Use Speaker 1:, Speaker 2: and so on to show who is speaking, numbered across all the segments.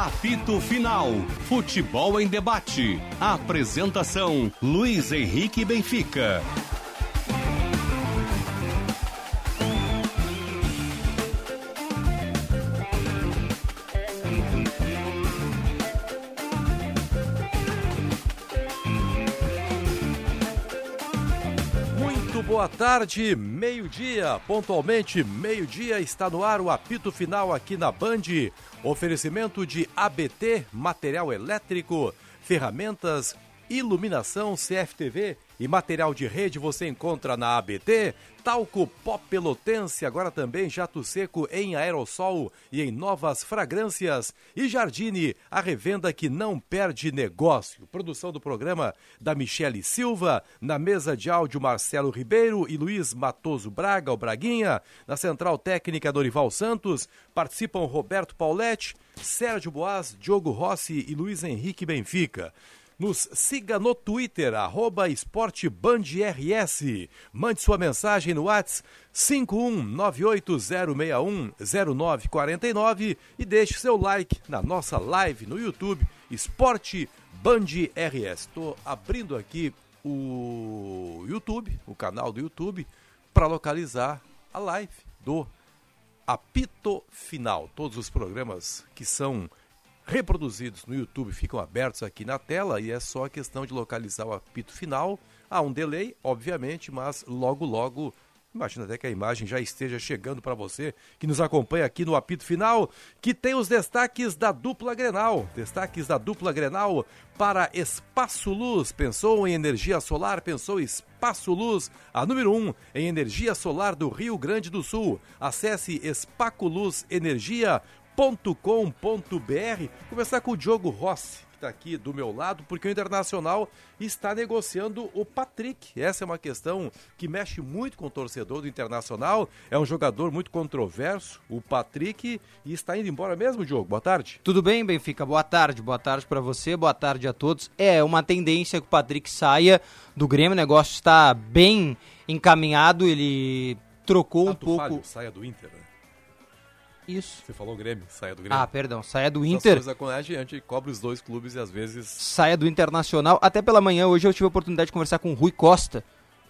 Speaker 1: Apito Final. Futebol em debate. Apresentação: Luiz Henrique Benfica.
Speaker 2: Boa tarde, meio-dia, pontualmente meio-dia, está no ar o apito final aqui na Band. Oferecimento de ABT, material elétrico, ferramentas, iluminação, CFTV e material de rede você encontra na ABT. Talco Pó Pelotense, agora também jato seco em aerossol e em novas fragrâncias. E Jardine, a revenda que não perde negócio. Produção do programa da Michele Silva, na mesa de áudio Marcelo Ribeiro e Luiz Matoso Braga, o Braguinha. Na central técnica Dorival Santos, participam Roberto Pauletti, Sérgio Boas, Diogo Rossi e Luiz Henrique Benfica. Nos siga no Twitter, arroba. Mande sua mensagem no WhatsApp 51980610949 e deixe seu like na nossa live no YouTube Esporte Band RS. Estou abrindo aqui o YouTube, o canal do YouTube, para localizar a live do Apito Final. Todos os programas que são reproduzidos no YouTube ficam abertos aqui na tela e é só questão de localizar o apito final. Há um delay, obviamente, mas logo, logo, imagina até que a imagem já esteja chegando para você que nos acompanha aqui no apito final, que tem os destaques da dupla Grenal. Destaques da dupla Grenal para Espaço Luz. Pensou em energia solar? Pensou Espaço Luz, a número 1 um em energia solar do Rio Grande do Sul. Acesse Espaco Luz Energia com.br Conversar com o Diogo Rossi, que está aqui do meu lado, porque o Internacional está negociando o Patrick. Essa é uma questão que mexe muito com o torcedor do Internacional. É um jogador muito controverso, o Patrick, e está indo embora mesmo, Diogo. Boa tarde.
Speaker 3: Tudo bem, Benfica? Boa tarde. Boa tarde para você, boa tarde a todos. É uma tendência que o Patrick saia do Grêmio, o negócio está bem encaminhado, ele trocou
Speaker 2: Tato
Speaker 3: um pouco.
Speaker 2: Falho, saia do Inter, né?
Speaker 3: Isso.
Speaker 2: Você falou Grêmio, saia do Grêmio.
Speaker 3: Ah, perdão, saia do
Speaker 2: Essas
Speaker 3: Inter.
Speaker 2: coisas acontecem, a gente cobre os dois clubes e às vezes
Speaker 3: saia do Internacional. Até pela manhã, hoje eu tive a oportunidade de conversar com o Rui Costa,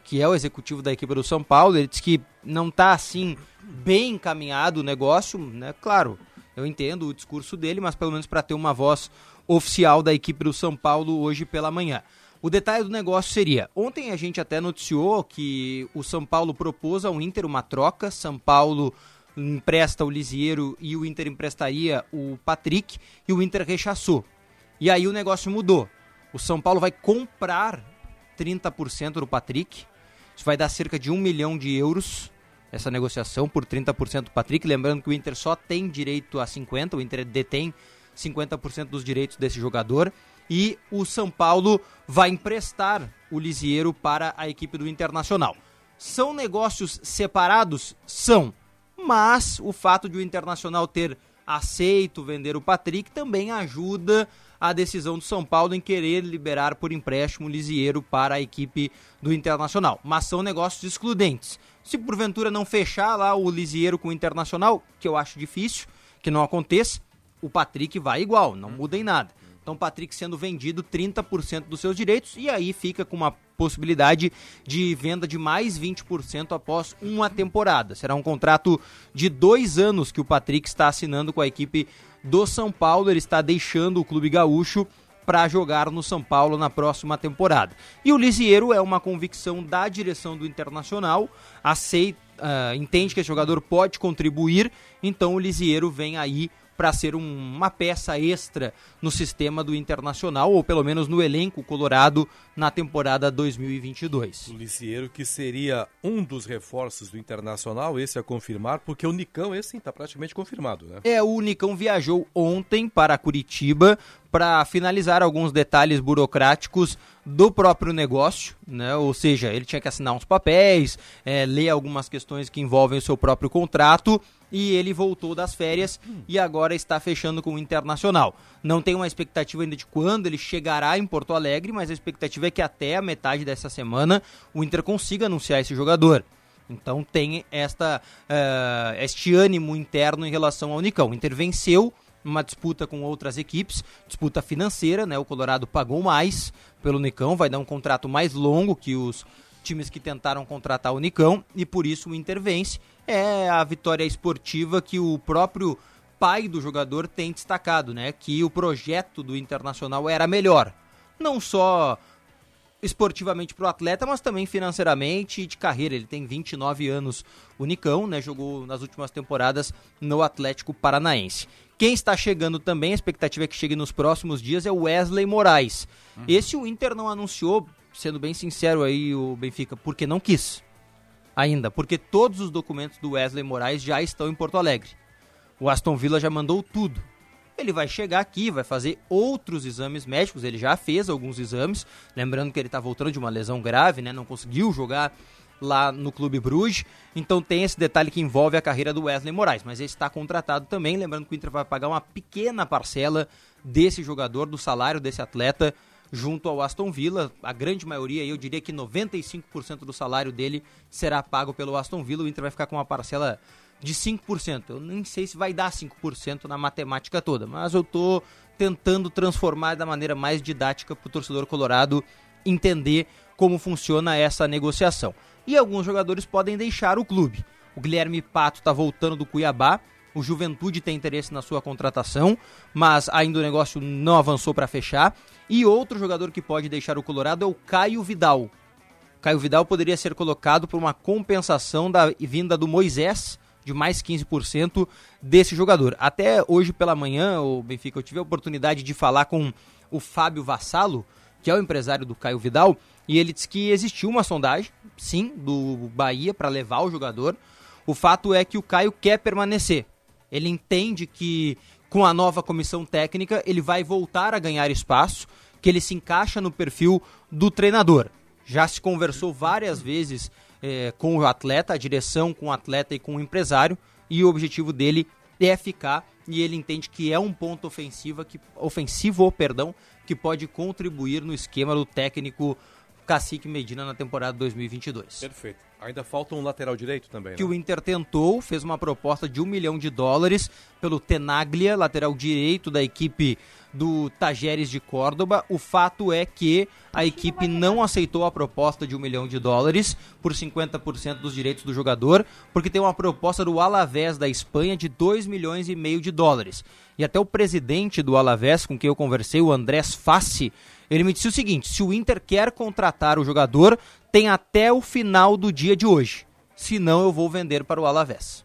Speaker 3: que é o executivo da equipe do São Paulo. Ele disse que não está assim bem encaminhado o negócio, né? Claro, eu entendo o discurso dele, mas pelo menos para ter uma voz oficial da equipe do São Paulo hoje pela manhã. O detalhe do negócio seria: ontem a gente até noticiou que o São Paulo propôs ao Inter uma troca. São Paulo empresta o Lisieiro e o Inter emprestaria o Patrick e o Inter rechaçou. E aí o negócio mudou. O São Paulo vai comprar 30% do Patrick. Isso vai dar cerca de um milhão de euros essa negociação por 30% do Patrick. Lembrando que o Inter só tem direito a 50%, o Inter detém 50% dos direitos desse jogador. E o São Paulo vai emprestar o Lisieiro para a equipe do Internacional. São negócios separados? São mas o fato de o Internacional ter aceito vender o Patrick também ajuda a decisão do São Paulo em querer liberar por empréstimo o Lisieiro para a equipe do Internacional. Mas são negócios excludentes. Se porventura não fechar lá o Lisieiro com o Internacional, que eu acho difícil que não aconteça, o Patrick vai igual, não muda em nada. Então, Patrick sendo vendido 30% dos seus direitos e aí fica com uma possibilidade de venda de mais 20% após uma temporada. Será um contrato de dois anos que o Patrick está assinando com a equipe do São Paulo. Ele está deixando o Clube Gaúcho para jogar no São Paulo na próxima temporada. E o Lisieiro é uma convicção da direção do Internacional, aceita, uh, entende que esse jogador pode contribuir, então o Lisieiro vem aí para ser um, uma peça extra no sistema do Internacional, ou pelo menos no elenco colorado na temporada 2022.
Speaker 2: O Licieiro, que seria um dos reforços do Internacional, esse a confirmar, porque o Nicão, esse está praticamente confirmado, né?
Speaker 3: É, o Nicão viajou ontem para Curitiba para finalizar alguns detalhes burocráticos do próprio negócio, né? Ou seja, ele tinha que assinar uns papéis, é, ler algumas questões que envolvem o seu próprio contrato e ele voltou das férias e agora está fechando com o Internacional. Não tem uma expectativa ainda de quando ele chegará em Porto Alegre, mas a expectativa é que até a metade dessa semana o Inter consiga anunciar esse jogador. Então tem esta, uh, este ânimo interno em relação ao Nicão. O Inter venceu uma disputa com outras equipes, disputa financeira, né? O Colorado pagou mais pelo Nicão, vai dar um contrato mais longo que os times que tentaram contratar o Nicão e por isso o Inter vence. É a vitória esportiva que o próprio pai do jogador tem destacado, né? Que o projeto do Internacional era melhor. Não só esportivamente para o atleta, mas também financeiramente e de carreira. Ele tem 29 anos, o Nicão, né? Jogou nas últimas temporadas no Atlético Paranaense. Quem está chegando também, a expectativa é que chegue nos próximos dias, é o Wesley Moraes. Uhum. Esse o Inter não anunciou, sendo bem sincero aí, o Benfica, porque não quis. Ainda, porque todos os documentos do Wesley Moraes já estão em Porto Alegre. O Aston Villa já mandou tudo. Ele vai chegar aqui, vai fazer outros exames médicos, ele já fez alguns exames, lembrando que ele está voltando de uma lesão grave, né? Não conseguiu jogar lá no Clube Bruges. Então tem esse detalhe que envolve a carreira do Wesley Moraes, mas ele está contratado também, lembrando que o Inter vai pagar uma pequena parcela desse jogador, do salário desse atleta, junto ao Aston Villa. A grande maioria, eu diria que 95% do salário dele será pago pelo Aston Villa. O Inter vai ficar com uma parcela de 5%. Eu nem sei se vai dar 5% na matemática toda, mas eu estou tentando transformar da maneira mais didática para o torcedor colorado entender como funciona essa negociação. E alguns jogadores podem deixar o clube. O Guilherme Pato está voltando do Cuiabá. O Juventude tem interesse na sua contratação, mas ainda o negócio não avançou para fechar. E outro jogador que pode deixar o Colorado é o Caio Vidal. Caio Vidal poderia ser colocado por uma compensação da vinda do Moisés, de mais 15% desse jogador. Até hoje pela manhã, o Benfica, eu tive a oportunidade de falar com o Fábio Vassalo, que é o empresário do Caio Vidal, e ele disse que existiu uma sondagem, sim, do Bahia para levar o jogador. O fato é que o Caio quer permanecer. Ele entende que com a nova comissão técnica ele vai voltar a ganhar espaço, que ele se encaixa no perfil do treinador. Já se conversou várias vezes eh, com o atleta, a direção com o atleta e com o empresário, e o objetivo dele é ficar e ele entende que é um ponto ofensivo que, ofensivo perdão, que pode contribuir no esquema do técnico Cacique Medina na temporada 2022.
Speaker 2: Perfeito. Ainda falta um lateral direito também.
Speaker 3: Que né? o Inter tentou, fez uma proposta de um milhão de dólares pelo Tenaglia, lateral direito da equipe do Tajeres de Córdoba. O fato é que a equipe não aceitou a proposta de um milhão de dólares por 50% dos direitos do jogador, porque tem uma proposta do Alavés da Espanha de 2 milhões e meio de dólares. E até o presidente do Alavés, com quem eu conversei, o Andrés Fassi, ele me disse o seguinte: se o Inter quer contratar o jogador, tem até o final do dia de hoje. Senão eu vou vender para o Alavés.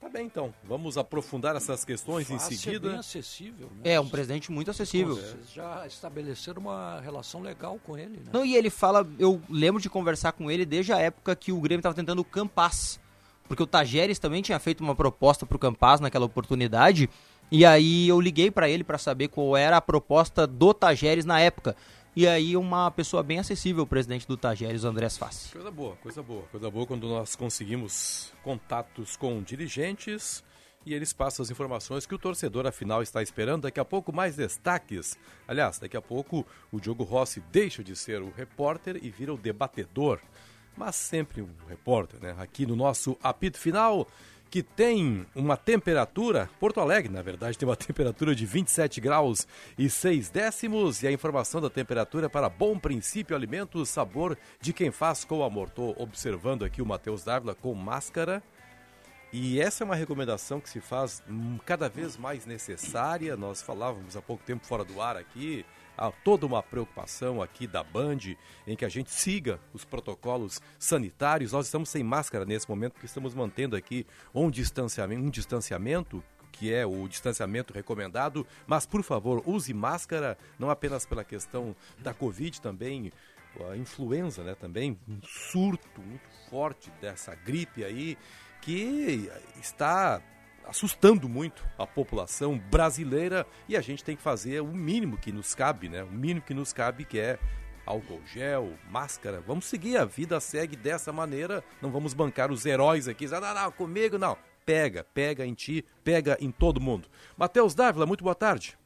Speaker 2: Tá bem, então. Vamos aprofundar essas questões Fácil em seguida. É
Speaker 4: bem acessível. Né?
Speaker 3: É, um presidente muito acessível.
Speaker 4: Vocês já estabeleceram uma relação legal com ele, né?
Speaker 3: Não, e ele fala, eu lembro de conversar com ele desde a época que o Grêmio estava tentando o Campas. Porque o Tajeres também tinha feito uma proposta para o Campas naquela oportunidade. E aí eu liguei para ele para saber qual era a proposta do Tajeres na época. E aí uma pessoa bem acessível, o presidente do Tajeres, Andrés Fassi.
Speaker 2: Coisa boa, coisa boa. Coisa boa quando nós conseguimos contatos com dirigentes e eles passam as informações que o torcedor afinal está esperando. Daqui a pouco mais destaques. Aliás, daqui a pouco o Diogo Rossi deixa de ser o repórter e vira o debatedor. Mas sempre um repórter, né? Aqui no nosso apito final que tem uma temperatura, Porto Alegre, na verdade, tem uma temperatura de 27 graus e 6 décimos. E a informação da temperatura para Bom Princípio Alimentos, sabor de quem faz com amor. Observando aqui o Matheus Dávila com máscara. E essa é uma recomendação que se faz cada vez mais necessária. Nós falávamos há pouco tempo fora do ar aqui há toda uma preocupação aqui da Band em que a gente siga os protocolos sanitários. Nós estamos sem máscara nesse momento porque estamos mantendo aqui um distanciamento, um distanciamento que é o distanciamento recomendado, mas por favor, use máscara, não apenas pela questão da Covid, também a influenza, né, também um surto muito forte dessa gripe aí que está assustando muito a população brasileira e a gente tem que fazer o mínimo que nos cabe, né? O mínimo que nos cabe que é álcool gel, máscara. Vamos seguir, a vida segue dessa maneira. Não vamos bancar os heróis aqui. Não, não, comigo não. Pega, pega em ti, pega em todo mundo. Matheus Dávila, muito boa tarde.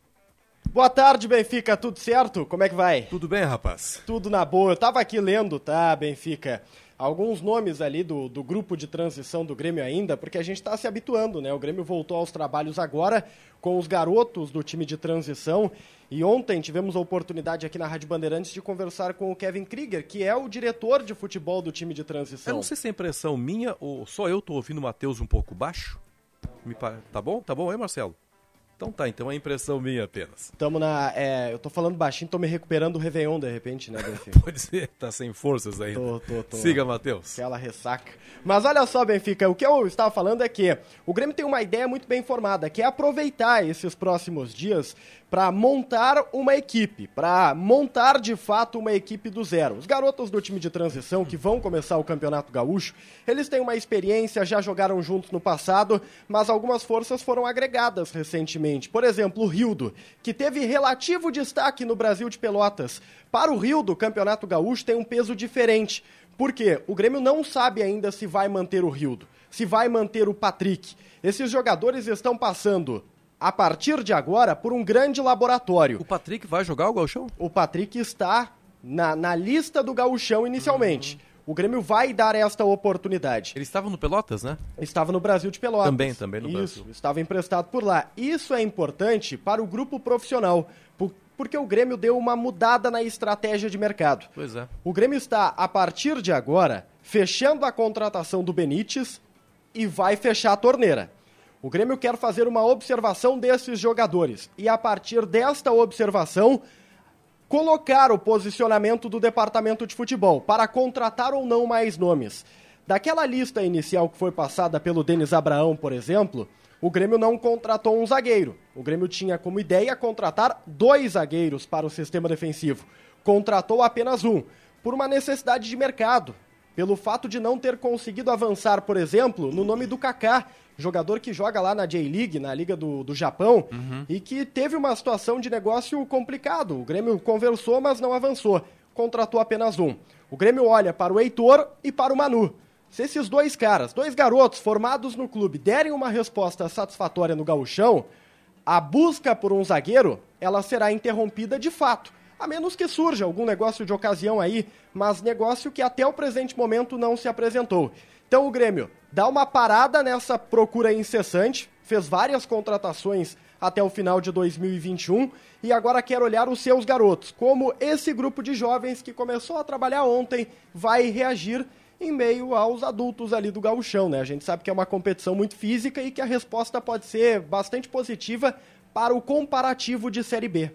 Speaker 5: Boa tarde, Benfica. Tudo certo? Como é que vai?
Speaker 2: Tudo bem, rapaz?
Speaker 5: Tudo na boa. Eu tava aqui lendo, tá, Benfica? Alguns nomes ali do, do grupo de transição do Grêmio ainda, porque a gente está se habituando, né? O Grêmio voltou aos trabalhos agora com os garotos do time de transição. E ontem tivemos a oportunidade aqui na Rádio Bandeirantes de conversar com o Kevin Krieger, que é o diretor de futebol do time de transição.
Speaker 2: Eu não sei se é impressão minha ou só eu tô ouvindo o Matheus um pouco baixo. Me. Tá bom? Tá bom aí, Marcelo? Então tá, então é impressão minha apenas.
Speaker 5: Tamo na. É, eu tô falando baixinho, tô me recuperando do Réveillon de repente, né, Benfica?
Speaker 2: Pode ser, tá sem forças ainda.
Speaker 5: Tô, tô, tô.
Speaker 2: Siga, Matheus.
Speaker 5: Aquela ressaca. Mas olha só, Benfica, o que eu estava falando é que o Grêmio tem uma ideia muito bem formada, que é aproveitar esses próximos dias para montar uma equipe, para montar de fato uma equipe do zero. Os garotos do time de transição que vão começar o Campeonato Gaúcho, eles têm uma experiência, já jogaram juntos no passado, mas algumas forças foram agregadas recentemente. Por exemplo, o Rildo, que teve relativo destaque no Brasil de Pelotas. Para o Rildo, o Campeonato Gaúcho tem um peso diferente. Por quê? O Grêmio não sabe ainda se vai manter o Rildo, se vai manter o Patrick. Esses jogadores estão passando a partir de agora, por um grande laboratório.
Speaker 2: O Patrick vai jogar o Gauchão?
Speaker 5: O Patrick está na, na lista do Gauchão inicialmente. Uhum. O Grêmio vai dar esta oportunidade.
Speaker 2: Ele estava no Pelotas, né?
Speaker 5: Estava no Brasil de Pelotas.
Speaker 2: Também, também no
Speaker 5: Isso,
Speaker 2: Brasil.
Speaker 5: estava emprestado por lá. Isso é importante para o grupo profissional, porque o Grêmio deu uma mudada na estratégia de mercado.
Speaker 2: Pois é.
Speaker 5: O Grêmio está, a partir de agora, fechando a contratação do Benítez e vai fechar a torneira. O Grêmio quer fazer uma observação desses jogadores e, a partir desta observação, colocar o posicionamento do departamento de futebol para contratar ou não mais nomes. Daquela lista inicial que foi passada pelo Denis Abraão, por exemplo, o Grêmio não contratou um zagueiro. O Grêmio tinha como ideia contratar dois zagueiros para o sistema defensivo. Contratou apenas um, por uma necessidade de mercado. Pelo fato de não ter conseguido avançar, por exemplo, no nome do Kaká, jogador que joga lá na J-League, na Liga do, do Japão, uhum. e que teve uma situação de negócio complicado. O Grêmio conversou, mas não avançou. Contratou apenas um. O Grêmio olha para o Heitor e para o Manu. Se esses dois caras, dois garotos formados no clube, derem uma resposta satisfatória no gauchão, a busca por um zagueiro, ela será interrompida de fato. A menos que surja algum negócio de ocasião aí, mas negócio que até o presente momento não se apresentou. Então o Grêmio dá uma parada nessa procura incessante, fez várias contratações até o final de 2021 e agora quer olhar os seus garotos, como esse grupo de jovens que começou a trabalhar ontem vai reagir em meio aos adultos ali do gauchão, né? A gente sabe que é uma competição muito física e que a resposta pode ser bastante positiva para o comparativo de Série B.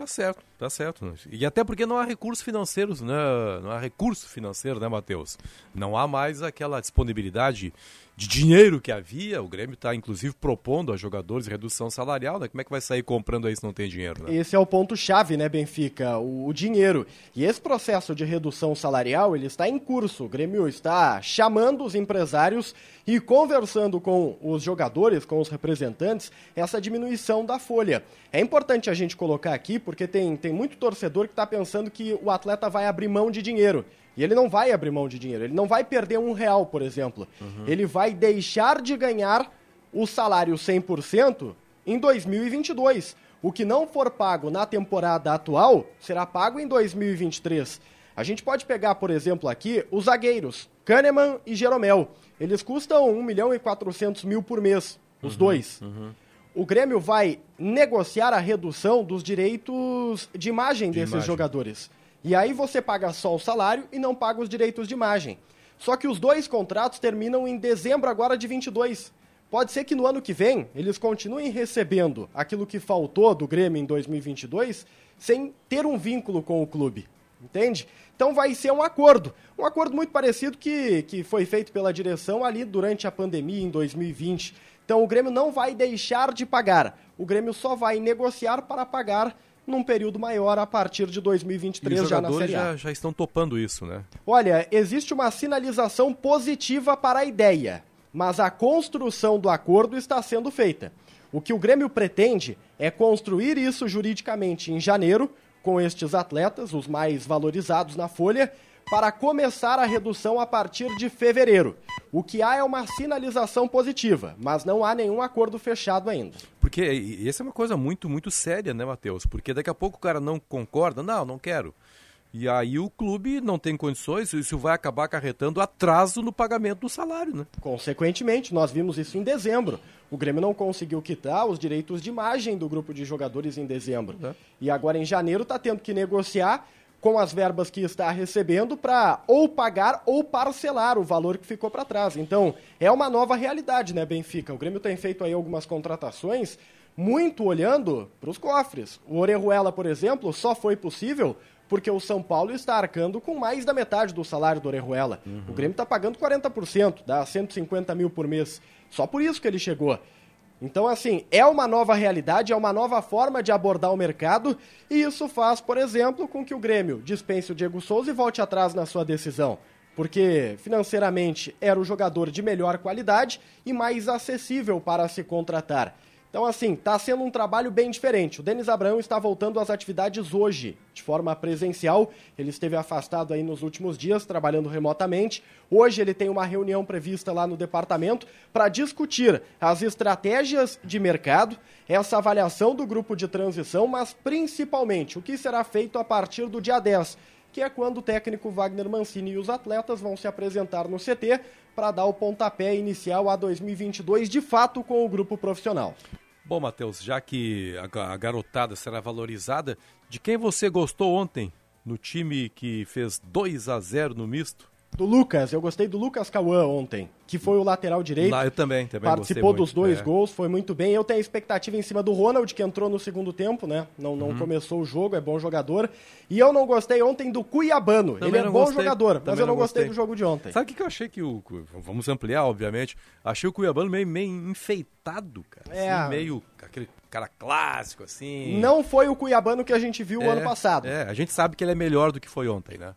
Speaker 2: Tá certo, tá certo. E até porque não há recursos financeiros, né? Não há recurso financeiro, né, Matheus? Não há mais aquela disponibilidade de dinheiro que havia. O Grêmio está, inclusive, propondo a jogadores redução salarial, né? Como é que vai sair comprando aí se não tem dinheiro, né?
Speaker 5: Esse é o ponto-chave, né, Benfica? O, o, dinheiro. E esse processo de redução salarial, ele está em curso. O Grêmio está chamando os empresários e conversando com os jogadores, com os representantes, essa diminuição da folha. É importante a gente colocar aqui, porque tem, tem muito torcedor que está pensando que o atleta vai abrir mão de dinheiro. E ele não vai abrir mão de dinheiro, ele não vai perder um real, por exemplo. Uhum. Ele vai deixar de ganhar o salário 100% em 2022. O que não for pago na temporada atual será pago em 2023. A gente pode pegar, por exemplo, aqui os zagueiros, Kahneman e Jeromel. Eles custam 1 milhão e 400 mil por mês, os uhum, dois. Uhum. O Grêmio vai negociar a redução dos direitos de imagem de desses imagem. jogadores. E aí você paga só o salário e não paga os direitos de imagem. Só que os dois contratos terminam em dezembro agora de 22. Pode ser que no ano que vem eles continuem recebendo aquilo que faltou do Grêmio em 2022 sem ter um vínculo com o clube. Entende? Então vai ser um acordo. Um acordo muito parecido que, que foi feito pela direção ali durante a pandemia em 2020. Então o Grêmio não vai deixar de pagar. O Grêmio só vai negociar para pagar num período maior a partir de 2023 já na Série
Speaker 2: A. Já, já estão topando isso, né?
Speaker 5: Olha, existe uma sinalização positiva para a ideia, mas a construção do acordo está sendo feita. O que o Grêmio pretende é construir isso juridicamente em janeiro, com estes atletas, os mais valorizados na folha, para começar a redução a partir de fevereiro. O que há é uma sinalização positiva, mas não há nenhum acordo fechado ainda.
Speaker 2: Porque essa é uma coisa muito, muito séria, né, Matheus? Porque daqui a pouco o cara não concorda, não, não quero. E aí o clube não tem condições, isso vai acabar acarretando atraso no pagamento do salário, né?
Speaker 5: Consequentemente, nós vimos isso em dezembro. O Grêmio não conseguiu quitar os direitos de imagem do grupo de jogadores em dezembro.
Speaker 2: É.
Speaker 5: E agora em janeiro está tendo que negociar com as verbas que está recebendo para ou pagar ou parcelar o valor que ficou para trás. Então, é uma nova realidade, né, Benfica? O Grêmio tem feito aí algumas contratações muito olhando para os cofres. O Orejuela, por exemplo, só foi possível porque o São Paulo está arcando com mais da metade do salário do Orejuela. O Grêmio está pagando 40%, dá 150 mil por mês. Só por isso que ele chegou. Então, assim, é uma nova realidade, é uma nova forma de abordar o mercado, e isso faz, por exemplo, com que o Grêmio dispense o Diego Souza e volte atrás na sua decisão. Porque financeiramente era o jogador de melhor qualidade e mais acessível para se contratar. Então, assim, está sendo um trabalho bem diferente. O Denis Abraão está voltando às atividades hoje, de forma presencial. Ele esteve afastado aí nos últimos dias, trabalhando remotamente. Hoje ele tem uma reunião prevista lá no departamento para discutir as estratégias de mercado, essa avaliação do grupo de transição, mas principalmente o que será feito a partir do dia 10, que é quando o técnico Wagner Mancini e os atletas vão se apresentar no CT para dar o pontapé inicial a 2022, de fato, com o grupo profissional.
Speaker 2: Bom, Matheus, já que a ga- a garotada será valorizada, de quem você gostou ontem no time que fez 2 a 0 no misto?
Speaker 5: Do Lucas, eu gostei do Lucas Cauã ontem, que foi o lateral direito.
Speaker 2: Lá eu também, também
Speaker 5: Participou dos
Speaker 2: muito,
Speaker 5: dois
Speaker 2: é.
Speaker 5: gols, foi muito bem. Eu tenho expectativa em cima do Ronald, que entrou no segundo tempo, né? Não,
Speaker 2: Uhum.
Speaker 5: não começou o jogo, é bom jogador. E eu não gostei ontem do Cuiabano.
Speaker 2: Também
Speaker 5: Ele é bom
Speaker 2: gostei,
Speaker 5: jogador, mas eu não gostei
Speaker 2: gostei.
Speaker 5: do jogo de ontem.
Speaker 2: Sabe o que que eu achei que o. Vamos ampliar, obviamente. Achei o Cuiabano meio, meio enfeitado, cara.
Speaker 5: É.
Speaker 2: Assim, meio aquele cara clássico, assim.
Speaker 5: Não foi o Cuiabano que a gente viu o
Speaker 2: É,
Speaker 5: ano passado.
Speaker 2: É, a gente sabe que ele é melhor do que foi ontem, né?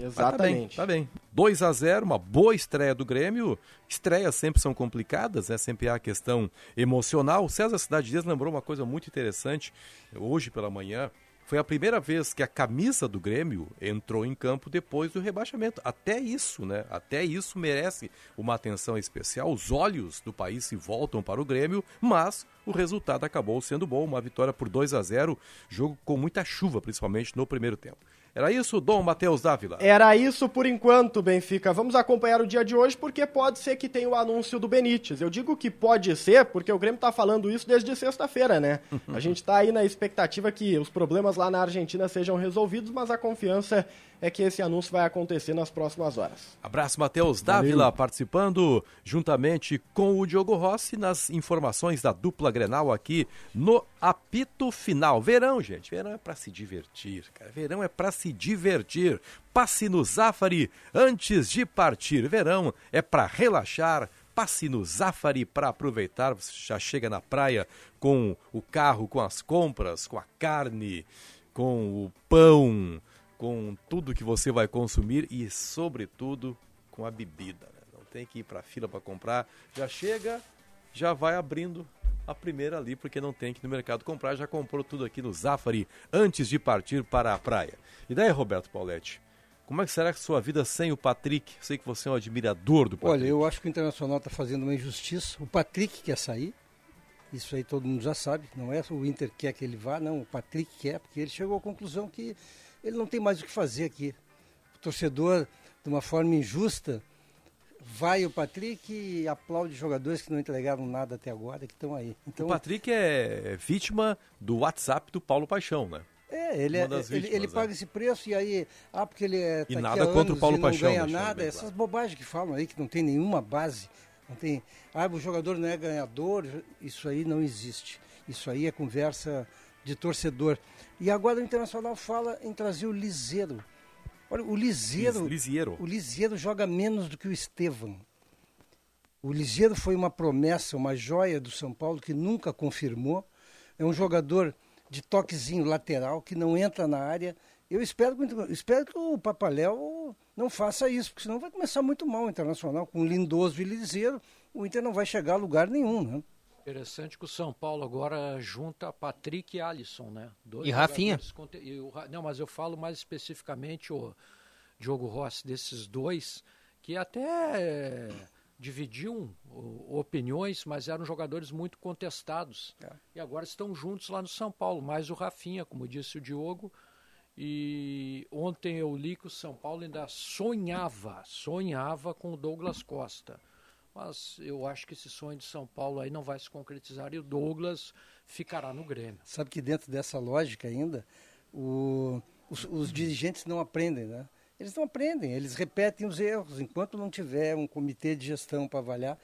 Speaker 5: Exatamente.
Speaker 2: Tá bem, tá bem. 2 a 0 uma boa estreia do Grêmio. Estreias sempre são complicadas, né? Sempre há a questão emocional. César Cidade Dias lembrou uma coisa muito interessante hoje pela manhã. Foi a primeira vez que a camisa do Grêmio entrou em campo depois do rebaixamento. Até isso, né? Até isso merece uma atenção especial. Os olhos do país se voltam para o Grêmio, mas o resultado acabou sendo bom. Uma vitória por 2 a 0 jogo com muita chuva, principalmente no primeiro tempo. Era isso, Dom Matheus Dávila?
Speaker 5: Era isso por enquanto, Benfica. Vamos acompanhar o dia de hoje porque pode ser que tenha o anúncio do Benítez. Eu digo que pode ser porque o Grêmio tá falando isso desde sexta-feira, né? A gente tá aí na expectativa que os problemas lá na Argentina sejam resolvidos, mas a confiança é que esse anúncio vai acontecer nas próximas horas.
Speaker 2: Abraço, Matheus Dávila, participando juntamente com o Diogo Rossi nas informações da dupla Grenal aqui no apito final. Verão, gente, verão é para se divertir, cara. Verão é para se divertir. Passe no Zafari antes de partir. Verão é para relaxar. Passe no Zafari para aproveitar. Você já chega na praia com o carro, com as compras, com a carne, com o pão, com tudo que você vai consumir e, sobretudo, com a bebida. né? Não tem que ir para fila para comprar. Já chega, já vai abrindo a primeira ali, porque não tem que ir no mercado comprar. Já comprou tudo aqui no Zafari antes de partir para a praia. E daí, Roberto Pauletti? Como é que será que sua vida sem o Patrick? Sei que você é um admirador do Patrick.
Speaker 6: Olha, eu acho que o Internacional está fazendo uma injustiça. O Patrick quer sair. Isso aí todo mundo já sabe. Não é o Inter quer que ele vá, não. O Patrick quer, porque ele chegou à conclusão que ele não tem mais o que fazer aqui. O torcedor, de uma forma injusta, vai o Patrick e aplaude jogadores que não entregaram nada até agora, que estão aí. Então,
Speaker 2: O Patrick é vítima do WhatsApp do Paulo Paixão, né?
Speaker 6: É, ele, é- ele,
Speaker 2: vítimas,
Speaker 6: ele paga
Speaker 2: é.
Speaker 6: esse preço e aí, ah, porque ele é
Speaker 2: E
Speaker 6: tá
Speaker 2: nada
Speaker 6: aqui há
Speaker 2: contra o Paulo
Speaker 6: e
Speaker 2: Paixão,
Speaker 6: não ganha nada, essas
Speaker 2: claro.
Speaker 6: bobagens que falam aí que não tem nenhuma base, não tem, ah, o jogador não é ganhador, isso aí não existe. Isso aí é conversa de torcedor. E agora o Internacional fala em trazer o Liseiro. Olha, o Liseiro,
Speaker 2: Lis- Lisiero.
Speaker 6: o Liseiro joga menos do que o Estevam. O Liseiro foi uma promessa, uma joia do São Paulo que nunca confirmou. É um jogador de toquezinho lateral que não entra na área. Eu espero que, o Inter- espero que o Papaléu não faça isso, porque senão vai começar muito mal o Internacional. Com Lindoso e Liseiro, o Inter não vai chegar a lugar nenhum. Né?
Speaker 4: Interessante que o São Paulo agora junta Patrick e Alisson, né? Dois
Speaker 3: E Rafinha.
Speaker 4: e não, mas eu falo mais especificamente o Diogo Rossi desses dois, que até eh, dividiam opiniões, mas eram jogadores muito contestados.
Speaker 6: É.
Speaker 4: E agora estão juntos lá no São Paulo, mais o Rafinha, como disse o Diogo. E ontem eu li que o São Paulo ainda sonhava, sonhava com o Douglas Costa. Mas eu acho que esse sonho de São Paulo aí não vai se concretizar e o Douglas ficará no Grêmio.
Speaker 6: Sabe que dentro dessa lógica ainda, o, os, os dirigentes não aprendem, né? Eles não aprendem, eles repetem os erros. Enquanto não tiver um comitê de gestão para avaliar.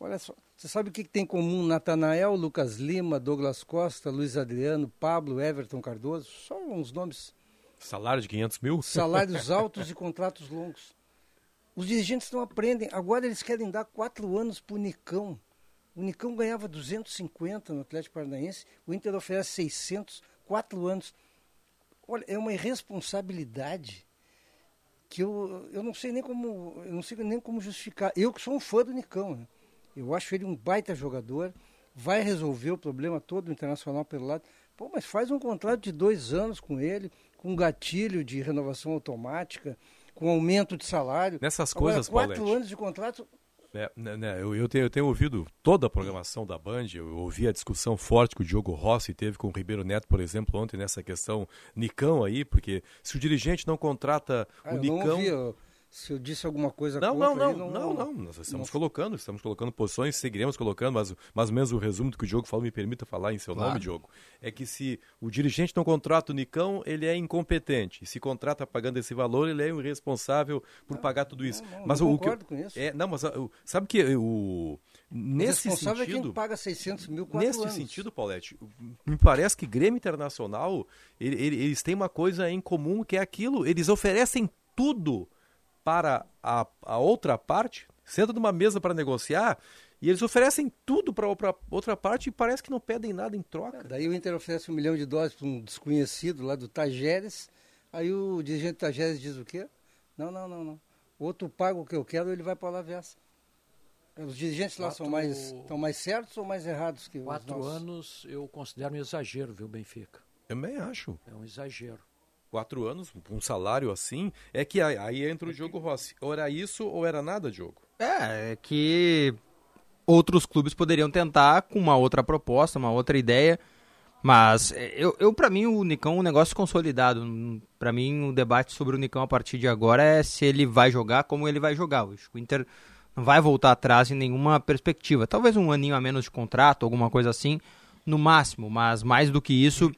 Speaker 6: Olha só, você sabe o que, que tem em comum Natanael, Lucas Lima, Douglas Costa, Luiz Adriano, Pablo, Everton Cardoso? Só uns nomes
Speaker 2: Salário de 500 mil?
Speaker 6: Salários altos e contratos longos. Os dirigentes não aprendem. Agora eles querem dar quatro anos para o Nicão. O Nicão ganhava 250 no Atlético Paranaense, o Inter oferece 600, quatro anos. Olha, é uma irresponsabilidade que eu, eu não sei nem como eu não sei nem como justificar. Eu que sou um fã do Nicão, né? eu acho ele um baita jogador, vai resolver o problema todo do Internacional pelo lado. Pô, mas faz um contrato de dois anos com ele, com gatilho de renovação automática, com aumento de salário.
Speaker 2: Nessas
Speaker 6: Agora,
Speaker 2: coisas,
Speaker 6: quatro
Speaker 2: Paulete.
Speaker 6: anos de contrato.
Speaker 2: É, né, né, eu, eu, tenho, eu tenho ouvido toda a programação da Band, eu ouvi a discussão forte que o Diogo Rossi teve com o Ribeiro Neto, por exemplo, ontem nessa questão Nicão aí, porque se o dirigente não contrata
Speaker 6: Ah,
Speaker 2: o Nicão...
Speaker 6: não ouvi, eu- se eu disse alguma coisa
Speaker 2: Não, não,
Speaker 6: contra
Speaker 2: não,
Speaker 6: ele,
Speaker 2: não, não, Nós estamos
Speaker 6: não-
Speaker 2: colocando, estamos colocando posições, seguiremos colocando, mas mais ou menos o resumo do que o Diogo falou, me permita falar em seu nome, Diogo, é que se o dirigente não contrata o Nicão, ele é incompetente. E se contrata pagando esse valor, ele é o irresponsável por pagar tudo isso.
Speaker 6: não,
Speaker 2: mas
Speaker 6: não
Speaker 2: o, que
Speaker 6: com isso.
Speaker 2: É, não, mas ah, sabe que o nesse
Speaker 6: responsável é
Speaker 2: sentido,
Speaker 6: quem paga 600 mil
Speaker 2: Nesse
Speaker 6: anos.
Speaker 2: sentido, Paulette, me parece que Grêmio Internacional, ele- ele- eles têm uma coisa em comum que é aquilo, eles oferecem tudo para a, a outra parte, sentam numa mesa para negociar, e eles oferecem tudo para a outra parte e parece que não pedem nada em troca.
Speaker 6: Daí o Inter oferece um milhão de dólares para um desconhecido lá do Tajeres. Aí o dirigente do Tajeres diz o quê? Não, não, não, não. Outro paga o que eu quero, ele vai para lá versa. Os dirigentes lá são
Speaker 4: Quatro-
Speaker 6: mais, estão mais certos ou mais errados que os
Speaker 4: Quatro
Speaker 6: nossos?
Speaker 4: anos eu considero um exagero, viu, Benfica?
Speaker 2: Eu também acho.
Speaker 4: É um exagero.
Speaker 2: Quatro anos, um salário assim, é que aí, aí entra o Diogo Rossi. Ou era isso ou era nada, Diogo?
Speaker 3: É, é que outros clubes poderiam tentar com uma outra proposta, uma outra ideia. Mas é, eu, eu para mim, o Nicão é um negócio consolidado. Para mim, o debate sobre o Nicão a partir de agora é se ele vai jogar, como ele vai jogar. O Inter não vai voltar atrás em nenhuma perspectiva. Talvez um aninho a menos de contrato, alguma coisa assim, no máximo. Mas mais do que isso,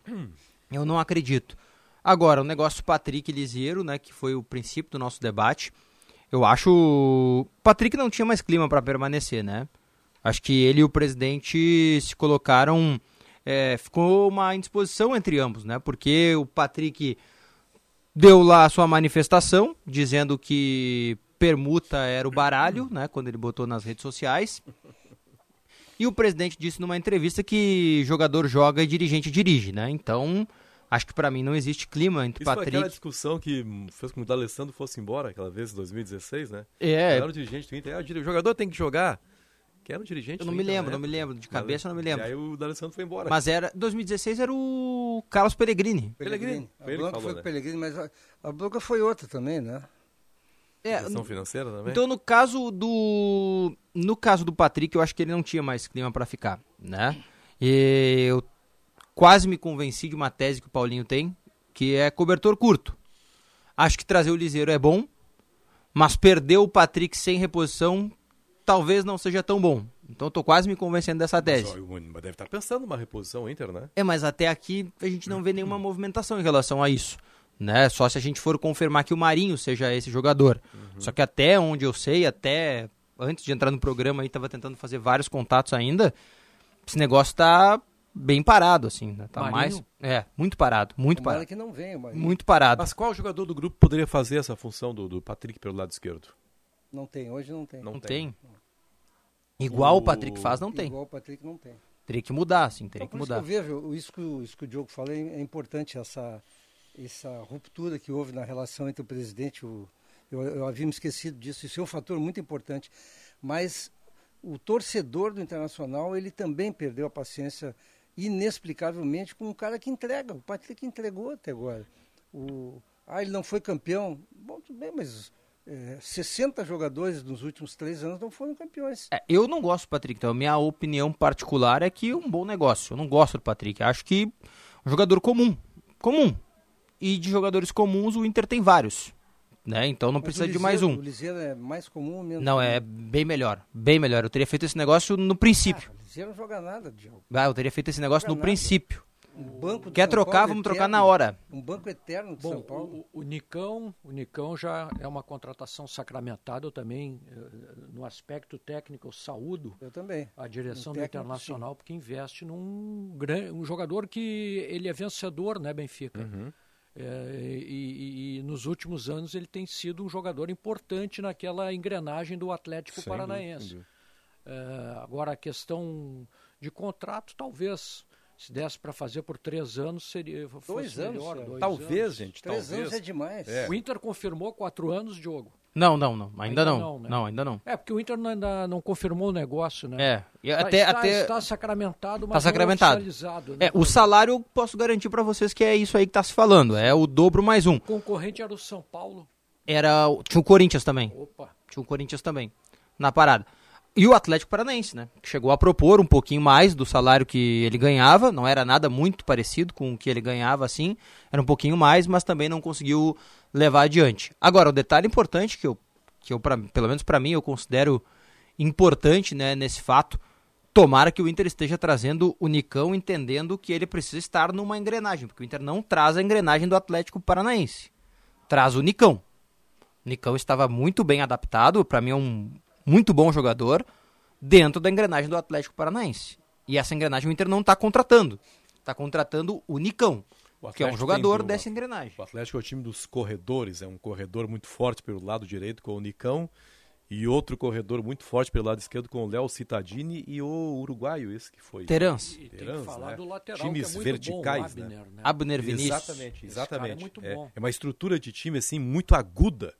Speaker 3: eu não acredito. Agora, o negócio Patrick Lisieiro, né, que foi o princípio do nosso debate. Eu acho Patrick não tinha mais clima para permanecer, né? Acho que ele e o presidente se colocaram é, ficou uma indisposição entre ambos, né? Porque o Patrick deu lá a sua manifestação dizendo que permuta era o baralho, né? Quando ele botou nas redes sociais. E o presidente disse numa entrevista que jogador joga e dirigente dirige, né? Então, acho que para mim não existe clima entre
Speaker 2: Isso foi
Speaker 3: Patrick.
Speaker 2: aquela discussão que fez com que o D'Alessandro fosse embora aquela vez em 2016, né?
Speaker 3: É,
Speaker 2: Era o dirigente do Inter. Ah, o jogador tem que jogar. Que era o dirigente
Speaker 3: eu
Speaker 2: do
Speaker 3: não me
Speaker 2: Inter,
Speaker 3: lembro,
Speaker 2: né?
Speaker 3: não me lembro. De cabeça eu não me lembro.
Speaker 2: E aí o D'Alessandro foi embora.
Speaker 3: Mas era 2016 era o Carlos Pellegrini.
Speaker 2: Pellegrini.
Speaker 6: A
Speaker 2: Foi ele que
Speaker 6: bronca
Speaker 2: falou,
Speaker 6: foi
Speaker 2: né?
Speaker 6: com o Pellegrini, mas a, a bronca foi outra também, né?
Speaker 3: É,
Speaker 2: Questão financeira também.
Speaker 3: Então, no caso do. No caso do Patrick, eu acho que ele não tinha mais clima pra ficar, né? E eu quase me convenci de uma tese que o Paulinho tem, que é cobertor curto. Acho que trazer o Liseiro é bom, mas perder o Patrick sem reposição talvez não seja tão bom. Então, eu tô quase me convencendo dessa tese.
Speaker 2: mas deve estar pensando numa reposição Inter, né?
Speaker 3: É, mas até aqui a gente não vê nenhuma movimentação em relação a isso. Né? Só se a gente for confirmar que o Marinho seja esse jogador. Só que até onde eu sei, até antes de entrar no programa aí, estava tentando fazer vários contatos ainda. Esse negócio tá bem parado, assim. Né? Tá
Speaker 4: Marinho?
Speaker 3: mais. É, muito parado, muito
Speaker 6: Tomara
Speaker 3: parado.
Speaker 6: que não venha, mas
Speaker 3: Muito parado.
Speaker 2: Mas qual jogador do grupo poderia fazer essa função do, do Patrick pelo lado esquerdo?
Speaker 6: não tem, hoje não tem.
Speaker 2: Não,
Speaker 3: Não tem. Igual o
Speaker 2: O-
Speaker 3: Patrick faz, não tem.
Speaker 6: Igual o Patrick não tem.
Speaker 3: Teria que mudar, assim, teria
Speaker 6: Então,
Speaker 3: que
Speaker 6: por isso que
Speaker 3: mudar.
Speaker 6: eu vejo, isso que, o- isso que o Diogo falou é, é importante, essa, essa ruptura que houve na relação entre o presidente e o. Eu, eu havia me esquecido disso, isso é um fator muito importante. Mas o torcedor do Internacional, ele também perdeu a paciência inexplicavelmente com um cara que entrega. O Patrick entregou até agora. O, ah, ele não foi campeão. Bom, tudo bem, mas é, 60 jogadores nos últimos três anos não foram campeões.
Speaker 3: É, eu não gosto do Patrick, então minha opinião particular é que é um bom negócio. Eu não gosto do Patrick. Acho que um jogador comum. Comum. e de jogadores comuns o Inter tem vários. Né? Então não
Speaker 6: Mas
Speaker 3: precisa
Speaker 6: o
Speaker 3: de mais um.
Speaker 6: Liseiro- O Liseiro é mais comum mesmo.
Speaker 3: Não, é bem melhor. Bem melhor. Eu teria feito esse negócio no princípio.
Speaker 6: Ah, o Liseiro não joga nada, Diogo.
Speaker 3: Ah, eu teria feito esse negócio no
Speaker 6: nada.
Speaker 3: princípio.
Speaker 6: Um
Speaker 3: Quer
Speaker 6: São
Speaker 3: trocar,
Speaker 6: Paulo
Speaker 3: vamos trocar
Speaker 6: eterno.
Speaker 3: na hora.
Speaker 6: Um banco eterno de
Speaker 4: Bom,
Speaker 6: São Paulo.
Speaker 4: o, o Nicão, o Nicão já é uma contratação sacramentada, eu também, eh, no aspecto técnico, eu saúdo
Speaker 6: Eu também.
Speaker 4: a direção
Speaker 6: Um
Speaker 4: do
Speaker 6: técnico,
Speaker 4: Internacional, porque investe num um jogador que ele é vencedor, né, Benfica? É, e, e- nos últimos anos ele tem sido um jogador importante naquela engrenagem do Atlético
Speaker 2: Sem
Speaker 4: Paranaense. É, agora a questão de contrato, talvez, se desse para fazer por três anos, seria
Speaker 6: Dois anos,
Speaker 4: melhor. Dois
Speaker 2: Talvez,
Speaker 4: anos.
Speaker 2: gente,
Speaker 6: Três
Speaker 2: talvez.
Speaker 6: anos é demais.
Speaker 2: É.
Speaker 4: O Inter confirmou quatro anos, Diogo.
Speaker 3: Não, não, não. Ainda,
Speaker 4: Ainda
Speaker 3: não.
Speaker 4: não, né?
Speaker 3: Não, ainda não.
Speaker 4: É, porque o Inter não- ainda não confirmou o negócio, né?
Speaker 3: É. E
Speaker 4: Está-
Speaker 3: até,
Speaker 4: está,
Speaker 3: até...
Speaker 4: está sacramentado, mas
Speaker 3: Tá sacramentado.
Speaker 4: não oficializado. Né?
Speaker 3: É, o salário eu posso garantir pra vocês que é isso aí que tá se falando. É o dobro mais um.
Speaker 4: O concorrente era o São Paulo.
Speaker 3: Era. o- Tinha o Corinthians também.
Speaker 4: Opa.
Speaker 3: Tinha o Corinthians também. Na parada. E o Atlético Paranaense, né? Que chegou a propor um pouquinho mais do salário que ele ganhava. Não era nada muito parecido com o que ele ganhava, assim. Era um pouquinho mais, mas também não conseguiu levar adiante. Agora, o detalhe importante que eu, que eu pra, pelo menos pra mim, eu considero importante, né, nesse fato. Tomara que o Inter esteja trazendo o Nicão entendendo que ele precisa estar numa engrenagem, porque o Inter não traz a engrenagem do Atlético Paranaense. Traz o Nicão. Nicão estava muito bem adaptado, para mim é um muito bom jogador dentro da engrenagem do Atlético Paranaense. E essa engrenagem o Inter não está contratando. Está contratando o Nicão,
Speaker 2: O
Speaker 3: que é um jogador
Speaker 2: do-
Speaker 3: dessa engrenagem.
Speaker 2: O Atlético é o time dos corredores, é um corredor muito forte pelo lado direito com o Nicão e outro corredor muito forte pelo lado esquerdo com o Léo Citadini e o uruguaio esse que foi.
Speaker 3: Terans.
Speaker 4: E tem que
Speaker 2: Terans,
Speaker 4: falar
Speaker 2: né?
Speaker 4: do lateral,
Speaker 2: Times
Speaker 4: que é muito
Speaker 2: verticais,
Speaker 4: bom, o
Speaker 2: né?
Speaker 4: Abner, né?
Speaker 3: Abner Vinícius.
Speaker 2: Exatamente,
Speaker 4: Esse cara é
Speaker 2: exatamente.
Speaker 4: muito
Speaker 2: é,
Speaker 4: bom.
Speaker 2: é uma estrutura de time assim muito aguda.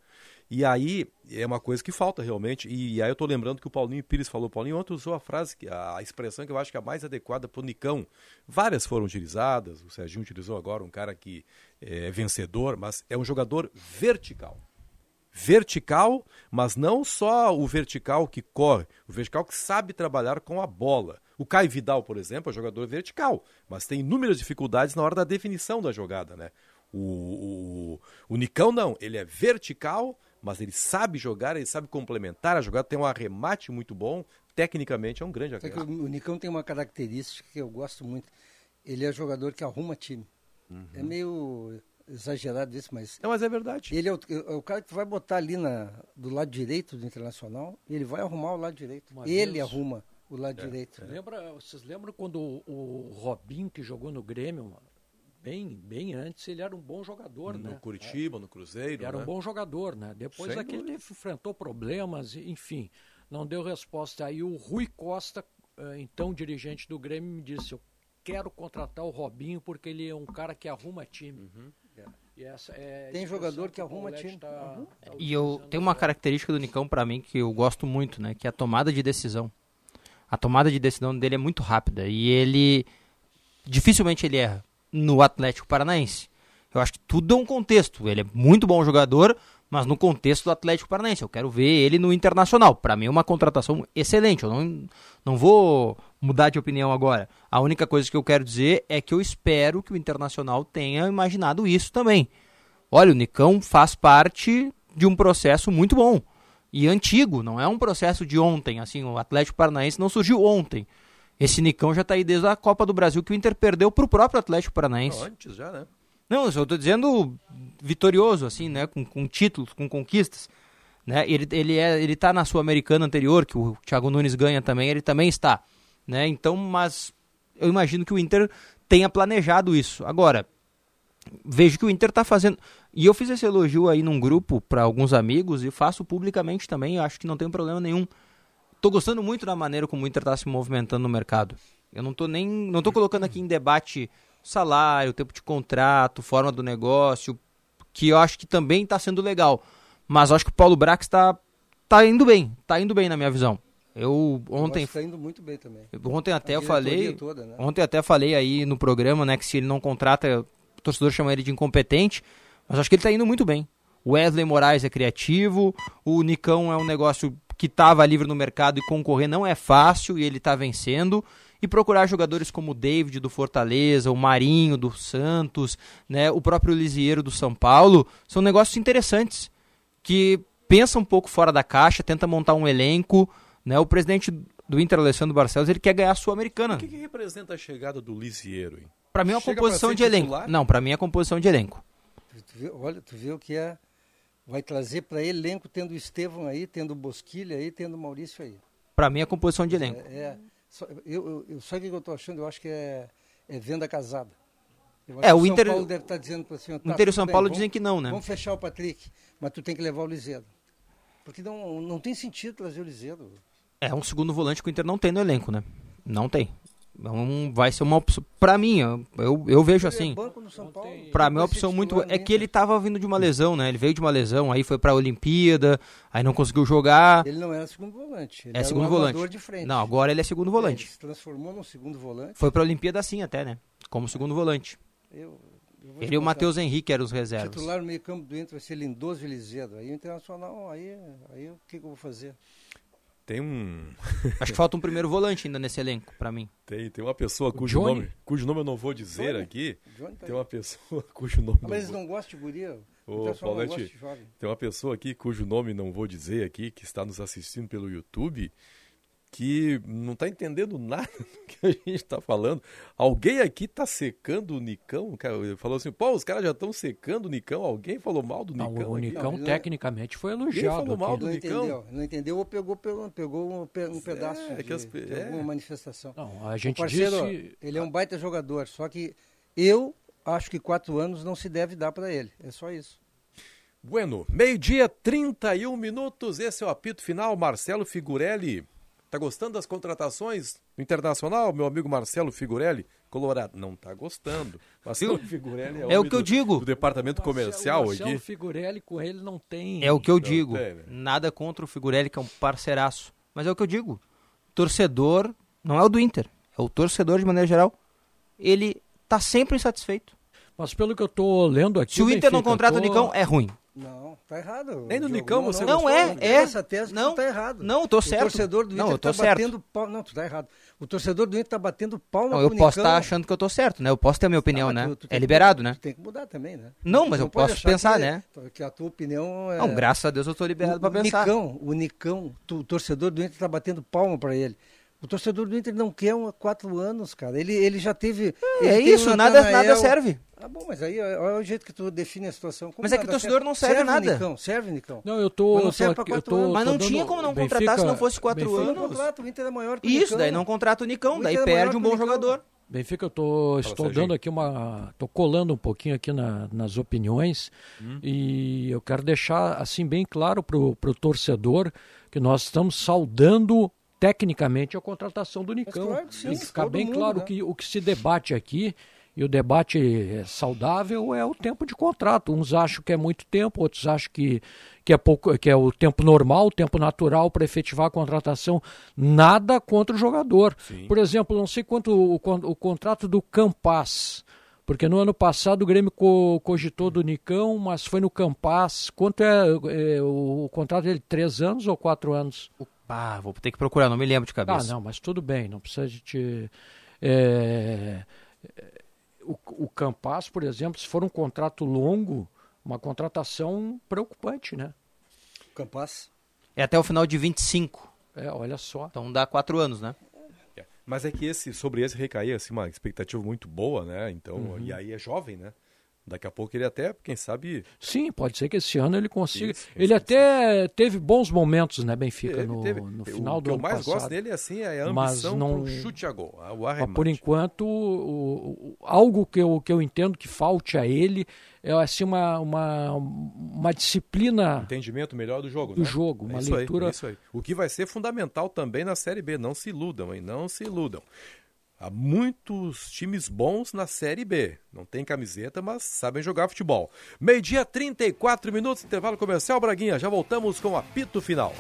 Speaker 2: E aí é uma coisa que falta realmente. E aí eu tô lembrando que o Paulinho Pires falou. O Paulinho ontem usou a frase, a expressão que eu acho que é a mais adequada pro Nicão. Várias foram utilizadas. O Serginho utilizou agora um cara que é vencedor, mas é um jogador vertical. Vertical, mas não só o vertical que corre, o vertical que sabe trabalhar com a bola. O Caio Vidal, por exemplo, é jogador vertical, mas tem inúmeras dificuldades na hora da definição da jogada, né? O, o, o Nicão não, ele é vertical, mas ele sabe jogar, ele sabe complementar a jogada, tem um arremate muito bom, tecnicamente é um grande atleta.
Speaker 6: o Nicão tem uma característica que eu gosto muito. Ele é jogador que arruma time.
Speaker 2: Uhum.
Speaker 6: É meio exagerado isso, mas
Speaker 2: Não, mas é verdade.
Speaker 6: ele é o, é o cara que tu vai botar ali na, do lado direito do Internacional e ele vai arrumar o lado direito.
Speaker 4: Uma
Speaker 6: ele
Speaker 4: vez-
Speaker 6: arruma o
Speaker 2: É,
Speaker 6: lado direito.
Speaker 4: Lembra, vocês lembram quando o, o Robinho, que jogou no Grêmio, mano, bem, bem antes, ele era um bom jogador,
Speaker 2: No
Speaker 4: né?
Speaker 2: Curitiba, no Cruzeiro,
Speaker 4: Ele era
Speaker 2: né?
Speaker 4: um bom jogador, né? Depois
Speaker 2: Sem
Speaker 4: aqui ele
Speaker 2: dúvida.
Speaker 4: enfrentou problemas, enfim, não deu resposta. Aí o Rui Costa, eh, então dirigente do Grêmio, me disse: Eu quero contratar o Robinho porque ele é um cara que arruma time.
Speaker 2: Uhum.
Speaker 4: E essa é a
Speaker 6: Tem jogador que arruma time.
Speaker 4: tá-
Speaker 6: Uhum.
Speaker 4: tá
Speaker 3: E eu tenho uma característica do Nicão pra mim que eu gosto muito, né? Que é a tomada de decisão. A tomada de decisão dele é muito rápida e ele dificilmente ele erra no Atlético Paranaense. Eu acho que tudo é um contexto. Ele é muito bom jogador, mas no contexto do Atlético Paranaense. Eu quero ver ele no Internacional. Pra mim é uma contratação excelente. Eu não, não vou mudar de opinião agora. A única coisa que eu quero dizer é que eu espero que o Internacional tenha imaginado isso também. Olha, o Nicão faz parte de um processo muito bom e antigo, não é um processo de ontem, assim, o Atlético Paranaense não surgiu ontem. Esse Nicão já está aí desde a Copa do Brasil que o Inter perdeu para o próprio Atlético Paranaense.
Speaker 2: Não, antes já, né?
Speaker 3: Não, eu só tô dizendo vitorioso, assim, né? Com, com títulos, com conquistas. Né? Ele, ele, é, ele tá na Sul-Americana anterior, que o Thiago Nunes ganha também, ele também está. Né? Então, mas eu imagino que o Inter tenha planejado isso. Agora, vejo que o Inter tá fazendo. E eu fiz esse elogio aí num grupo para alguns amigos e faço publicamente também, acho que não tem problema nenhum. Tô gostando muito da maneira como o Inter tá se movimentando no mercado. Eu não tô nem. não tô colocando aqui em debate salário, tempo de contrato, forma do negócio, que eu acho que também está sendo legal. Mas eu acho que o Paulo Brax está tá indo bem, tá indo bem na minha visão. Eu ontem,
Speaker 6: Está indo muito bem também.
Speaker 3: ontem até eu falei,
Speaker 6: toda, né?
Speaker 3: ontem até falei aí no programa, né, que se ele não contrata, o torcedor chama ele de incompetente, mas acho que ele está indo muito bem. O Wesley Moraes é criativo, o Nicão é um negócio que estava livre no mercado e concorrer não é fácil e ele está vencendo. e procurar jogadores como o David do Fortaleza, o Marinho do Santos, né, o próprio Lisieiro do São Paulo, são negócios interessantes que pensa um pouco fora da caixa, tenta montar um elenco, né? O presidente do Inter, Alessandro Barcelos, ele quer ganhar a Sul-Americana.
Speaker 2: O que, que, representa a chegada do Lisieiro?
Speaker 3: Pra mim é uma Chega composição de elenco. Titular? Não, pra mim é composição de elenco.
Speaker 6: Tu viu, olha, tu viu que é vai trazer para elenco tendo o Estevão aí, tendo o Bosquilha aí, tendo o Maurício aí.
Speaker 3: Para mim é composição de elenco.
Speaker 6: É, é só, eu, eu, só que eu estou achando, eu acho que é, é venda casada.
Speaker 3: É, o, Inter.
Speaker 6: São Paulo deve estar tá dizendo para assim,
Speaker 3: tá, Inter e o São Paulo bem, dizem vamos, que não, né?
Speaker 6: Vamos fechar o Patrick, mas tu tem que levar o Lizedo. Porque não, não tem sentido trazer o Lizedo.
Speaker 3: É um segundo volante que o Inter não tem no elenco, né? Não tem. Então vai ser uma opção. Pra mim, eu, eu vejo assim. Pra mim, é uma opção muito. É que ele tava vindo de uma lesão, né? Ele veio de uma lesão, aí foi pra Olimpíada, aí não conseguiu jogar.
Speaker 6: Ele não era segundo volante.
Speaker 3: Ele é segundo um volante.
Speaker 6: De frente.
Speaker 3: Não, agora ele é segundo volante. Ele
Speaker 6: se transformou num segundo volante.
Speaker 3: Foi pra Olimpíada assim até, né? Como segundo volante. Eu, eu ele e o Matheus Henrique eram os reservas.
Speaker 6: Titular no meio campo do Inter vai ser Lindoso e Lizedo. Aí o Internacional, aí, aí o que, que eu vou fazer?
Speaker 2: Tem um.
Speaker 3: Acho que falta um primeiro volante ainda nesse elenco, para mim.
Speaker 2: Tem, tem uma pessoa cujo nome, cujo nome eu não vou dizer Johnny? aqui. Johnny tá tem uma pessoa cujo nome.
Speaker 6: Ah, mas eles não gostam de guria?
Speaker 2: Ô, Paulete, tem uma pessoa aqui cujo nome não vou dizer aqui, que está nos assistindo pelo YouTube que não está entendendo nada do que a gente está falando. Alguém aqui está secando o Nicão? Cara, falou assim, pô, os caras já estão secando o Nicão. Alguém falou mal do Nicão? Não,
Speaker 4: o Nicão não, tecnicamente foi elogiado.
Speaker 2: falou mal do
Speaker 6: não
Speaker 2: Nicão?
Speaker 6: Entendeu, não entendeu ou pegou, pegou, pegou um, um pedaço é, de, as, de é. alguma manifestação.
Speaker 4: Não, a gente
Speaker 6: o parceiro,
Speaker 4: disse...
Speaker 6: ele é um baita jogador, só que eu acho que quatro anos não se deve dar para ele. É só isso.
Speaker 2: Bueno, meio-dia, 31 minutos. Esse é o apito final. Marcelo Figurelli Tá gostando das contratações do Internacional, meu amigo Marcelo Figurelli? Colorado, não tá gostando. Marcelo Figurelli
Speaker 3: é, é o que eu digo.
Speaker 2: Do departamento comercial
Speaker 4: Marcelo
Speaker 2: aqui.
Speaker 4: Figurelli com ele não tem.
Speaker 3: É o que eu digo. Tem, né? Nada contra o Figurelli, que é um parceiraço. Mas é o que eu digo. Torcedor não é o do Inter, é o torcedor de maneira geral. Ele tá sempre insatisfeito.
Speaker 4: Mas pelo que eu tô lendo aqui.
Speaker 3: Se o Inter Benfica, não contrata tô... o Nicão, é ruim.
Speaker 6: Não, tá errado.
Speaker 2: Nem no Nicão você
Speaker 3: Não, não é, é.
Speaker 6: Essa tese não, tá errado.
Speaker 3: Não, tô certo.
Speaker 6: O torcedor do Inter
Speaker 3: não, eu tô
Speaker 6: tá
Speaker 3: certo.
Speaker 6: batendo pau. Não, tu tá errado. O torcedor do Inter tá batendo
Speaker 3: no Não, eu posso estar tá achando que eu tô certo, né? Eu posso ter a minha opinião, tá, né? Tu, tu é liberado,
Speaker 6: que,
Speaker 3: né?
Speaker 6: Tu tem que mudar também, né?
Speaker 3: Não, mas eu posso pensar,
Speaker 6: que,
Speaker 3: né?
Speaker 6: Que a tua opinião é...
Speaker 3: Não, graças a Deus eu tô liberado para pensar.
Speaker 6: Nicão, o Nicão, o torcedor do Inter tá batendo palma para ele. O torcedor do Inter não quer um, quatro anos, cara. Ele, ele já teve.
Speaker 3: É, é isso, nada, nada serve.
Speaker 6: Ah, bom, mas aí olha o jeito que tu define a situação.
Speaker 3: Como mas é que o torcedor serve? não serve, serve nada.
Speaker 6: Nicão, serve, Nicão.
Speaker 4: Não, eu tô.
Speaker 6: Mas não serve pra quatro anos.
Speaker 3: Mas não tinha como não Benfica, contratar se não fosse quatro Benfica, anos.
Speaker 6: Não contrata, o Inter é maior que
Speaker 3: o Isso, daí não contrata o Nicão, o daí é perde um bom jogador.
Speaker 4: Benfica, eu tô, estou dando aqui uma. Estou colando um pouquinho aqui na, nas opiniões hum. e eu quero deixar assim bem claro para o torcedor que nós estamos saudando tecnicamente a contratação do Nicão. Claro sim, Tem que ficar bem mundo, claro né? que o que se debate aqui, e o debate saudável, é o tempo de contrato. Uns acham que é muito tempo, outros acham que, que, é, pouco, que é o tempo normal, o tempo natural para efetivar a contratação. Nada contra o jogador. Sim. Por exemplo, não sei quanto o, o contrato do Campas. Porque no ano passado o Grêmio co cogitou do Nicão, mas foi no Campas. Quanto é, é o, o contrato dele? Três anos ou quatro anos?
Speaker 3: O ah, vou ter que procurar, não me lembro de cabeça.
Speaker 4: Ah, não, mas tudo bem, não precisa de te. É, o, o Campas, por exemplo, se for um contrato longo, uma contratação preocupante, né?
Speaker 6: Campas?
Speaker 3: É até o final de 25.
Speaker 4: É, olha só.
Speaker 3: Então dá quatro anos, né?
Speaker 2: É, mas é que esse, sobre esse recair assim, uma expectativa muito boa, né? Então, uhum. e aí é jovem, né? Daqui a pouco ele até, quem sabe.
Speaker 4: Sim, pode ser que esse ano ele consiga. Isso, ele até teve bons momentos, né, Benfica, no,
Speaker 2: teve,
Speaker 4: no final
Speaker 2: o
Speaker 4: do ano passado.
Speaker 2: O que eu mais gosto dele assim, é a ambição mas não, chute a gol, o
Speaker 4: Mas por enquanto, o, o, algo que eu, que eu entendo que falte a ele é assim uma, uma, uma disciplina.
Speaker 2: Entendimento melhor do jogo.
Speaker 4: Do
Speaker 2: né?
Speaker 4: jogo, uma é leitura.
Speaker 2: Aí, é isso aí. O que vai ser fundamental também na Série B. Não se iludam, hein? Não se iludam. Há muitos times bons na Série B. Não tem camiseta, mas sabem jogar futebol. Meio-dia, 34 minutos, intervalo comercial, Braguinha. Já voltamos com o apito final.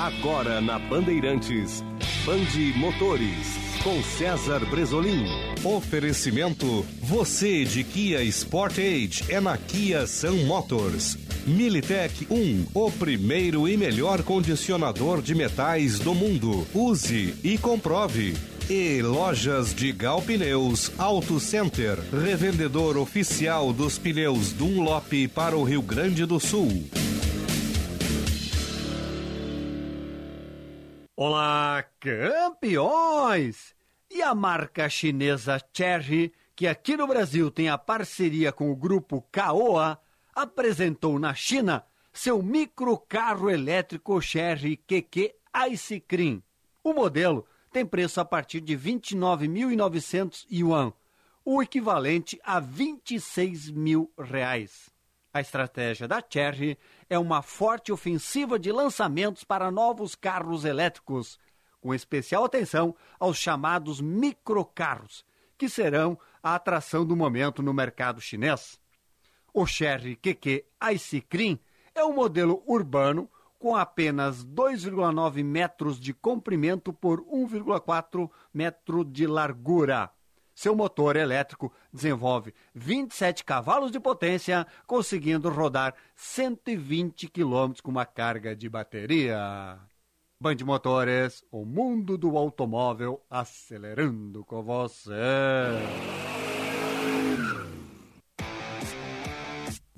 Speaker 1: Agora na Bandeirantes, Bande Motores. Com César Bresolim. Oferecimento: você de Kia Sportage é na Kia Sun Motors. Militech 1, o primeiro e melhor condicionador de metais do mundo. Use e comprove. E Lojas de Gal Pneus Auto Center, revendedor oficial dos pneus Dunlop para o Rio Grande do Sul.
Speaker 7: Olá, campeões! E a marca chinesa Cherry, que aqui no Brasil tem a parceria com o grupo Caoa, apresentou na China seu microcarro elétrico Cherry QQ Ice Cream. O modelo tem preço a partir de 29.900 yuan, o equivalente a 26 mil reais. A estratégia da Cherry é uma forte ofensiva de lançamentos para novos carros elétricos, com especial atenção aos chamados microcarros, que serão a atração do momento no mercado chinês. O Cherry QQ Ice Cream é um modelo urbano com apenas 2,9 metros de comprimento por 1,4 metro de largura. Seu motor elétrico desenvolve 27 cavalos de potência, conseguindo rodar 120 km com uma carga de bateria. Band Motores, o mundo do automóvel acelerando com você.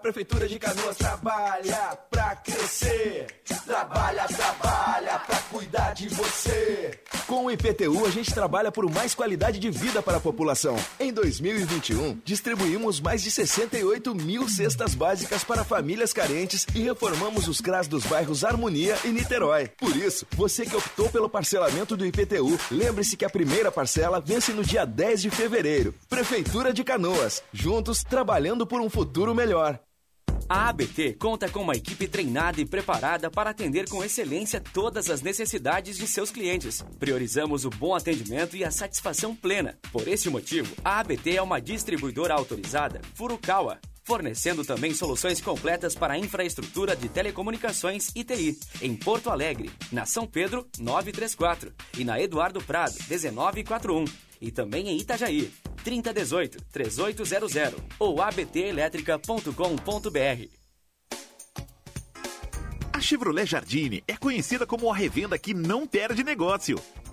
Speaker 8: A Prefeitura de Canoas trabalha pra crescer. Trabalha, trabalha pra cuidar de você.
Speaker 9: Com o IPTU, a gente trabalha por mais qualidade de vida para a população. Em 2021, distribuímos mais de 68 mil cestas básicas para famílias carentes e reformamos os CRAS dos bairros Harmonia e Niterói. Por isso, você que optou pelo parcelamento do IPTU, lembre-se que a primeira parcela vence no dia 10 de fevereiro. Prefeitura de Canoas, juntos trabalhando por um futuro melhor.
Speaker 10: A ABT conta com uma equipe treinada e preparada para atender com excelência todas as necessidades de seus clientes. Priorizamos o bom atendimento e a satisfação plena. Por esse motivo, a ABT é uma distribuidora autorizada Furukawa, fornecendo também soluções completas para a infraestrutura de telecomunicações e TI, em Porto Alegre, na São Pedro 934 e na Eduardo Prado 1941, e também em Itajaí 3018 3800 ou abtelétrica.com.br.
Speaker 11: A Chevrolet Jardine é conhecida como a revenda que não perde negócio.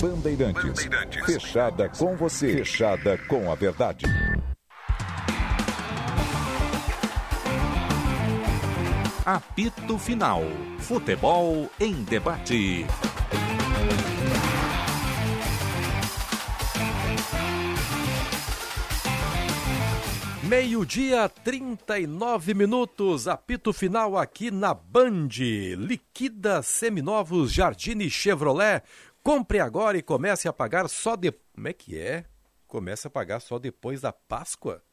Speaker 12: Bandeirantes. Bandeirantes. Fechada com você. Fechada com a verdade.
Speaker 1: Apito Final. Futebol em debate. Meio-dia, 39 minutos. Apito final aqui na Band. Liquida seminovos Jardine Chevrolet. Compre agora e comece a pagar só de. Como é que é? Comece a pagar só depois da Páscoa?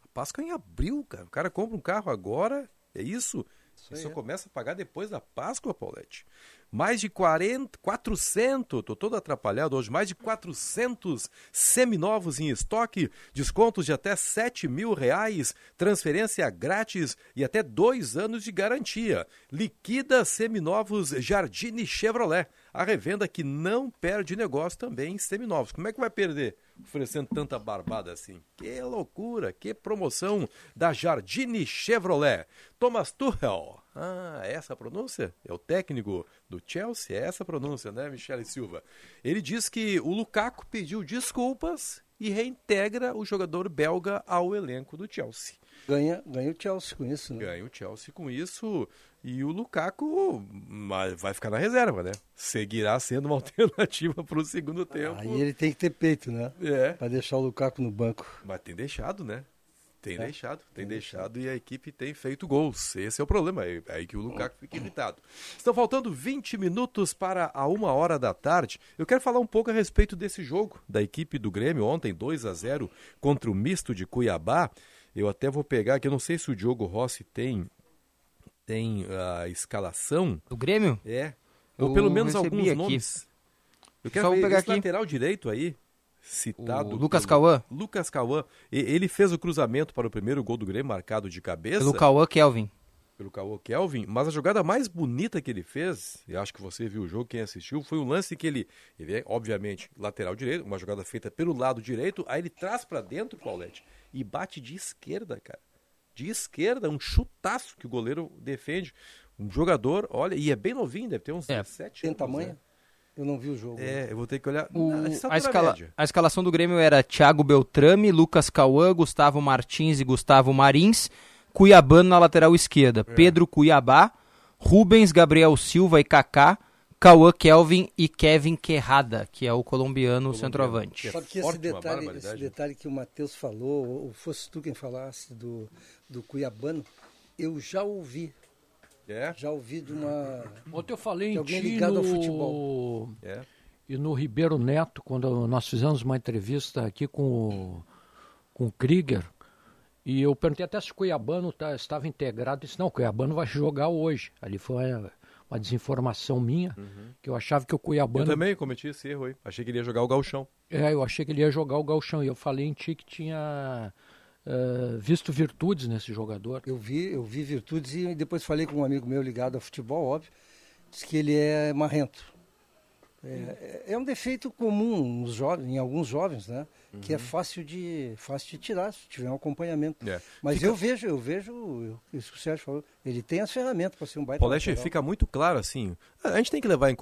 Speaker 1: A Páscoa é em abril, cara. O cara compra um carro agora, é isso?
Speaker 2: Ele só começa a pagar depois da Páscoa, Paulette. Mais de 40, 400, tô todo atrapalhado hoje, mais de 400 seminovos em estoque, descontos de até 7 mil reais, transferência grátis e até dois anos de garantia. Liquida seminovos Jardine Chevrolet, a revenda que não perde negócio também em seminovos. Como é que vai perder oferecendo tanta barbada assim? Que loucura, que promoção da Jardine Chevrolet. Thomas Tuchel, ah, é essa pronúncia? É o técnico do Chelsea? É essa pronúncia, né, Michele Silva? Ele diz que o Lukaku pediu desculpas e reintegra o jogador belga ao elenco do Chelsea.
Speaker 6: Ganha, ganha o Chelsea com isso, né?
Speaker 2: Ganha o Chelsea com isso e o Lukaku vai ficar na reserva, né? Seguirá sendo uma alternativa para o segundo tempo.
Speaker 6: Aí ele tem que ter peito, né?
Speaker 2: É.
Speaker 6: Para deixar o Lukaku no banco.
Speaker 2: Mas tem deixado, né? Tem é. deixado, tem, tem deixado, deixado e a equipe tem feito gols. Esse é o problema, é aí que o Lukaku fica irritado. Estão faltando 20 minutos para a uma hora da tarde. Eu quero falar um pouco a respeito desse jogo da equipe do Grêmio ontem, 2 a 0 contra o misto de Cuiabá. Eu até vou pegar aqui, eu não sei se o Diogo Rossi tem tem a escalação.
Speaker 3: Do Grêmio?
Speaker 2: É. Ou eu pelo menos alguns aqui. nomes. Eu quero Só ver pegar esse aqui. lateral direito aí citado.
Speaker 3: O Lucas Cauã.
Speaker 2: Lucas Cauã. Ele fez o cruzamento para o primeiro gol do Grêmio, marcado de cabeça.
Speaker 3: Pelo Cauã Kelvin.
Speaker 2: Pelo Cauã Kelvin. Mas a jogada mais bonita que ele fez, e acho que você viu o jogo, quem assistiu, foi o lance que ele. Ele é, obviamente, lateral direito, uma jogada feita pelo lado direito, aí ele traz para dentro, Paulette, e bate de esquerda, cara. De esquerda, um chutaço que o goleiro defende. Um jogador, olha, e é bem novinho, deve ter uns é. 17 anos.
Speaker 6: Tem tamanho? Né? Eu não vi o jogo.
Speaker 2: É, eu vou ter que olhar.
Speaker 3: O, a, escala, a, escalação do Grêmio era Thiago Beltrame, Lucas Cauã, Gustavo Martins e Gustavo Marins. Cuiabano na lateral esquerda. É. Pedro Cuiabá, Rubens, Gabriel Silva e Kaká. Cauã Kelvin e Kevin Querrada, que é o colombiano, colombiano centroavante.
Speaker 6: Sabe que esse detalhe, esse detalhe que o Matheus falou, ou fosse tu quem falasse do, do Cuiabano, eu já ouvi é? Já ouvi de uma.
Speaker 4: Ontem eu falei em alguém ligado no... ao futebol. É. E no Ribeiro Neto, quando nós fizemos uma entrevista aqui com o, com o Krieger, e eu perguntei até se o Cuiabano tá, estava integrado. Disse, não, o Cuiabano vai jogar hoje. Ali foi uma desinformação minha, uhum. que eu achava que o Cuiabano...
Speaker 2: Eu também cometi esse erro aí. Achei que ele ia jogar o galchão.
Speaker 4: É, eu achei que ele ia jogar o galchão. E eu falei em ti que tinha uh, visto virtudes nesse jogador.
Speaker 6: Eu vi, eu vi virtudes e depois falei com um amigo meu ligado ao futebol, óbvio, disse que ele é marrento. É, é um defeito comum nos jovens, em alguns jovens, né? Uhum. Que é fácil de, fácil de tirar se tiver um acompanhamento. É. Mas fica... eu vejo, eu vejo, isso que o Sérgio falou, ele tem as ferramentas para ser um baita.
Speaker 2: Paulete, fica muito claro assim. A gente tem que levar em,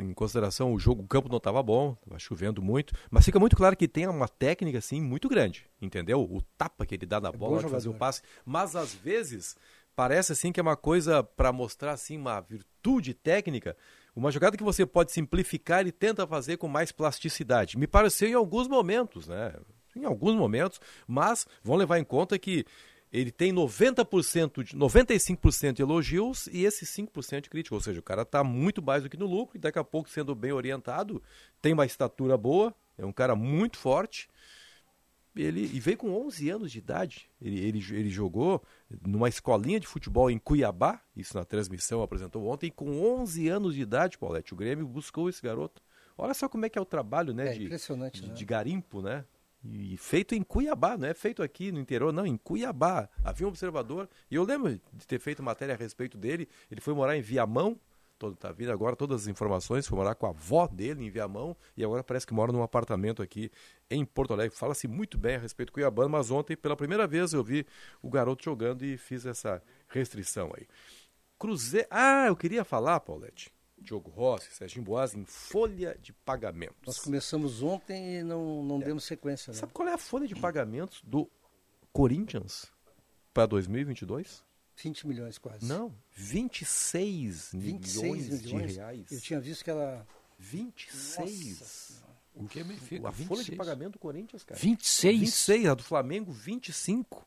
Speaker 2: em consideração o jogo, o campo não estava bom, estava chovendo muito, mas fica muito claro que tem uma técnica assim muito grande, entendeu? O tapa que ele dá na é bola, fazer o passe. Mas às vezes parece assim que é uma coisa para mostrar assim uma virtude técnica uma jogada que você pode simplificar e tenta fazer com mais plasticidade. Me pareceu em alguns momentos, né? Em alguns momentos, mas vão levar em conta que ele tem 90% de 95% de elogios e esses 5% de crítica, ou seja, o cara está muito mais do que no lucro e daqui a pouco sendo bem orientado, tem uma estatura boa, é um cara muito forte ele e veio com 11 anos de idade. Ele, ele, ele jogou numa escolinha de futebol em Cuiabá, isso na transmissão apresentou ontem, com 11 anos de idade, Paulette. O Grêmio buscou esse garoto. Olha só como é que é o trabalho, né?
Speaker 6: É de, impressionante,
Speaker 2: de,
Speaker 6: né?
Speaker 2: de garimpo, né? E feito em Cuiabá, não é feito aqui no interior, não, em Cuiabá. Havia um observador, e eu lembro de ter feito matéria a respeito dele. Ele foi morar em Viamão, todo, tá vindo agora todas as informações, foi morar com a avó dele em Viamão e agora parece que mora num apartamento aqui em Porto Alegre. Fala-se muito bem a respeito do Cuiabano, mas ontem, pela primeira vez, eu vi o garoto jogando e fiz essa restrição aí. Cruzeiro. Ah, eu queria falar, Paulette. Diogo Rossi, Serginho Boas, em folha de pagamentos.
Speaker 6: Nós começamos ontem e não, não é. demos sequência. Né?
Speaker 2: Sabe qual é a folha de pagamentos do Corinthians para 2022?
Speaker 6: 20 milhões quase.
Speaker 2: Não, 26, 26 milhões, milhões, de reais.
Speaker 6: Eu tinha visto que ela...
Speaker 2: 26?
Speaker 4: O que me fica?
Speaker 2: A 26. folha de pagamento do Corinthians, cara.
Speaker 4: 26?
Speaker 2: 26, a do Flamengo, 25.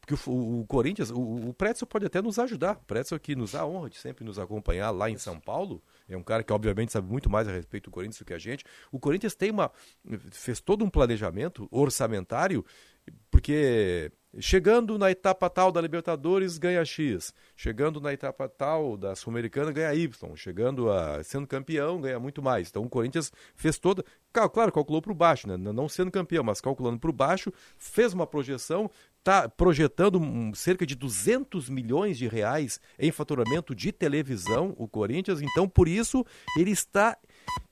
Speaker 2: Porque o, o, o Corinthians, o, o Pretzel pode até nos ajudar. O Pretzel que nos dá a honra de sempre nos acompanhar lá em São Paulo. É um cara que obviamente sabe muito mais a respeito do Corinthians do que a gente. O Corinthians tem uma fez todo um planejamento orçamentário Porque chegando na etapa tal da Libertadores ganha X, chegando na etapa tal da Sul-Americana ganha Y, chegando a sendo campeão ganha muito mais. Então o Corinthians fez toda, claro, calculou para o baixo, né? não sendo campeão, mas calculando para o baixo, fez uma projeção, está projetando um- cerca de 200 milhões de reais em faturamento de televisão, o Corinthians, então por isso ele está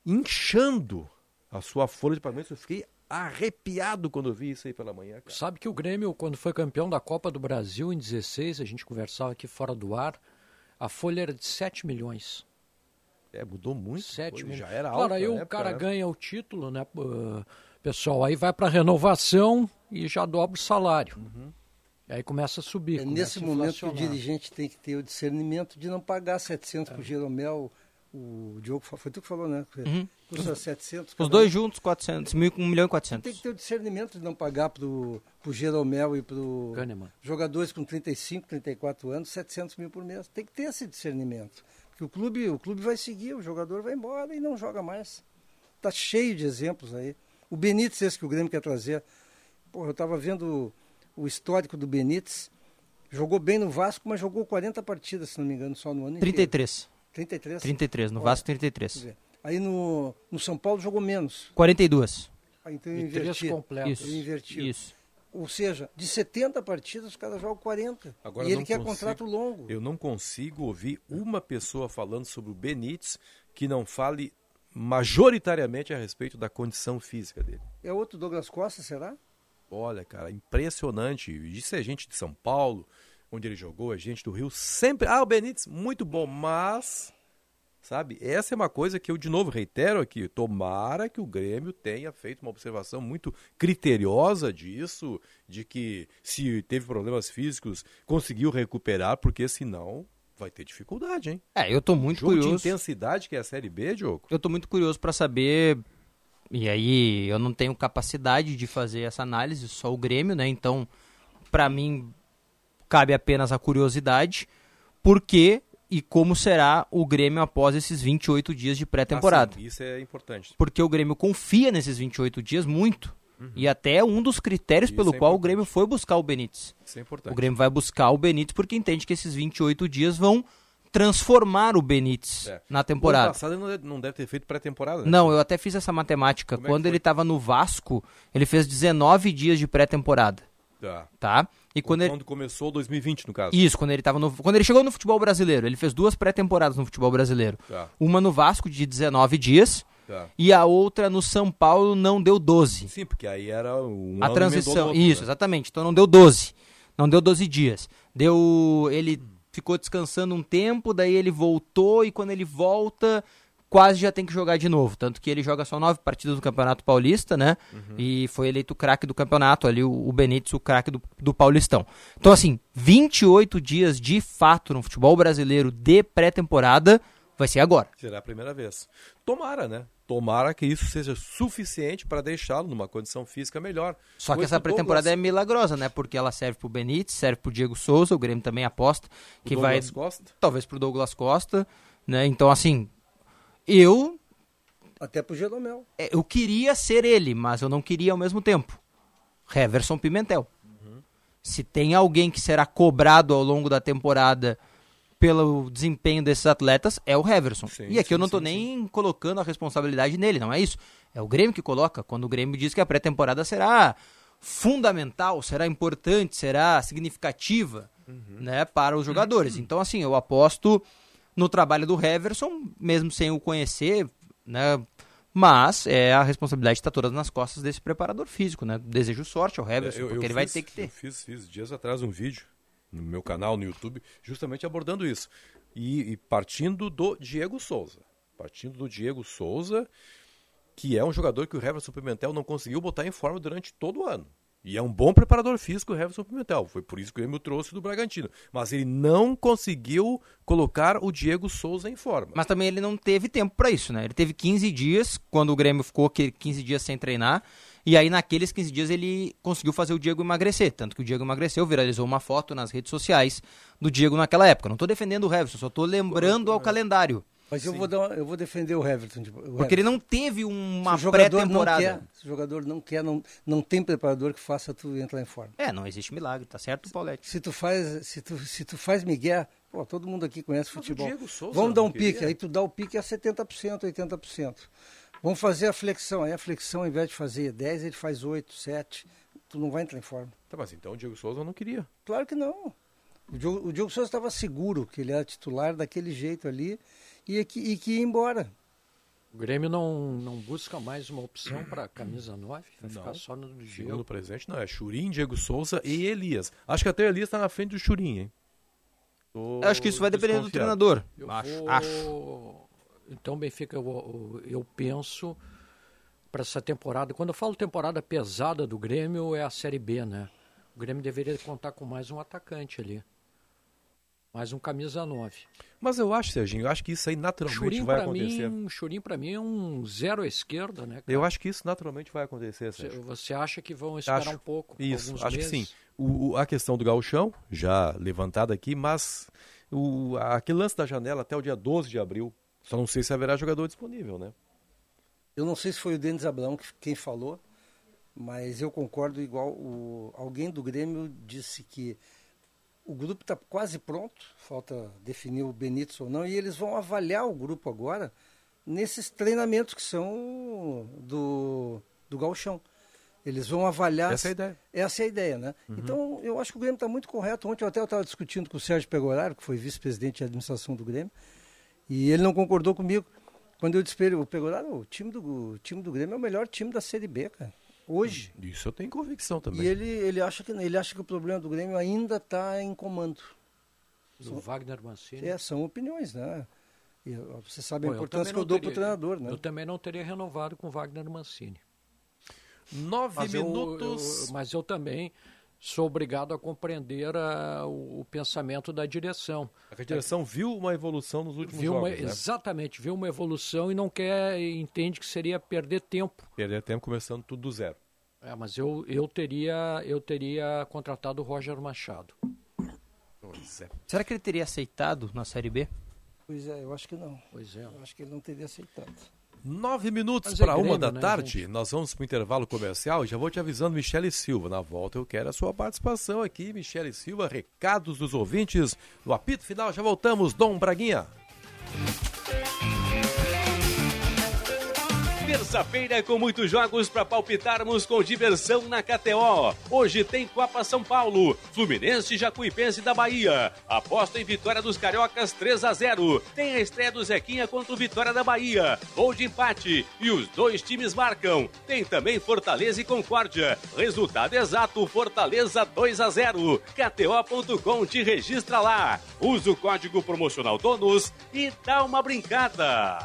Speaker 2: inchando a sua folha de pagamentos. Eu fiquei arrepiado quando eu vi isso aí pela manhã. cara.
Speaker 4: Sabe que o Grêmio, quando foi campeão da Copa do Brasil em 16, a gente conversava aqui fora do ar, a folha era de 7 milhões.
Speaker 2: É, mudou muito.
Speaker 4: 7
Speaker 2: Pô,
Speaker 4: milhões.
Speaker 2: Já era
Speaker 4: claro,
Speaker 2: alto.
Speaker 4: aí
Speaker 2: na
Speaker 4: o
Speaker 2: época,
Speaker 4: cara
Speaker 2: né?
Speaker 4: ganha o título, né, uh, pessoal? Aí vai para renovação e já dobra o salário.
Speaker 2: Uhum.
Speaker 4: Aí começa a subir.
Speaker 6: É
Speaker 4: começa
Speaker 6: nesse
Speaker 4: a
Speaker 6: momento que o dirigente tem que ter o discernimento de não pagar 700
Speaker 3: É.
Speaker 6: pro Jeromel. O Diogo, foi tu que falou, né?
Speaker 3: Uhum.
Speaker 6: Custa 700.
Speaker 3: Os dois
Speaker 6: um.
Speaker 3: juntos, 400, mil, 1 milhão e
Speaker 6: Tem
Speaker 3: 400.
Speaker 6: que ter o discernimento de não pagar pro, pro Jeromel e pro
Speaker 4: Kahneman.
Speaker 6: jogadores com 35, 34 anos, 700 mil por mês. Tem que ter esse discernimento. Porque o clube, o clube vai seguir, o jogador vai embora e não joga mais. Tá cheio de exemplos aí. O Benítez, esse que o Grêmio quer trazer. Porra, eu estava vendo o, o histórico do Benítez. Jogou bem no Vasco, mas jogou 40 partidas, se não me engano, só no ano inteiro.
Speaker 3: 33.
Speaker 6: 33?
Speaker 3: 33, no
Speaker 6: Olha,
Speaker 3: Vasco
Speaker 6: quer
Speaker 3: 33.
Speaker 6: dizer, Aí no, no São Paulo jogou menos.
Speaker 3: 42.
Speaker 6: Aí então
Speaker 4: E três
Speaker 6: inverti.
Speaker 4: completos.
Speaker 6: Inverti.
Speaker 3: Isso.
Speaker 6: Ou seja, de 70 partidas, os caras jogam 40.
Speaker 2: Agora
Speaker 6: e ele quer
Speaker 2: consigo-
Speaker 6: contrato longo.
Speaker 2: Eu não consigo ouvir uma pessoa falando sobre o Benítez que não fale majoritariamente a respeito da condição física dele.
Speaker 6: É outro Douglas Costa, será?
Speaker 2: Olha, cara, impressionante. Isso é gente de São Paulo, onde ele jogou, é gente do Rio. Sempre. Ah, o Benítez, muito bom, mas. Sabe, essa é uma coisa que eu de novo reitero aqui. Tomara que o Grêmio tenha feito uma observação muito criteriosa disso, de que se teve problemas físicos, conseguiu recuperar, porque senão vai ter dificuldade, hein?
Speaker 3: É, eu tô muito
Speaker 2: Jogo de
Speaker 3: curioso.
Speaker 2: intensidade que é a Série B, Diogo.
Speaker 3: Eu tô muito curioso para saber. E aí, eu não tenho capacidade de fazer essa análise, só o Grêmio, né? Então, para mim, cabe apenas a curiosidade. Por que e como será o Grêmio após esses 28 dias de pré-temporada?
Speaker 2: Ah, isso é importante.
Speaker 3: Porque o Grêmio confia nesses 28 dias muito. E até um dos critérios
Speaker 2: Isso
Speaker 3: pelo
Speaker 2: é
Speaker 3: qual o
Speaker 2: importante.
Speaker 3: Grêmio foi buscar o Benítez.
Speaker 2: Isso é importante.
Speaker 3: O Grêmio vai buscar o Benítez porque entende que esses 28 dias vão transformar o Benítez
Speaker 2: É.
Speaker 3: na
Speaker 2: O ano
Speaker 3: temporada.
Speaker 2: passado ele não deve- ter feito pré-temporada, né?
Speaker 3: Não, eu até fiz essa matemática.
Speaker 2: Como é
Speaker 3: Quando
Speaker 2: foi?
Speaker 3: ele estava no Vasco, ele fez 19 dias de pré-temporada,
Speaker 2: Tá.
Speaker 3: tá? E quando ele...
Speaker 2: Quando começou 2020, no caso.
Speaker 3: Isso, quando ele tava no... Quando ele chegou no futebol brasileiro, ele fez duas pré-temporadas no futebol brasileiro.
Speaker 2: Tá.
Speaker 3: Uma no Vasco de 19 dias
Speaker 2: Tá.
Speaker 3: e a outra no São Paulo não deu 12.
Speaker 2: Sim, porque aí era um
Speaker 3: a transição,
Speaker 2: outro,
Speaker 3: isso,
Speaker 2: né?
Speaker 3: exatamente. Então não deu 12. Não deu 12 dias. Deu ele ficou descansando um tempo, daí ele voltou e quando ele volta, quase já tem que jogar de novo. Tanto que ele joga só nove partidas do Campeonato Paulista, né? E foi eleito o craque do campeonato ali, o, o Benítez, o craque do, do Paulistão. Então, assim, 28 dias de fato no futebol brasileiro de pré-temporada vai ser agora.
Speaker 2: Será a primeira vez. Tomara, né? Tomara que isso seja suficiente para deixá-lo numa condição física melhor.
Speaker 3: Só que essa pré-temporada é milagrosa, né? Porque ela serve pro Benítez, serve pro Diego Souza, o Grêmio também aposta que
Speaker 2: o
Speaker 3: vai
Speaker 2: Douglas Costa.
Speaker 3: talvez pro Douglas Costa, né? Então assim, eu
Speaker 6: Até pro Jeromel.
Speaker 3: é, eu queria ser ele, mas eu não queria ao mesmo tempo. Heverson Pimentel.
Speaker 2: Uhum.
Speaker 3: Se tem alguém que será cobrado ao longo da temporada pelo desempenho desses atletas, é o Heverson.
Speaker 2: Sim,
Speaker 3: e aqui eu
Speaker 2: sim,
Speaker 3: não tô
Speaker 2: sim,
Speaker 3: nem colocando a responsabilidade nele, não é isso. É o Grêmio que coloca, quando o Grêmio diz que a pré-temporada será fundamental, será importante, será significativa,
Speaker 2: Uhum.
Speaker 3: né, para os jogadores. Então assim, eu aposto no trabalho do Heverson, mesmo sem o conhecer, né, mas é a responsabilidade está toda nas costas desse preparador físico, né? Desejo sorte ao Heverson,
Speaker 2: É, eu-
Speaker 3: porque
Speaker 2: eu
Speaker 3: ele vai
Speaker 2: fiz-
Speaker 3: ter que ter.
Speaker 2: Eu fiz, fiz dias atrás um vídeo no meu canal no YouTube, justamente abordando isso. E, e partindo do Diego Souza. Partindo do Diego Souza, que é um jogador que o Heverson Pimentel não conseguiu botar em forma durante todo o ano. E é um bom preparador físico o Heverson Pimentel. Foi por isso que o Grêmio trouxe do Bragantino. Mas ele não conseguiu colocar o Diego Souza em forma.
Speaker 3: Mas também ele não teve tempo para isso, né? Ele teve 15 dias, quando o Grêmio ficou que- 15 dias sem treinar, e aí naqueles 15 dias ele conseguiu fazer o Diego emagrecer, tanto que o Diego emagreceu, viralizou uma foto nas redes sociais do Diego naquela época. Não tô defendendo o Heverson, só tô lembrando ao calendário.
Speaker 6: Mas eu vou, dar, uma- eu vou defender o Everton. o
Speaker 3: Porque ele
Speaker 6: Everton.
Speaker 3: não teve uma pré-temporada.
Speaker 6: quer, se o jogador não quer, não, não tem preparador que faça tu entrar em forma.
Speaker 3: É, não existe milagre, tá certo, Paulette?
Speaker 6: Se tu faz, se tu, se tu faz Miguel, pô, todo mundo aqui conhece
Speaker 2: Mas o
Speaker 6: futebol.
Speaker 2: Diego Souza
Speaker 6: Vamos dar um pique,
Speaker 2: queria?
Speaker 6: aí tu dá o pique a 70%, 80%. Vamos fazer a flexão, aí a flexão ao invés de fazer 10, ele faz 8, 7. Tu não vai entrar em forma.
Speaker 2: Tá, mas então o Diego Souza não queria.
Speaker 6: Claro que não. O Diogo, o Diogo Souza estava seguro que ele era titular daquele jeito ali e que, e que ia embora.
Speaker 4: O Grêmio não, não busca mais uma opção para camisa 9, vai ficar
Speaker 2: Não.
Speaker 4: só no
Speaker 2: Segundo
Speaker 4: Diego.
Speaker 2: presente, não. É Churim, Diego Souza e Elias. Acho que até o Elias tá na frente do Churim, hein? Tô
Speaker 3: acho que isso vai depender do treinador.
Speaker 4: Eu
Speaker 3: acho,
Speaker 4: vou-
Speaker 3: acho.
Speaker 4: Então, Benfica, eu eu penso para essa temporada. Quando eu falo temporada pesada do Grêmio, é a Série B, né? O Grêmio deveria contar com mais um atacante ali. Mais um camisa 9.
Speaker 2: Mas eu acho, Serginho, eu acho que isso aí naturalmente
Speaker 4: Churim
Speaker 2: vai acontecer.
Speaker 4: mim, Churim para mim é um zero à esquerda, né? cara?
Speaker 2: Eu acho que isso naturalmente vai acontecer,
Speaker 4: Você,
Speaker 2: Sérgio.
Speaker 4: você acha que vão esperar
Speaker 2: Acho.
Speaker 4: um pouco?
Speaker 2: Isso,
Speaker 4: alguns
Speaker 2: acho
Speaker 4: meses?
Speaker 2: que sim. O, o- a questão do gauchão, já levantada aqui, mas o, aquele lance da janela até o dia 12 de abril, só não sei se haverá jogador disponível, né?
Speaker 6: Eu não sei se foi o Denis Abraão que, quem falou, mas eu concordo igual. O, alguém do Grêmio disse que o grupo está quase pronto, falta definir o Benítez ou não, e eles vão avaliar o grupo agora nesses treinamentos que são do, do Galchão. Eles vão avaliar.
Speaker 2: Essa é a ideia.
Speaker 6: Essa é a ideia, né? Então, eu acho que o Grêmio está muito correto. Ontem eu até estava discutindo com o Sérgio Pegoraro, que foi vice-presidente de administração do Grêmio, e ele não concordou comigo. Quando eu disse para ele, o Pegoraro, o time, do, o time do Grêmio é o melhor time da Série B, cara. Hoje.
Speaker 2: Isso eu tenho convicção também.
Speaker 6: E ele, ele, acha que, ele acha que o problema do Grêmio ainda está em comando.
Speaker 4: Do Wagner Mancini.
Speaker 6: É, são opiniões, né? E, você sabe a
Speaker 4: Bom,
Speaker 6: importância
Speaker 4: também
Speaker 6: que eu dou para o treinador, né?
Speaker 4: Eu também não teria renovado com o Wagner Mancini.
Speaker 2: Nove
Speaker 4: Mas eu-
Speaker 2: minutos.
Speaker 4: eu- mas eu também sou obrigado a compreender ah, o, o pensamento da direção.
Speaker 2: A direção viu uma evolução nos últimos
Speaker 4: Viu uma-
Speaker 2: jogos, né?
Speaker 4: Exatamente, viu uma evolução e não quer, entende que seria perder tempo.
Speaker 2: Perder tempo começando tudo do zero.
Speaker 4: É, mas eu, eu, teria, eu teria contratado o Roger Machado.
Speaker 2: Pois é.
Speaker 3: Será que ele teria aceitado na Série B?
Speaker 6: Pois é, eu acho que não.
Speaker 4: Pois é.
Speaker 6: Eu acho que ele não teria aceitado.
Speaker 2: Nove minutos
Speaker 4: é
Speaker 2: para uma da
Speaker 4: né,
Speaker 2: tarde.
Speaker 4: gente?
Speaker 2: Nós vamos para o intervalo comercial. e Já vou te avisando, Michele Silva. Na volta eu quero a sua participação aqui, Michele Silva. Recados dos ouvintes. No apito final já voltamos. Dom Braguinha.
Speaker 13: Terça-feira com muitos jogos para palpitarmos com diversão na KTO. Hoje tem Copa São Paulo, Fluminense Jacuipense da Bahia. Aposta em vitória dos cariocas 3 a 0. Tem a estreia do Zequinha contra o Vitória da Bahia. Gol de empate e os dois times marcam. Tem também Fortaleza e Concórdia. Resultado exato: Fortaleza 2 a 0. KTO.com te registra lá. Usa o código promocional DONOS e dá uma brincada.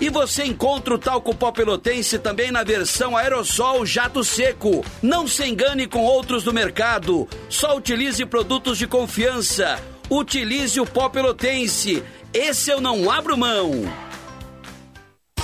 Speaker 14: E você encontra o talco pó pelotense também na versão aerossol jato seco. Não se engane com outros do mercado. Só utilize produtos de confiança. Utilize o pó pelotense. Esse eu não abro mão.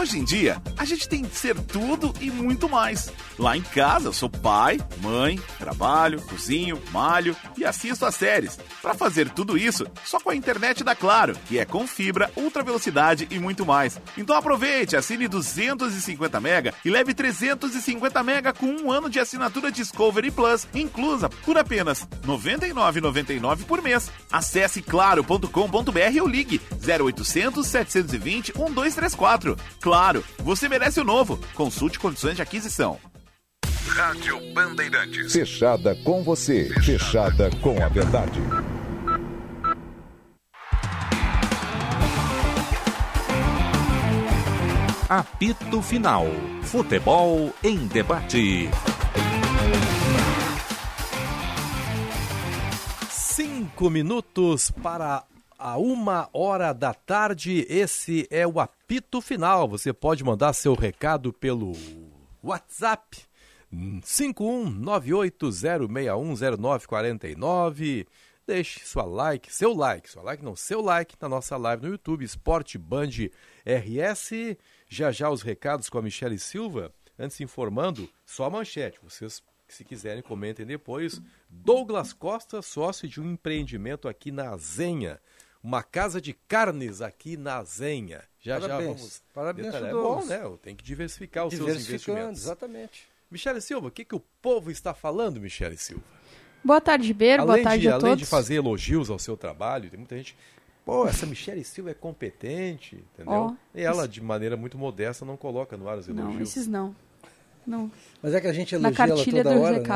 Speaker 11: Hoje em dia, a gente tem de ser tudo e muito mais. Lá em casa, eu sou pai, mãe, trabalho, cozinho, malho e assisto as séries. Para fazer tudo isso, só com a internet da Claro, que é com fibra, ultra velocidade e muito mais. Então aproveite, assine 250 mega e leve 350 mega com um ano de assinatura Discovery Plus, inclusa por apenas R$ 99,99 por mês. Acesse claro.com.br ou ligue 0800 720 1234. Claro, você merece o novo. Consulte condições de aquisição.
Speaker 12: Rádio Bandeirantes. Fechada com você. Fechada com a verdade.
Speaker 1: Apito Final. Futebol em debate.
Speaker 2: Cinco minutos para a uma hora da tarde. Esse é o apito final. Você pode mandar seu recado pelo WhatsApp 51980610949. Deixe sua like, seu like, sua like não, seu like na nossa live no YouTube, Esporte Band RS. Já já os recados com a Michele Silva. Antes informando, só a manchete. Vocês, se quiserem, comentem depois. Douglas Costa, sócio de um empreendimento aqui na Zenha. Uma casa de carnes aqui na Zenha. Já
Speaker 6: Parabéns.
Speaker 2: já vamos.
Speaker 6: Parabéns,
Speaker 2: detalhar. É bom, né? Tem que diversificar os seus investimentos.
Speaker 6: exatamente.
Speaker 2: Michele Silva, o que, que o povo está falando, Michele Silva?
Speaker 15: Boa tarde, Ribeiro. Boa
Speaker 2: além
Speaker 15: tarde
Speaker 2: de,
Speaker 15: a
Speaker 2: além
Speaker 15: todos.
Speaker 2: de fazer elogios ao seu trabalho, tem muita gente. Pô, essa Michele Silva é competente, entendeu?
Speaker 15: Ó,
Speaker 2: e ela,
Speaker 15: isso-
Speaker 2: de maneira muito modesta, não coloca no ar os elogios.
Speaker 15: Não, esses não. Não.
Speaker 6: Mas é que a gente
Speaker 15: Na
Speaker 6: elogia ela
Speaker 15: cartilha
Speaker 6: toda
Speaker 15: dos
Speaker 6: hora, né?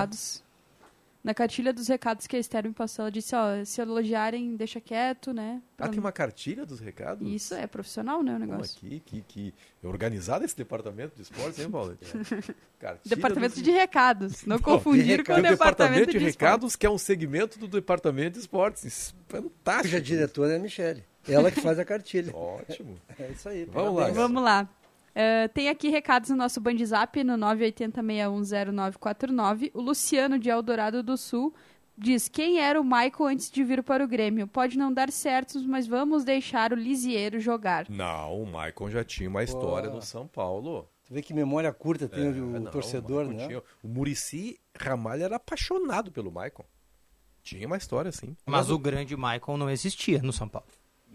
Speaker 15: Na cartilha dos recados que a Esther me passou, ela disse, ó, se elogiarem, deixa quieto, né?
Speaker 2: Ah, tem uma cartilha dos recados?
Speaker 15: Isso, é profissional, né, o
Speaker 2: Pô,
Speaker 15: negócio.
Speaker 2: aqui, que, que é organizado esse departamento de esportes, hein, Paulo? Cartilha
Speaker 15: Departamento
Speaker 2: dos-
Speaker 15: de recados. Não
Speaker 2: Pô,
Speaker 15: confundir com o
Speaker 2: Tem
Speaker 15: departamento de,
Speaker 2: recados, que é um segmento do departamento de esportes. É Fantástico.
Speaker 6: Cuja diretora é a Michele. Ela que faz a cartilha.
Speaker 2: Ótimo.
Speaker 6: É isso aí.
Speaker 2: Vamos lá.
Speaker 6: parabéns.
Speaker 15: Vamos lá. Eh, tem aqui recados no nosso Band Zap, no 980610949. O Luciano de Eldorado do Sul diz: Quem era o Michael antes de vir para o Grêmio? Pode não dar certo, mas vamos deixar o Lisieiro jogar.
Speaker 2: Não, o Maicon já tinha uma história
Speaker 6: Pô.
Speaker 2: no São Paulo.
Speaker 6: Tu vê que memória curta tem
Speaker 2: É,
Speaker 6: o, o
Speaker 2: não,
Speaker 6: torcedor,
Speaker 2: Maicon
Speaker 6: né?
Speaker 2: tinha- O Murici Ramalho era apaixonado pelo Maicon. Tinha uma história assim.
Speaker 3: Mas o grande Michael não existia no São Paulo.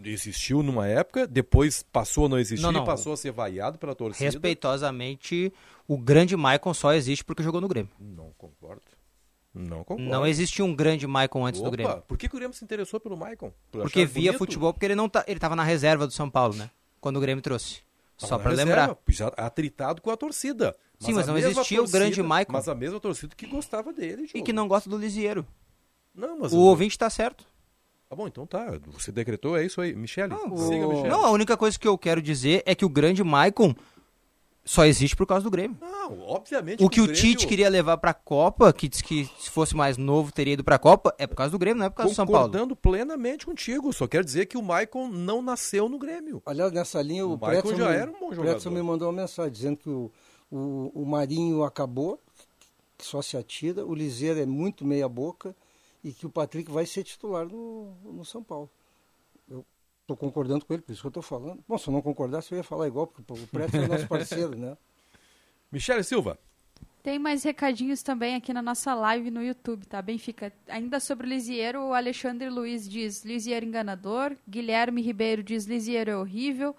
Speaker 2: Existiu numa época, depois passou a não existir,
Speaker 3: Não, não.
Speaker 2: passou a ser vaiado pela torcida.
Speaker 3: Respeitosamente, o grande Michael só existe porque jogou no Grêmio.
Speaker 2: Não concordo. Não concordo.
Speaker 3: Não existia um grande Michael antes do
Speaker 2: Opa,
Speaker 3: Grêmio.
Speaker 2: Por que, que o Grêmio se interessou pelo Maicon? Por
Speaker 3: Porque via
Speaker 2: bonito?
Speaker 3: futebol, porque ele não tá, ele tava na reserva do São Paulo, né? Quando o Grêmio trouxe.
Speaker 2: Tava
Speaker 3: Só
Speaker 2: reserva,
Speaker 3: lembrar.
Speaker 2: Já atritado com a torcida.
Speaker 3: Sim, mas não existia o grande Maicon.
Speaker 2: Mas a mesma torcida que gostava dele.
Speaker 3: E
Speaker 2: Diogo.
Speaker 3: que não gosta do Lisieiro.
Speaker 2: Não, mas
Speaker 3: O ouvinte tá certo.
Speaker 2: Tá bom, então tá. Você decretou, é isso aí. Michele,
Speaker 3: Não,
Speaker 2: siga,
Speaker 3: o-
Speaker 2: Michele.
Speaker 3: Não, a única coisa que eu quero dizer é que o grande Maicon só existe por causa do Grêmio.
Speaker 2: Não, obviamente.
Speaker 3: O que o
Speaker 2: Grêmio-
Speaker 3: Tite queria levar pra Copa, que disse que se fosse mais novo teria ido pra Copa, é por causa do Grêmio, não é por causa do São Paulo.
Speaker 2: Concordando plenamente contigo. Só quero dizer que o Maicon não nasceu no Grêmio.
Speaker 6: Aliás, nessa linha, o,
Speaker 2: O
Speaker 6: Pretzel
Speaker 2: já
Speaker 6: me-
Speaker 2: era um bom
Speaker 6: o
Speaker 2: jogador.
Speaker 6: Pretzel me mandou uma mensagem dizendo que o, o, o Marinho acabou, que só se atira, o Liseiro é muito meia boca e que o Patrick vai ser titular no, no São Paulo. Eu estou concordando com ele, por isso que eu estou falando. Bom, se eu não concordasse, eu ia falar igual, porque o Pretzel é nosso parceiro, né?
Speaker 2: Michele Silva.
Speaker 15: Tem mais recadinhos também aqui na nossa live no YouTube, tá? Benfica. Ainda sobre o Lisieiro, o Alexandre Luiz diz Lisieiro enganador. Guilherme Ribeiro diz Lisieiro é horrível.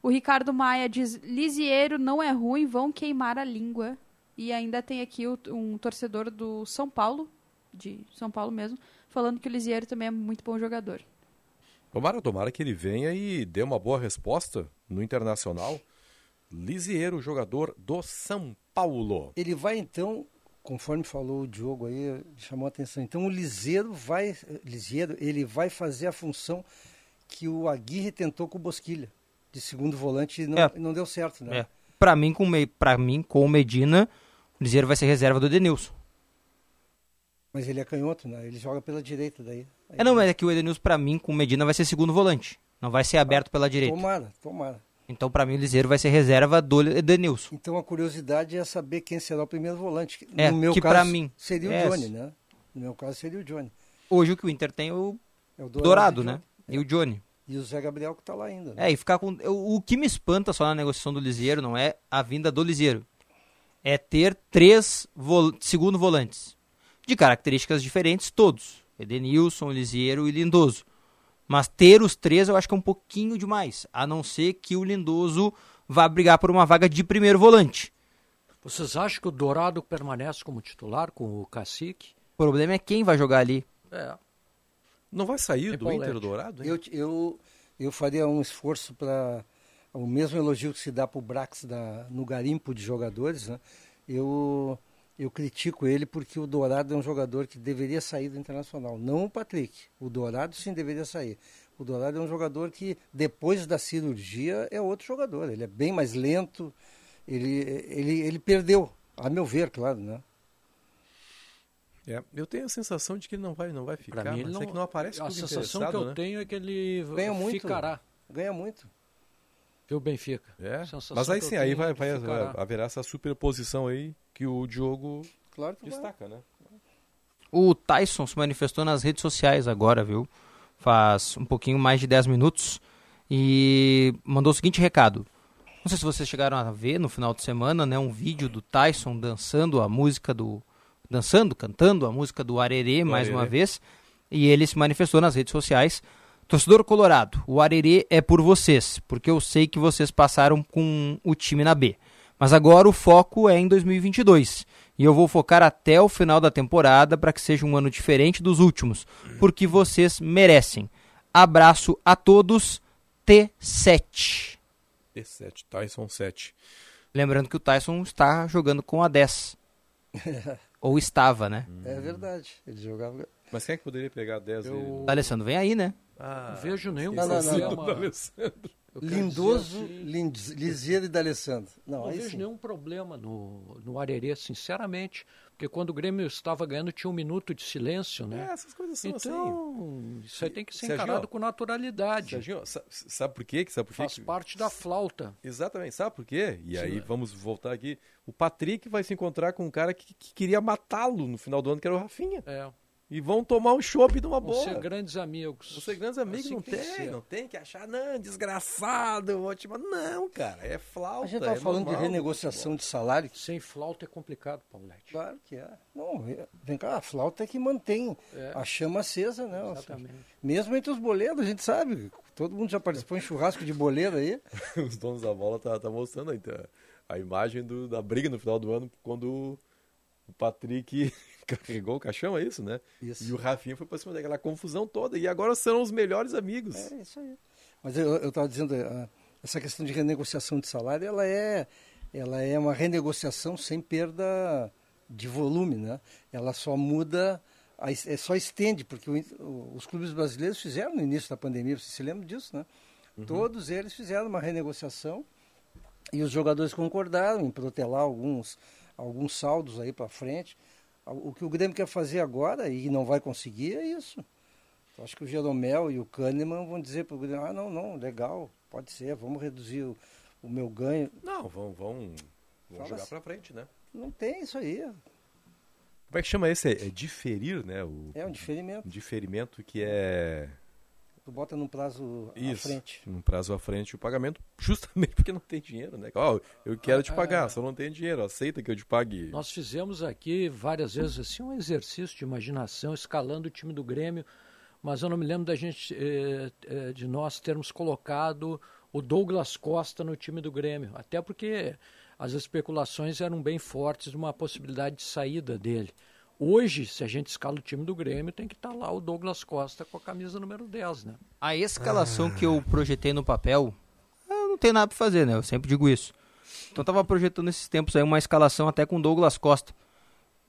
Speaker 15: O Ricardo Maia diz Lisieiro não é ruim, vão queimar a língua. E ainda tem aqui um torcedor do São Paulo, de São Paulo mesmo, falando que o Lisieiro também é muito bom jogador.
Speaker 2: Tomara, tomara que ele venha e dê uma boa resposta no Internacional. Lisieiro, jogador do São Paulo.
Speaker 6: Ele vai então, conforme falou o Diogo aí, chamou a atenção. Então o Liseiro vai, Liseiro, ele vai fazer a função que o Aguirre tentou com o Bosquilha, de segundo volante e não,
Speaker 3: É.
Speaker 6: não deu certo, né?
Speaker 3: É. Pra mim, com, mim, com o Medina, o Liseiro vai ser reserva do Edenilson.
Speaker 6: Mas ele é canhoto, né? Ele joga pela direita daí.
Speaker 3: É, não, mas é que o Edenilson, pra mim, com o Medina, vai ser segundo volante. Não vai ser aberto pela direita.
Speaker 6: Tomara, tomara.
Speaker 3: Então, pra mim, o Liseiro vai ser reserva do Edenilson.
Speaker 6: Então a curiosidade é saber quem será o primeiro volante.
Speaker 3: É,
Speaker 6: no meu
Speaker 3: que
Speaker 6: caso
Speaker 3: mim-
Speaker 6: seria
Speaker 3: é,
Speaker 6: o Johnny, né? No meu caso seria o Johnny.
Speaker 3: Hoje o que o Inter tem é o,
Speaker 6: É o
Speaker 3: Dourado,
Speaker 6: e o
Speaker 3: né? E o Johnny.
Speaker 6: E o Zé Gabriel que tá lá ainda. né?
Speaker 3: É, e ficar com. O, o que me espanta só na negociação do Lisieiro não é a vinda do Lisieiro. É ter três vol segundo volantes. De características diferentes, todos. Edenilson, Lisieiro e Lindoso. Mas ter os três eu acho que é um pouquinho demais. A não ser que o Lindoso vá brigar por uma vaga de primeiro volante.
Speaker 4: Vocês acham que o Dourado permanece como titular com o Cacique?
Speaker 3: O problema é quem vai jogar ali.
Speaker 4: É.
Speaker 2: Não vai sair
Speaker 4: Tem
Speaker 2: do
Speaker 4: Paulete.
Speaker 2: Inter o Dourado, hein?
Speaker 6: Eu, eu, eu faria um esforço para o mesmo elogio que se dá para o Brax da, no garimpo de jogadores, né? Eu, eu critico ele porque o Dourado é um jogador que deveria sair do Internacional, não o Patrick. O Dourado sim deveria sair. O Dourado é um jogador que depois da cirurgia é outro jogador. Ele é bem mais lento. Ele, ele, ele perdeu, a meu ver, claro, né?
Speaker 2: É, eu tenho a sensação de que ele não vai, não vai ficar.
Speaker 4: Pra mim, ele
Speaker 2: mas
Speaker 4: não,
Speaker 2: é que não aparece
Speaker 4: A sensação que eu
Speaker 2: né?
Speaker 4: tenho é que ele
Speaker 6: Ganha muito.
Speaker 4: ficará.
Speaker 6: Ganha muito.
Speaker 4: Viu, Benfica?
Speaker 2: É, mas aí sim, aí vai, vai haverá essa superposição aí que o Diogo
Speaker 6: Claro que vai.
Speaker 2: destaca, né?
Speaker 3: O Tyson se manifestou nas redes sociais agora, viu? Faz um pouquinho mais de 10 minutos. E mandou o seguinte recado. Não sei se vocês chegaram a ver no final de semana, né? Um vídeo do Tyson dançando a música do. Dançando, cantando a música do Arerê mais uma
Speaker 2: Arerê.
Speaker 3: vez. E ele se manifestou nas redes sociais. Torcedor Colorado, o Arerê é por vocês, porque eu sei que vocês passaram com o time na B. Mas agora o foco é em 2022. E eu vou focar até o final da temporada para que seja um ano diferente dos últimos, porque vocês merecem. Abraço a todos. T7.
Speaker 2: T7, Tyson 7.
Speaker 3: Lembrando que o Tyson está jogando com a 10. Ou estava, né?
Speaker 6: É verdade. Ele jogava.
Speaker 2: Mas quem é que poderia pegar 10
Speaker 4: Eu-?
Speaker 3: O Alessandro vem aí, né?
Speaker 2: Ah,
Speaker 4: Não vejo nenhum
Speaker 6: Não, não, não,
Speaker 4: problema.
Speaker 6: não.
Speaker 2: Alessandro.
Speaker 6: Lindoso,
Speaker 4: assim,
Speaker 6: Lisieiro e D'Alessandro. Não,
Speaker 4: Não vejo
Speaker 6: sim.
Speaker 4: nenhum problema no, no Arerê, sinceramente. Porque quando o Grêmio estava ganhando, tinha um minuto de silêncio, né?
Speaker 2: É, essas coisas são assim.
Speaker 4: então, isso aí tem que ser
Speaker 2: Serginho,
Speaker 4: encarado com naturalidade.
Speaker 2: Serginho, sa- sabe por quê? Sabe por quê?
Speaker 4: Faz parte da flauta.
Speaker 2: Exatamente, sabe por quê? E aí
Speaker 4: Sim.
Speaker 2: vamos voltar aqui. O Patrick vai se encontrar com um cara que, que queria matá-lo no final do ano, que era o Rafinha.
Speaker 4: É.
Speaker 2: E vão tomar um chopp de uma
Speaker 4: Vão
Speaker 2: boa.
Speaker 4: ser grandes amigos.
Speaker 2: Vão ser grandes amigos,
Speaker 4: Assim
Speaker 2: não
Speaker 4: tem que
Speaker 2: tem, não tem que achar, não, desgraçado, ótimo. Não, cara, é flauta.
Speaker 6: A gente estava
Speaker 2: é
Speaker 6: falando
Speaker 2: normal.
Speaker 6: de renegociação de salário.
Speaker 4: Sem flauta é complicado, Paulete.
Speaker 6: Claro que é. Não, é- vem cá, a flauta é que mantém
Speaker 4: É.
Speaker 6: a chama acesa, né? Seja,
Speaker 4: Exatamente.
Speaker 6: mesmo entre os boleiros, a gente sabe. Todo mundo já participou em churrasco de boleiro aí.
Speaker 2: Os donos da bola tá, tá mostrando aí, tá, a imagem do- da briga no final do ano, quando o Patrick carregou o caixão, é isso, né?
Speaker 6: Isso.
Speaker 2: E o Rafinha foi pra cima daquela confusão toda. E agora serão os melhores amigos.
Speaker 6: É isso aí. Mas eu estava dizendo, ah, essa questão de renegociação de salário, ela é, ela é uma renegociação sem perda de volume, né? Ela só muda, é só estende, porque os clubes brasileiros fizeram no início da pandemia, você se lembra disso, né? Todos eles fizeram uma renegociação e os jogadores concordaram em protelar alguns, alguns saldos aí para frente. O que o Grêmio quer fazer agora, e não vai conseguir, é isso. Eu acho que o Jeromel e o Kahneman vão dizer para o Grêmio, ah, não, não, legal, pode ser, vamos reduzir o, o meu ganho.
Speaker 2: Não, vão, vão, vão jogar
Speaker 6: assim.
Speaker 2: pra frente, né?
Speaker 6: Não tem isso aí.
Speaker 2: Como é que chama esse? É, é diferir, né? O,
Speaker 6: É um diferimento.
Speaker 2: um diferimento que é
Speaker 6: Tu bota num prazo à
Speaker 2: isso,
Speaker 6: frente.
Speaker 2: num prazo à frente o pagamento, justamente porque não tem dinheiro, né? Ó, eu quero te
Speaker 4: Ah,
Speaker 2: pagar,
Speaker 4: é.
Speaker 2: só não tenho dinheiro, aceita que eu te pague.
Speaker 4: Nós fizemos aqui várias vezes assim um exercício de imaginação, escalando o time do Grêmio, mas eu não me lembro da gente, eh, eh, de nós termos colocado o Douglas Costa no time do Grêmio, até porque as especulações eram bem fortes de uma possibilidade de saída dele. Hoje, se a gente escala o time do Grêmio, tem que estar lá o Douglas Costa com a camisa número 10, né?
Speaker 3: A escalação que eu projetei no papel, eu não tenho nada pra fazer, né? Eu sempre digo isso. Então eu tava projetando esses tempos aí uma escalação até com Douglas Costa.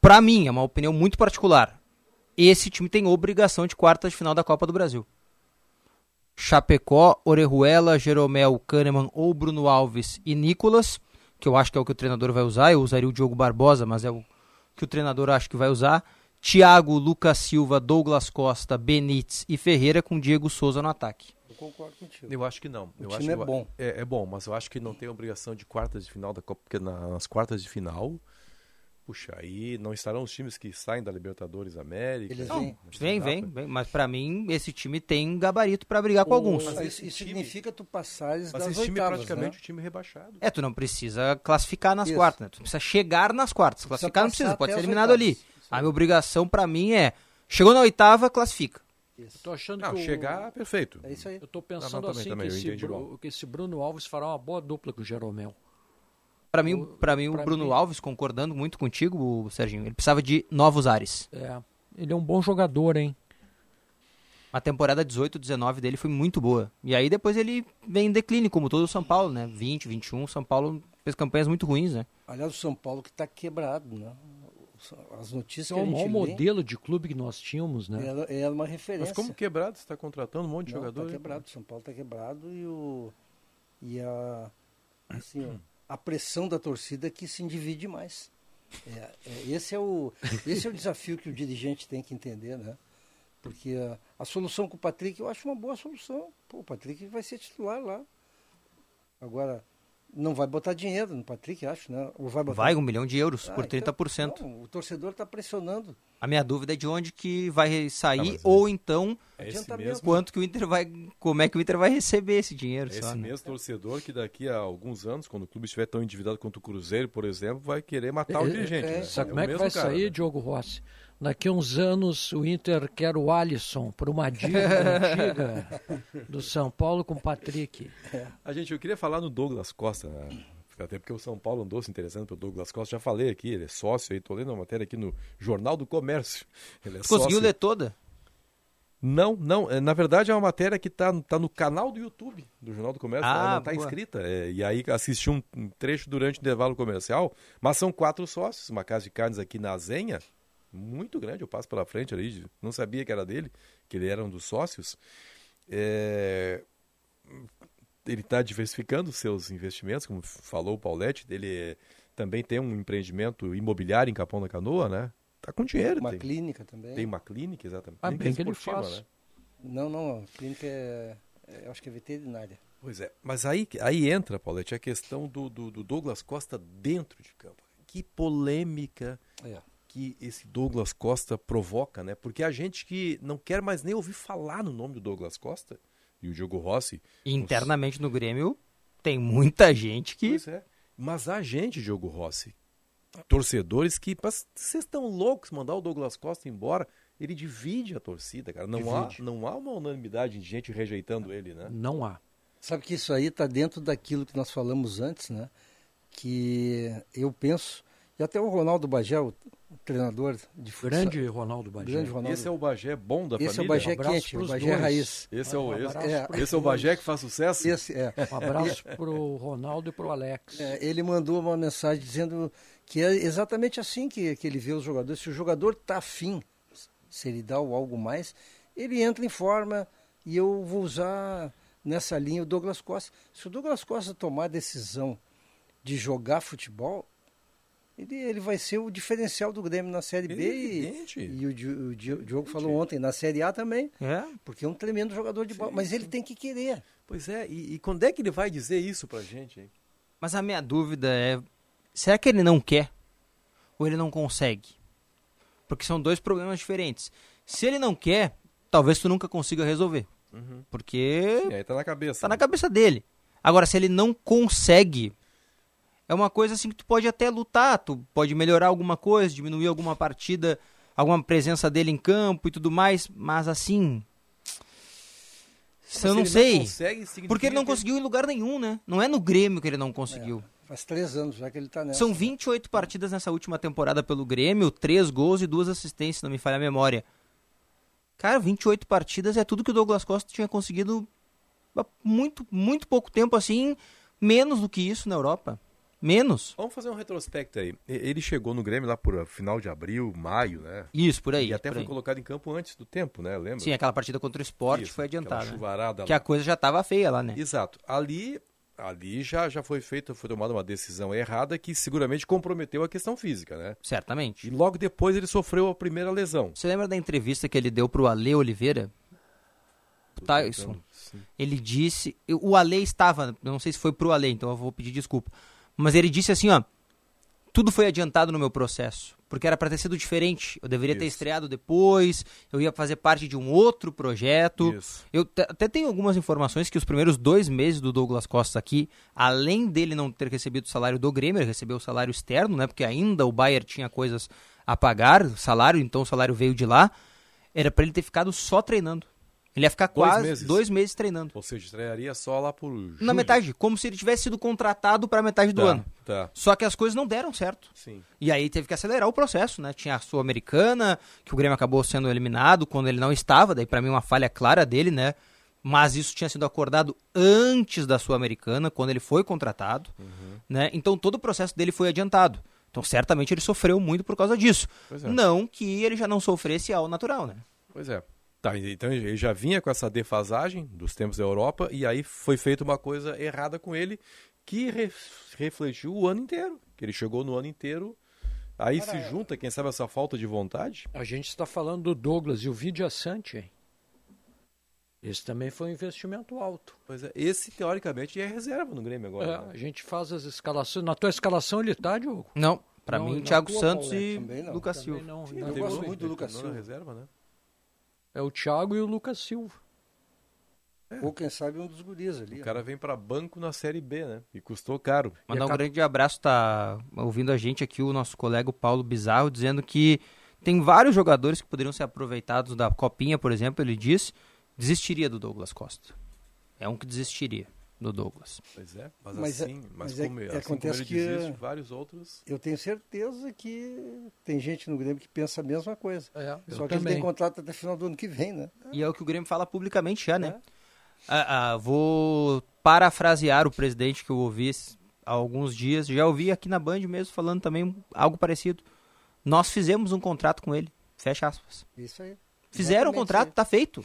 Speaker 3: Pra mim, é uma opinião muito particular. Esse time tem obrigação de quartas de final da Copa do Brasil. Chapecó, Orejuela, Jeromel, Kahneman ou Bruno Alves e Nicolas, que eu acho que é o que o treinador vai usar. Eu usaria o Diogo Barbosa, mas é o que o treinador acha que vai usar. Thiago, Lucas Silva, Douglas Costa, Benítez e Ferreira com Diego Souza no ataque.
Speaker 6: Eu concordo contigo.
Speaker 2: Eu acho que não.
Speaker 6: O
Speaker 2: eu
Speaker 6: time
Speaker 2: acho
Speaker 6: é
Speaker 2: que-
Speaker 6: bom.
Speaker 2: É, é bom, mas eu acho que não tem obrigação de quartas de final da Copa, porque na- nas quartas de final, puxa, aí não estarão os times que saem da Libertadores América.
Speaker 6: Eles
Speaker 2: Não,
Speaker 6: vêm.
Speaker 3: Vem, vem, vem. Mas pra mim, esse time tem gabarito pra brigar com alguns.
Speaker 6: Mas isso, isso significa tu passares
Speaker 2: Mas
Speaker 6: das
Speaker 2: esse time é
Speaker 6: oitavas,
Speaker 2: praticamente
Speaker 6: né?
Speaker 2: o time rebaixado.
Speaker 3: É, tu não precisa classificar nas
Speaker 6: Isso.
Speaker 3: quartas, né? Tu precisa chegar nas quartas.
Speaker 6: Tu
Speaker 3: Classificar
Speaker 6: precisa
Speaker 3: não precisa, pode ser eliminado
Speaker 6: oitavas.
Speaker 3: ali. A minha obrigação pra mim é, chegou na oitava, classifica.
Speaker 4: Eu tô achando
Speaker 2: Não,
Speaker 4: que o-
Speaker 2: chegar, perfeito.
Speaker 6: É isso aí.
Speaker 4: Eu tô pensando
Speaker 2: Não, não, também,
Speaker 4: assim
Speaker 2: também,
Speaker 4: que, esse
Speaker 2: entendi
Speaker 4: Bru-
Speaker 2: igual.
Speaker 4: que esse Bruno Alves fará uma boa dupla com o Jeromel.
Speaker 3: Pra mim, o- pra mim o
Speaker 4: pra
Speaker 3: Bruno
Speaker 4: mim-
Speaker 3: Alves, concordando muito contigo, o Serginho, ele precisava de novos ares.
Speaker 4: É, ele é um bom jogador, hein?
Speaker 3: A temporada 18, 19 dele foi muito boa. E aí depois ele vem em declínio, como todo o São Paulo, né? 20, 21, São Paulo fez campanhas muito ruins, né?
Speaker 6: Aliás, o São Paulo que está quebrado, né? As notícias
Speaker 4: É
Speaker 6: que a
Speaker 4: o
Speaker 6: gente
Speaker 4: maior
Speaker 6: lê,
Speaker 4: modelo de clube que nós tínhamos, né?
Speaker 6: Ela, ela é uma referência.
Speaker 2: Mas como quebrado, você está contratando um monte de
Speaker 6: Não,
Speaker 2: jogador?
Speaker 6: Tá quebrado, São Paulo tá quebrado e o e a assim, ó, a pressão da torcida que se divide mais. É, é, esse é o esse é o desafio que o dirigente tem que entender, né? Porque a, a solução com o Patrick eu acho uma boa solução. Pô, o Patrick vai ser titular lá. Agora não vai botar dinheiro no Patrick, acho, né? Ou vai botar
Speaker 3: Vai um milhão de euros
Speaker 6: Ah,
Speaker 3: por
Speaker 6: então,
Speaker 3: 30%.
Speaker 6: não, o torcedor está pressionando.
Speaker 3: A minha dúvida é de onde que vai sair,
Speaker 2: Ah,
Speaker 3: ou então
Speaker 2: É esse
Speaker 3: quanto que o Inter vai. Como é que o Inter vai receber esse dinheiro?
Speaker 2: é
Speaker 3: só,
Speaker 2: esse
Speaker 3: né?
Speaker 2: mesmo torcedor que daqui a alguns anos, quando o clube estiver tão endividado quanto o Cruzeiro, por exemplo, vai querer matar o
Speaker 4: É,
Speaker 2: dirigente.
Speaker 4: é,
Speaker 2: né?
Speaker 4: Sabe
Speaker 2: É
Speaker 4: como
Speaker 2: o
Speaker 4: é que
Speaker 2: mesmo
Speaker 4: vai
Speaker 2: cara,
Speaker 4: sair,
Speaker 2: né?
Speaker 4: Diogo Rossi? Daqui a uns anos o Inter quer o Alisson por uma dívida antiga do São Paulo com o Patrick.
Speaker 2: A gente, eu queria falar no Douglas Costa, né? até porque o São Paulo andou se interessando pelo Douglas Costa, já falei aqui, ele é sócio aí, tô lendo uma matéria aqui no Jornal do Comércio. Ele é
Speaker 3: conseguiu
Speaker 2: sócio-
Speaker 3: ler toda?
Speaker 2: Não, não, é, na verdade é uma matéria que tá, tá no canal do YouTube do Jornal do Comércio,
Speaker 3: Ah,
Speaker 2: ela não tá
Speaker 3: boa.
Speaker 2: inscrita, é, e aí assisti um, um trecho durante o intervalo comercial, mas são quatro sócios, uma casa de carnes aqui na Zenha, muito grande, eu passo pela frente ali, não sabia que era dele, que ele era um dos sócios, é, ele está diversificando seus investimentos, como falou o Paulette, ele é- também tem um empreendimento imobiliário em Capão da Canoa, né? Tá com dinheiro,
Speaker 6: Uma
Speaker 2: tem,
Speaker 6: clínica também.
Speaker 2: tem uma clínica, exatamente.
Speaker 4: Ah,
Speaker 2: Clínica
Speaker 4: bem que ele faz.
Speaker 2: né?
Speaker 6: Não, não, a clínica é, é- eu acho que é veterinária.
Speaker 2: Pois é, mas aí, aí entra, Paulette, a questão do, do, do Douglas Costa dentro de campo. Que polêmica
Speaker 6: É.
Speaker 2: que esse Douglas Costa provoca, né? Porque a gente que não quer mais nem ouvir falar no nome do Douglas Costa, e o Diogo Rossi...
Speaker 3: Internamente no Grêmio tem muita gente que.
Speaker 2: Pois é, mas a gente, Diogo Rossi, torcedores que... mas Vocês estão loucos mandar o Douglas Costa embora? Ele divide a torcida, cara. Não, há, não há uma unanimidade de gente rejeitando ele, né?
Speaker 4: Não há.
Speaker 6: Sabe que isso aí está dentro daquilo que nós falamos antes, né? Que eu penso, e até o Ronaldo Bagé, o treinador de futsal-
Speaker 4: Grande Ronaldo Bagé.
Speaker 6: Grande Ronaldo.
Speaker 2: Esse é o Bagé bom da
Speaker 6: Esse é
Speaker 2: família?
Speaker 6: o Bagé
Speaker 4: Um abraço
Speaker 6: quente, o Bagé
Speaker 4: dois.
Speaker 6: raiz.
Speaker 2: Esse é o,
Speaker 4: Um
Speaker 2: esse,
Speaker 6: É.
Speaker 2: esse é o. Bagé que faz sucesso?
Speaker 6: Esse é.
Speaker 4: Um abraço pro Ronaldo e pro Alex.
Speaker 6: É, ele mandou uma mensagem dizendo que é exatamente assim que, que ele vê os jogadores. Se o jogador está afim, se ele dá o algo mais, ele entra em forma e eu vou usar nessa linha o Douglas Costa. Se o Douglas Costa tomar a decisão de jogar futebol, ele, ele vai ser o diferencial do Grêmio na Série B. E,
Speaker 2: Evidente.
Speaker 6: e o, Di- o Di- o Diogo falou ontem, na Série A também,
Speaker 3: É.
Speaker 6: porque é um tremendo jogador de bola. Mas ele tem que querer.
Speaker 2: Pois é, e, e quando é que ele vai dizer isso pra gente, hein?
Speaker 3: Mas a minha dúvida é: será que ele não quer? Ou ele não consegue? Porque são dois problemas diferentes. Se ele não quer, talvez tu nunca consiga resolver. Porque
Speaker 2: E aí tá na cabeça.
Speaker 3: tá na cabeça dele. Agora, se ele não consegue, é uma coisa assim que tu pode até lutar, tu pode melhorar alguma coisa, diminuir alguma partida, alguma presença dele em campo e tudo mais, mas assim. Eu não sei.
Speaker 2: significa
Speaker 3: porque ele não conseguiu em lugar nenhum, né? Não é no Grêmio que ele não conseguiu.
Speaker 6: Faz três anos já que ele está nessa.
Speaker 3: São 28 partidas nessa última temporada pelo Grêmio, 3 gols e 2 assistências, se não me falha a memória. Cara, 28 partidas é tudo que o Douglas Costa tinha conseguido há muito, muito pouco tempo assim, menos do que isso na Europa. Menos.
Speaker 2: Vamos fazer um retrospecto aí. Ele chegou no Grêmio lá por uh, final de abril, maio, né?
Speaker 3: Isso, por aí.
Speaker 2: E até foi
Speaker 3: aí.
Speaker 2: colocado em campo antes do tempo, né? Lembra?
Speaker 3: Sim, aquela partida contra o esporte foi adiantada. né?
Speaker 2: chuvarada
Speaker 3: Que
Speaker 2: lá.
Speaker 3: a coisa já estava feia lá, né?
Speaker 2: Exato. Ali, ali já, já foi feita, foi tomada uma decisão errada que seguramente comprometeu a questão física, né?
Speaker 3: Certamente.
Speaker 2: E logo depois ele sofreu a primeira lesão.
Speaker 3: Você lembra da entrevista que ele deu pro Ale Oliveira? Tyson. Ele disse. O Ale estava. Não sei se foi pro Ale, então eu vou pedir desculpa. Mas ele disse assim, ó. Tudo foi adiantado no meu processo. Porque era para ter sido diferente. Eu deveria ter
Speaker 2: Isso.
Speaker 3: estreado depois. Eu ia fazer parte de um outro projeto.
Speaker 2: Isso.
Speaker 3: Eu até tenho algumas informações que os primeiros dois meses do Douglas Costa aqui, além dele não ter recebido o salário do Grêmio, ele recebeu o salário externo, né? Porque ainda o Bayer tinha coisas a pagar, salário, então o salário veio de lá. Era para ele ter ficado só treinando. Ele ia ficar
Speaker 2: Dois
Speaker 3: quase
Speaker 2: meses.
Speaker 3: dois meses treinando.
Speaker 2: Ou seja, estrearia só lá por julho.
Speaker 3: Na metade, como se ele tivesse sido contratado para metade do
Speaker 2: Tá,
Speaker 3: ano.
Speaker 2: tá.
Speaker 3: Só que as coisas não deram certo.
Speaker 2: Sim.
Speaker 3: E aí teve que acelerar o processo, né? Tinha a Sul-Americana, que o Grêmio acabou sendo eliminado quando ele não estava, daí pra mim uma falha clara dele, né? Mas isso tinha sido acordado antes da Sul-Americana, quando ele foi contratado,
Speaker 2: Uhum.
Speaker 3: né? Então todo o processo dele foi adiantado. Então certamente ele sofreu muito por causa disso.
Speaker 2: Pois é.
Speaker 3: Não que ele já não sofresse ao natural, né?
Speaker 2: Pois é. Tá, então ele já vinha com essa defasagem dos tempos da Europa e aí foi feita uma coisa errada com ele que re- refletiu o ano inteiro. Que ele chegou no ano inteiro. Aí se junta, quem sabe, essa falta de vontade.
Speaker 4: A gente está falando do Douglas e o Vidia Sante, hein? Esse também foi um investimento alto.
Speaker 2: Pois é, esse teoricamente é reserva no Grêmio agora.
Speaker 4: É,
Speaker 2: né?
Speaker 4: a gente faz as escalações. Na tua escalação ele tá, Diogo?
Speaker 3: Não, pra
Speaker 4: Não,
Speaker 3: mim, Thiago Santos
Speaker 4: Paulete?
Speaker 3: e Lucas Silva.
Speaker 4: não.
Speaker 2: Sim,
Speaker 4: Não,
Speaker 2: teve
Speaker 6: gosto muito do Lucas Silva.
Speaker 2: reserva, né?
Speaker 4: É o Thiago e o Lucas Silva.
Speaker 6: Ou quem sabe um dos guris ali.
Speaker 2: O cara vem pra banco na Série B, né? E custou caro.
Speaker 3: Mandar um grande abraço, tá ouvindo a gente aqui, o nosso colega Paulo Bizarro, dizendo que tem vários jogadores que poderiam ser aproveitados da Copinha, por exemplo, ele diz, desistiria do Douglas Costa. É um que desistiria do Douglas.
Speaker 2: Pois é, mas,
Speaker 6: Mas é-
Speaker 2: assim, mas,
Speaker 6: mas é-
Speaker 2: como,
Speaker 6: é,
Speaker 2: assim
Speaker 6: acontece
Speaker 2: como ele
Speaker 6: que-
Speaker 2: desiste, vários outros...
Speaker 6: Eu tenho certeza que tem gente no Grêmio que pensa a mesma coisa.
Speaker 4: É,
Speaker 6: Só que ele
Speaker 4: também.
Speaker 6: tem contrato até final do ano que vem, né?
Speaker 3: E é o que o Grêmio fala publicamente já, né? Ah, ah, vou parafrasear o presidente que eu ouvi há alguns dias, já ouvi aqui na Band mesmo falando também algo parecido. Nós fizemos um contrato com ele, fecha aspas.
Speaker 6: Isso aí.
Speaker 3: Fizeram o
Speaker 6: Exatamente
Speaker 3: contrato,
Speaker 6: isso
Speaker 3: tá feito.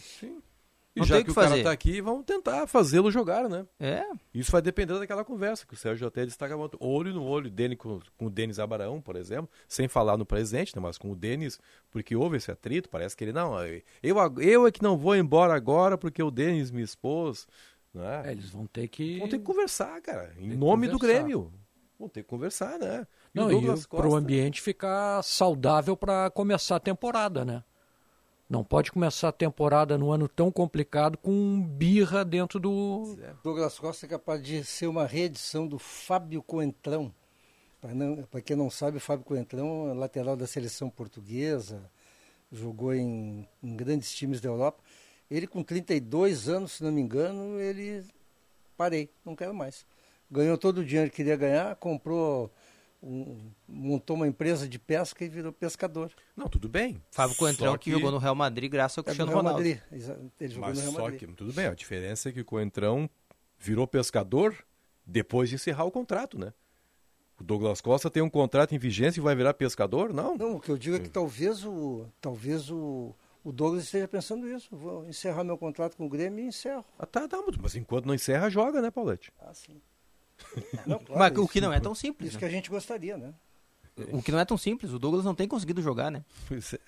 Speaker 2: E
Speaker 3: Não
Speaker 2: já que
Speaker 3: que
Speaker 2: o cara tá aqui, vamos tentar fazê-lo jogar, né?
Speaker 3: É,
Speaker 2: Isso vai depender daquela conversa que o Sérgio até destaca muito. Olho no olho dele com, com o Denis Abraão, por exemplo, sem falar no presente, né, mas com o Denis, porque houve esse atrito, parece que ele não, eu, eu é que não vou embora agora porque o Denis me expôs, né?
Speaker 4: É, eles vão ter que.
Speaker 2: Vão ter que conversar, cara, em nome do. Grêmio. Vão ter que conversar, né? E
Speaker 4: Não,
Speaker 2: o
Speaker 4: e para o ambiente ficar saudável para começar a temporada, né? Não pode começar a temporada num ano tão complicado com birra dentro do.
Speaker 6: Douglas Costa é capaz de ser uma reedição do Fábio Coentrão. Para quem não sabe, o Fábio Coentrão é lateral da seleção portuguesa, jogou em, em grandes times da Europa. Ele, com 32 anos, se não me engano, ele. Parei, não quero mais. Ganhou todo o dinheiro que queria ganhar, comprou, um- montou uma empresa de pesca e virou pescador.
Speaker 2: Não, tudo bem.
Speaker 3: Fábio Coentrão
Speaker 2: Só
Speaker 3: que... jogou no Real Madrid graças ao
Speaker 6: É
Speaker 3: Cristiano
Speaker 6: Real
Speaker 3: Ronaldo.
Speaker 6: Madrid. Ele jogou
Speaker 2: Mas
Speaker 6: no Real
Speaker 2: só
Speaker 6: Madrid.
Speaker 2: que, tudo bem, a diferença é que o Coentrão virou pescador depois de encerrar o contrato, né? O Douglas Costa tem um contrato em vigência e vai virar pescador? Não.
Speaker 6: Não, o que eu digo é que talvez o, talvez o, o Douglas esteja pensando isso. Vou encerrar meu contrato com o Grêmio e encerro.
Speaker 2: Ah, tá, tá, mas enquanto não encerra, joga, né, Paulette?
Speaker 6: Ah, sim. Não, claro,
Speaker 3: Mas o que não é tão simples.
Speaker 6: Isso
Speaker 3: né?
Speaker 6: que a gente gostaria, né?
Speaker 3: O que não é tão simples, o Douglas não tem conseguido jogar, né?
Speaker 2: Pois é.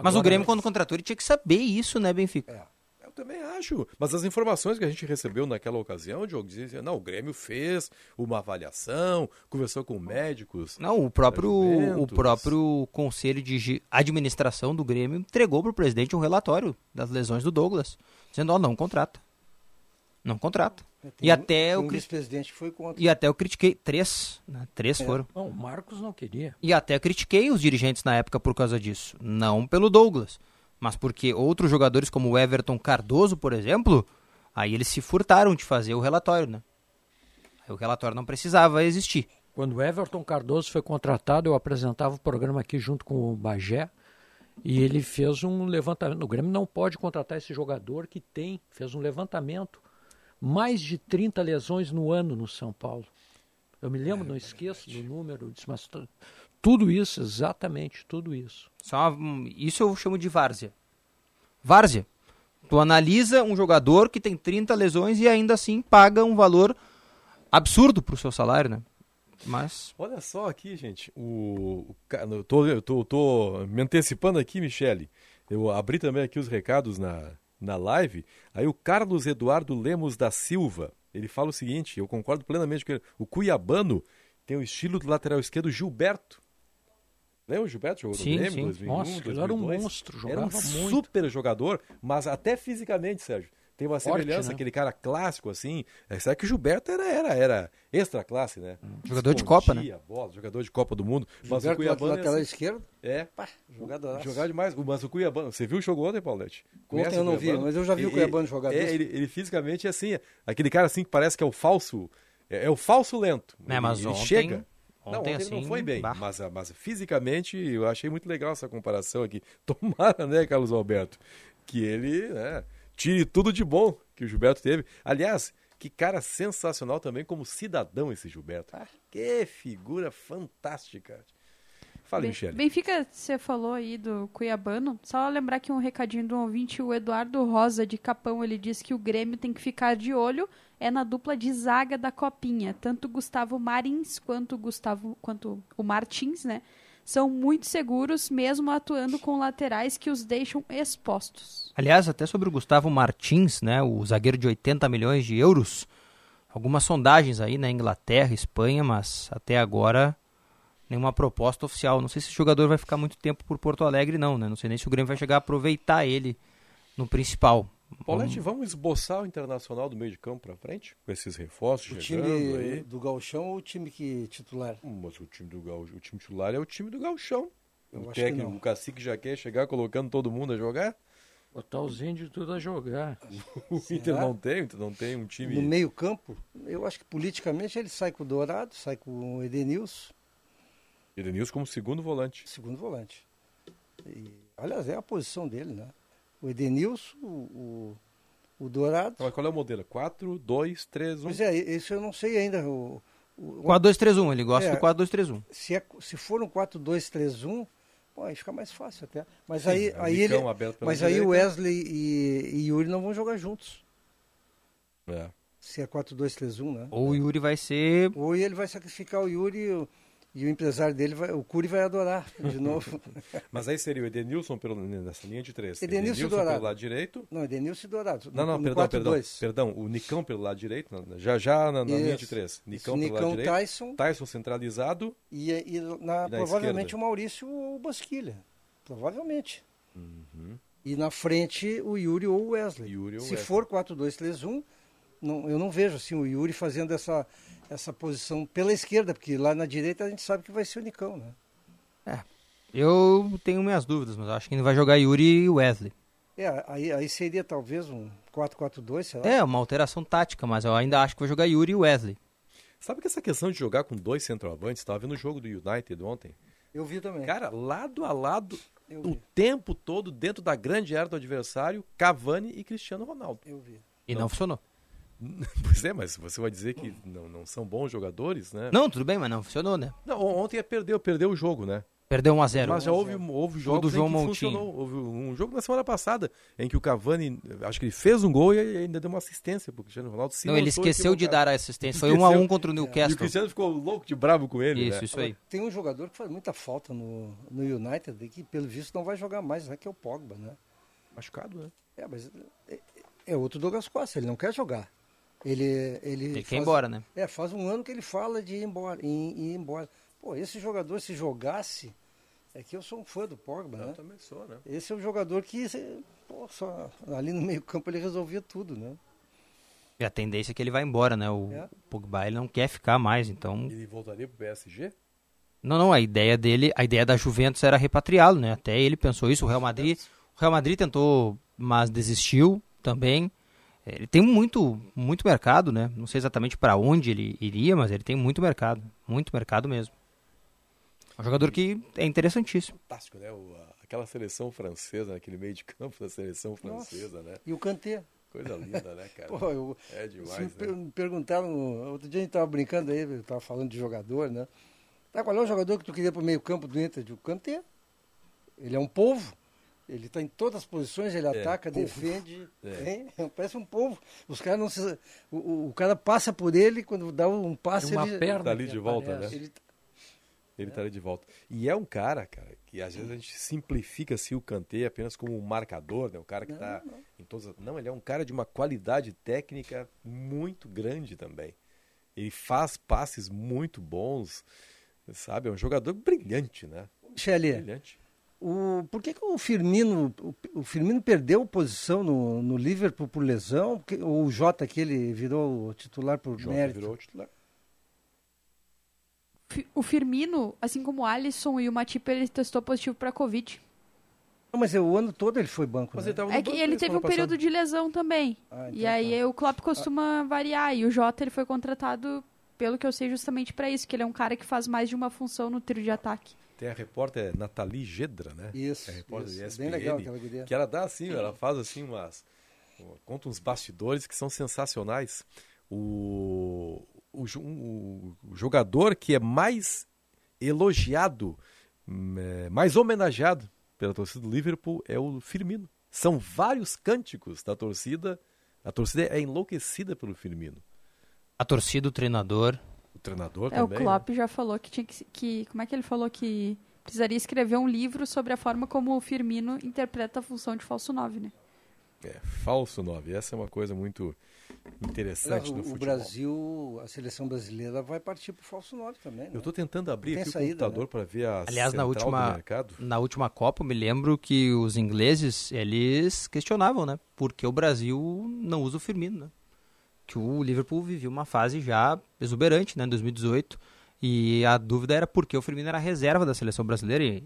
Speaker 3: Mas o
Speaker 2: Agora-
Speaker 3: Grêmio, quando contratou, ele tinha que saber isso, né, Benfica?
Speaker 2: Eu também acho. Mas as informações que a gente recebeu naquela ocasião, Diogo, diziam, não, o Grêmio fez uma avaliação, conversou com médicos.
Speaker 3: Não, o próprio, o próprio conselho de administração do Grêmio entregou para o presidente um relatório das lesões do Douglas, dizendo, ó, não contrata. Não contrata.
Speaker 6: Tem
Speaker 3: E até eu
Speaker 6: um vice-presidente foi contra.
Speaker 3: E até eu critiquei, três, né? Três
Speaker 6: É.
Speaker 3: foram.
Speaker 4: Não, o Marcos não queria.
Speaker 3: E até critiquei os dirigentes na época por causa disso. Não pelo Douglas, mas porque outros jogadores como o Everton Cardoso, por exemplo, aí eles se furtaram de fazer o relatório, né? Aí o relatório não precisava existir.
Speaker 4: Quando o Everton Cardoso foi contratado, eu apresentava o programa aqui junto com o Bagé e ele fez um levantamento. O Grêmio não pode contratar esse jogador que tem, fez um levantamento. Mais de 30 lesões no ano no São Paulo. Eu me lembro, não esqueço do número, disse, mas tu- tudo isso, exatamente, tudo isso.
Speaker 3: Só uma- isso eu chamo de várzea. Várzea. Tu analisa um jogador que tem 30 lesões e ainda assim paga um valor absurdo pro seu salário, né? Mas
Speaker 2: Olha só aqui, gente. O, eu, tô, eu tô, tô me antecipando aqui, Michele. Eu abri também aqui os recados na, na live. Aí o Carlos Eduardo Lemos da Silva, ele fala o seguinte, eu concordo plenamente com ele. O Cuiabano tem o estilo do lateral esquerdo Gilberto. Lembra o Gilberto? Jogou
Speaker 4: Sim,
Speaker 2: no Grêmio,
Speaker 4: sim.
Speaker 2: 2001,
Speaker 4: Nossa, ele era um
Speaker 2: 2002.
Speaker 4: monstro,
Speaker 2: Era um
Speaker 4: jogava muito.
Speaker 2: super jogador, mas até fisicamente, Sérgio. Tem uma
Speaker 4: Forte,
Speaker 2: semelhança,
Speaker 4: né?
Speaker 2: aquele cara clássico, assim. É, sabe que o Gilberto era, era, era extra classe, né?
Speaker 3: Jogador de Copa, né?
Speaker 2: Bola, jogador de Copa do Mundo. Mas o
Speaker 6: Gilberto,
Speaker 2: Cuiabano é
Speaker 6: lateral
Speaker 2: assim.
Speaker 6: esquerdo?
Speaker 2: É.
Speaker 6: Pá, jogador.
Speaker 2: Jogava demais. Mas o Cuiabano, você viu o jogo ontem, Paulette? Conhece
Speaker 6: eu
Speaker 2: o
Speaker 6: não vi, mas eu já vi o
Speaker 2: Ele-
Speaker 6: Cuiabano jogar
Speaker 2: É, ele, ele fisicamente é assim, aquele cara assim que parece que é o falso, é, é o falso lento.
Speaker 3: É, mas
Speaker 2: ele
Speaker 3: ontem-
Speaker 2: chega. não,
Speaker 3: ontem,
Speaker 2: ontem ele não
Speaker 3: assim,
Speaker 2: foi bem,
Speaker 3: bah.
Speaker 2: mas, mas fisicamente eu achei muito legal essa comparação aqui. Tomara, né, Carlos Alberto, que ele né, tire tudo de bom que o Gilberto teve. Aliás, que cara sensacional também como cidadão esse Gilberto.
Speaker 3: Ah.
Speaker 2: Que figura fantástica. Fala,
Speaker 15: Ben-
Speaker 2: Michele.
Speaker 15: Benfica, você falou aí do Cuiabano. Só lembrar que um recadinho do ouvinte, o Eduardo Rosa de Capão, ele disse que o Grêmio tem que ficar de olho é na dupla de zaga da Copinha. Tanto o Gustavo Marins quanto o Gustavo quanto o Martins, né? São muito seguros, mesmo atuando com laterais que os deixam expostos.
Speaker 3: Aliás, até sobre o Gustavo Martins, né, o zagueiro de 80 milhões de euros, algumas sondagens aí na Inglaterra, Espanha, mas até agora nenhuma proposta oficial. Não sei se esse jogador vai ficar muito tempo por Porto Alegre, não, né? Não sei nem se o Grêmio vai chegar a aproveitar ele no principal.
Speaker 2: Paulette, vamos esboçar o Internacional do meio de campo pra frente? Com esses reforços
Speaker 6: O
Speaker 2: chegando
Speaker 6: time
Speaker 2: aí.
Speaker 6: do Galchão ou o time que titular?
Speaker 2: Mas o time do Gal... o time titular é o time do Galchão.
Speaker 6: Eu
Speaker 2: o
Speaker 6: acho que
Speaker 2: técnico,
Speaker 6: não.
Speaker 2: o cacique já quer chegar colocando todo mundo a jogar?
Speaker 4: Botar os índios tudo a jogar.
Speaker 2: O Inter não tem, o Inter não tem um time.
Speaker 6: No meio campo, eu acho que politicamente ele sai com o Dourado, sai com o Edenilson,
Speaker 2: Edenilson como segundo volante.
Speaker 6: segundo volante. E, aliás, é a posição dele, né? O Edenilson, o, o, Dourado.
Speaker 2: Então, mas qual é o modelo? 4, 2, 3, 1.
Speaker 6: Pois é, isso eu não sei ainda. O, o,
Speaker 3: 4-2-3-1, ele gosta
Speaker 6: É.
Speaker 3: do 4-2-3-1.
Speaker 6: se, é, se for um 4-2-3-1, pô, aí fica mais fácil até. Mas
Speaker 2: Sim,
Speaker 6: aí,
Speaker 2: é o
Speaker 6: aí ele, mas aí o. Wesley e, e Yuri não vão jogar juntos.
Speaker 2: É.
Speaker 6: Se é 4-2-3-1, né?
Speaker 3: Ou o Yuri vai ser.
Speaker 6: Ou ele vai sacrificar o Yuri e o, empresário dele, vai, o Curi vai adorar de novo.
Speaker 2: Mas aí seria o Edenilson pelo, nessa linha de três.
Speaker 6: Edenilson e
Speaker 2: pelo lado direito.
Speaker 6: Não, Edenilson e Dourado.
Speaker 2: Não, não,
Speaker 6: no
Speaker 2: perdão, perdão,
Speaker 6: 4-2.
Speaker 2: perdão. O Nicão pelo lado direito, já já na, na linha de
Speaker 6: Isso.
Speaker 2: três.
Speaker 6: Isso,
Speaker 2: Nicão pelo
Speaker 6: Nicão,
Speaker 2: lado direito.
Speaker 6: Tyson.
Speaker 2: Tyson centralizado.
Speaker 6: E, e na-
Speaker 2: E na
Speaker 6: provavelmente
Speaker 2: esquerda?
Speaker 6: o Maurício ou o Bosquilha. Provavelmente.
Speaker 2: Uhum.
Speaker 6: E na frente o Yuri ou o Wesley.
Speaker 2: Yuri ou
Speaker 6: Se
Speaker 2: Wesley.
Speaker 6: for 4-2-3-1, não, eu não vejo assim o Yuri fazendo essa, essa posição pela esquerda, porque lá na direita a gente sabe que vai ser o Nicão, né?
Speaker 3: Eu tenho minhas dúvidas, mas eu acho que ele vai jogar Yuri e Wesley.
Speaker 6: É, aí, aí seria talvez um 4-4-2, sei lá.
Speaker 3: É, uma alteração tática, mas eu ainda acho que vai jogar Yuri e Wesley.
Speaker 2: Sabe que essa questão de jogar com dois centroavantes, estava vendo o jogo do United ontem.
Speaker 6: Eu vi também.
Speaker 2: Cara, lado a lado, o tempo todo, dentro da grande área do adversário, Cavani e Cristiano Ronaldo.
Speaker 6: Eu vi.
Speaker 3: E não, funcionou.
Speaker 2: Pois é, mas você vai dizer que não, não são bons jogadores, né?
Speaker 3: Não, tudo bem, mas não funcionou, né?
Speaker 2: Não, ontem perdeu, perdeu o jogo, né?
Speaker 3: Perdeu 1x0.
Speaker 2: Mas já houve, houve jogos
Speaker 3: João
Speaker 2: em que
Speaker 3: Moutinho.
Speaker 2: funcionou. Houve um jogo na semana passada em que o Cavani, acho que ele fez um gol e ainda deu uma assistência pro Cristiano Ronaldo. se
Speaker 3: Não, ele esqueceu de dar a assistência. Foi
Speaker 2: Esqueceu.
Speaker 3: 1x1 contra o
Speaker 2: E o
Speaker 3: Newcastle.
Speaker 2: Cristiano ficou louco de bravo com ele,
Speaker 3: Isso,
Speaker 2: né?
Speaker 3: isso aí.
Speaker 6: Tem um jogador que faz muita falta no, no United, e que pelo visto não vai jogar mais, né? Que é o Pogba, né?
Speaker 2: Machucado, né?
Speaker 6: É, mas é, é outro Douglas Costa, ele não quer jogar. Ele, ele
Speaker 3: Ele quer ir
Speaker 6: faz-
Speaker 3: embora, né?
Speaker 6: É, faz um ano que ele fala de ir embora, em, ir embora. Pô, esse jogador, se jogasse, é que eu sou um fã do Pogba, né?
Speaker 2: Eu também sou, né?
Speaker 6: Esse é um jogador que, pô, só, ali no meio campo ele resolvia tudo, né?
Speaker 3: E a tendência é que ele vai embora, né? O
Speaker 6: É.
Speaker 3: Pogba ele não quer ficar mais, então.
Speaker 2: Ele voltaria pro PSG?
Speaker 3: Não, não, a ideia dele, a ideia da Juventus era repatriá-lo, né? Até ele pensou isso, o Real Madrid, o Real Madrid tentou, mas desistiu também. Ele tem muito, muito mercado, né? Não sei exatamente para onde ele iria, mas ele tem muito mercado, muito mercado mesmo. É um jogador que é interessantíssimo.
Speaker 2: Fantástico, né? O- aquela seleção francesa, aquele meio de campo da seleção francesa, né?
Speaker 6: E o Kanté?
Speaker 2: Coisa linda, né, cara?
Speaker 6: Pô, eu,
Speaker 2: é
Speaker 6: se
Speaker 2: demais,
Speaker 6: me
Speaker 2: né?
Speaker 6: me perguntaram, outro dia a gente tava brincando aí, eu tava falando de jogador, né? Tá, qual é o jogador que tu queria pro meio campo do Inter? O Kanté. Ele é um povo. Ele está em todas as posições, ele
Speaker 2: É,
Speaker 6: ataca,
Speaker 2: povo.
Speaker 6: defende.
Speaker 2: É.
Speaker 6: Parece um povo. Os caras não se. O, o- o cara passa por ele, quando dá um passe.
Speaker 4: Uma
Speaker 6: ele,
Speaker 4: perna
Speaker 2: Tá ali de volta,
Speaker 4: aparece.
Speaker 2: né?
Speaker 6: Ele,
Speaker 2: Ele tá ali de volta. E é um cara, cara, que às vezes a gente simplifica assim, o Kanté apenas como um marcador, né? O cara que tá em todas as... Não, ele é um cara de uma qualidade técnica muito grande também. Ele faz passes muito bons, sabe? É um jogador brilhante, né?
Speaker 6: Michele,
Speaker 2: Brilhante.
Speaker 6: O, por que, que o Firmino. O, o Firmino perdeu posição no, no Liverpool por lesão? Porque, ou o Jota que ele virou o titular por
Speaker 2: Jota
Speaker 6: mérito?
Speaker 2: virou titular.
Speaker 15: O Firmino, assim como o Alisson e o Matip, ele testou positivo para Covid.
Speaker 6: Não, mas o ano todo ele foi banco.
Speaker 2: Mas
Speaker 6: né?
Speaker 2: ele tava
Speaker 15: É que ele teve um período de lesão também.
Speaker 6: Ah,
Speaker 15: e
Speaker 6: então
Speaker 15: aí o Klopp costuma variar. E o Jota ele foi contratado, pelo que eu sei, justamente para isso, que ele é um cara que faz mais de uma função no trio de ataque.
Speaker 2: Tem a repórter Nathalie Gedra, né?
Speaker 6: Isso,
Speaker 2: É a repórter
Speaker 6: isso.
Speaker 2: ESPN,
Speaker 6: Bem legal aquela guria.
Speaker 2: Que ela dá assim, ela faz assim umas... Conta uns bastidores que são sensacionais. O, o, o- o jogador que é mais elogiado, hum, é, mais homenageado pela torcida do Liverpool é o Firmino. São vários cânticos da torcida. A torcida é enlouquecida pelo Firmino.
Speaker 3: A torcida, o treinador.
Speaker 2: O treinador
Speaker 15: É, o
Speaker 2: também. né?
Speaker 15: Klopp já falou que tinha que, que. Como é que ele falou que precisaria escrever um livro sobre a forma como o Firmino interpreta a função de falso 9, né?
Speaker 2: É, falso 9. Essa é uma coisa muito interessante no
Speaker 6: o, o
Speaker 2: futebol.
Speaker 6: Brasil, a seleção brasileira vai partir pro falso 9 também. Né?
Speaker 2: Eu estou tentando abrir aqui
Speaker 6: saída,
Speaker 2: o computador
Speaker 6: né?
Speaker 2: para ver a
Speaker 3: Aliás, na última,
Speaker 2: do mercado.
Speaker 3: na última Copa, eu me lembro que os ingleses, eles questionavam, né? Por que o Brasil não usa o Firmino, né? Que o Liverpool vivia uma fase já exuberante, né? Em 2018. E a dúvida era por que o Firmino era reserva da seleção brasileira e,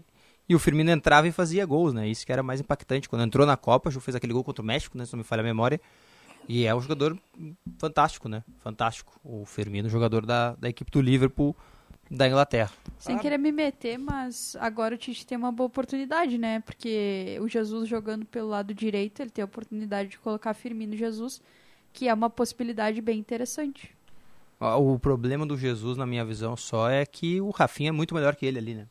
Speaker 3: e o Firmino entrava e fazia gols, né? Isso que era mais impactante. Quando entrou na Copa, já fez aquele gol contra o México, né? Se não me falha a memória. E é um jogador fantástico, né? Fantástico. O Firmino, jogador da, da equipe do Liverpool da Inglaterra.
Speaker 15: Sem querer me meter, mas agora o Tite tem uma boa oportunidade, né? Porque o Jesus jogando pelo lado direito, ele tem a oportunidade de colocar Firmino Jesus, que é uma possibilidade bem interessante.
Speaker 3: O problema do Jesus, na minha visão, só é que o Rafinha é muito melhor que ele ali, né?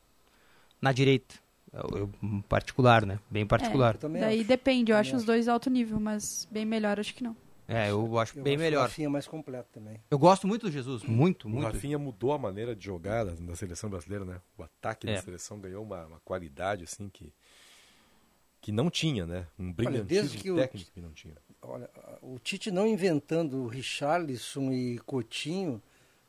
Speaker 3: Na direita. Eu, eu- particular, né? Bem particular.
Speaker 15: É, daí depende, eu acho os dois alto nível, mas bem melhor acho que não.
Speaker 3: É, eu acho
Speaker 6: Eu
Speaker 3: bem
Speaker 6: acho o
Speaker 3: melhor.
Speaker 6: Rafinha mais completo também.
Speaker 3: Eu gosto muito do Jesus, muito,
Speaker 2: O
Speaker 3: muito.
Speaker 2: Rafinha mudou a maneira de jogar da, seleção brasileira, né? O ataque
Speaker 3: É.
Speaker 2: da seleção ganhou uma, uma qualidade assim que que não tinha, né? Um
Speaker 6: Olha,
Speaker 2: brilhantismo
Speaker 6: desde que o,
Speaker 2: técnico que não tinha.
Speaker 6: Olha, o Tite não inventando o Richarlison e Coutinho,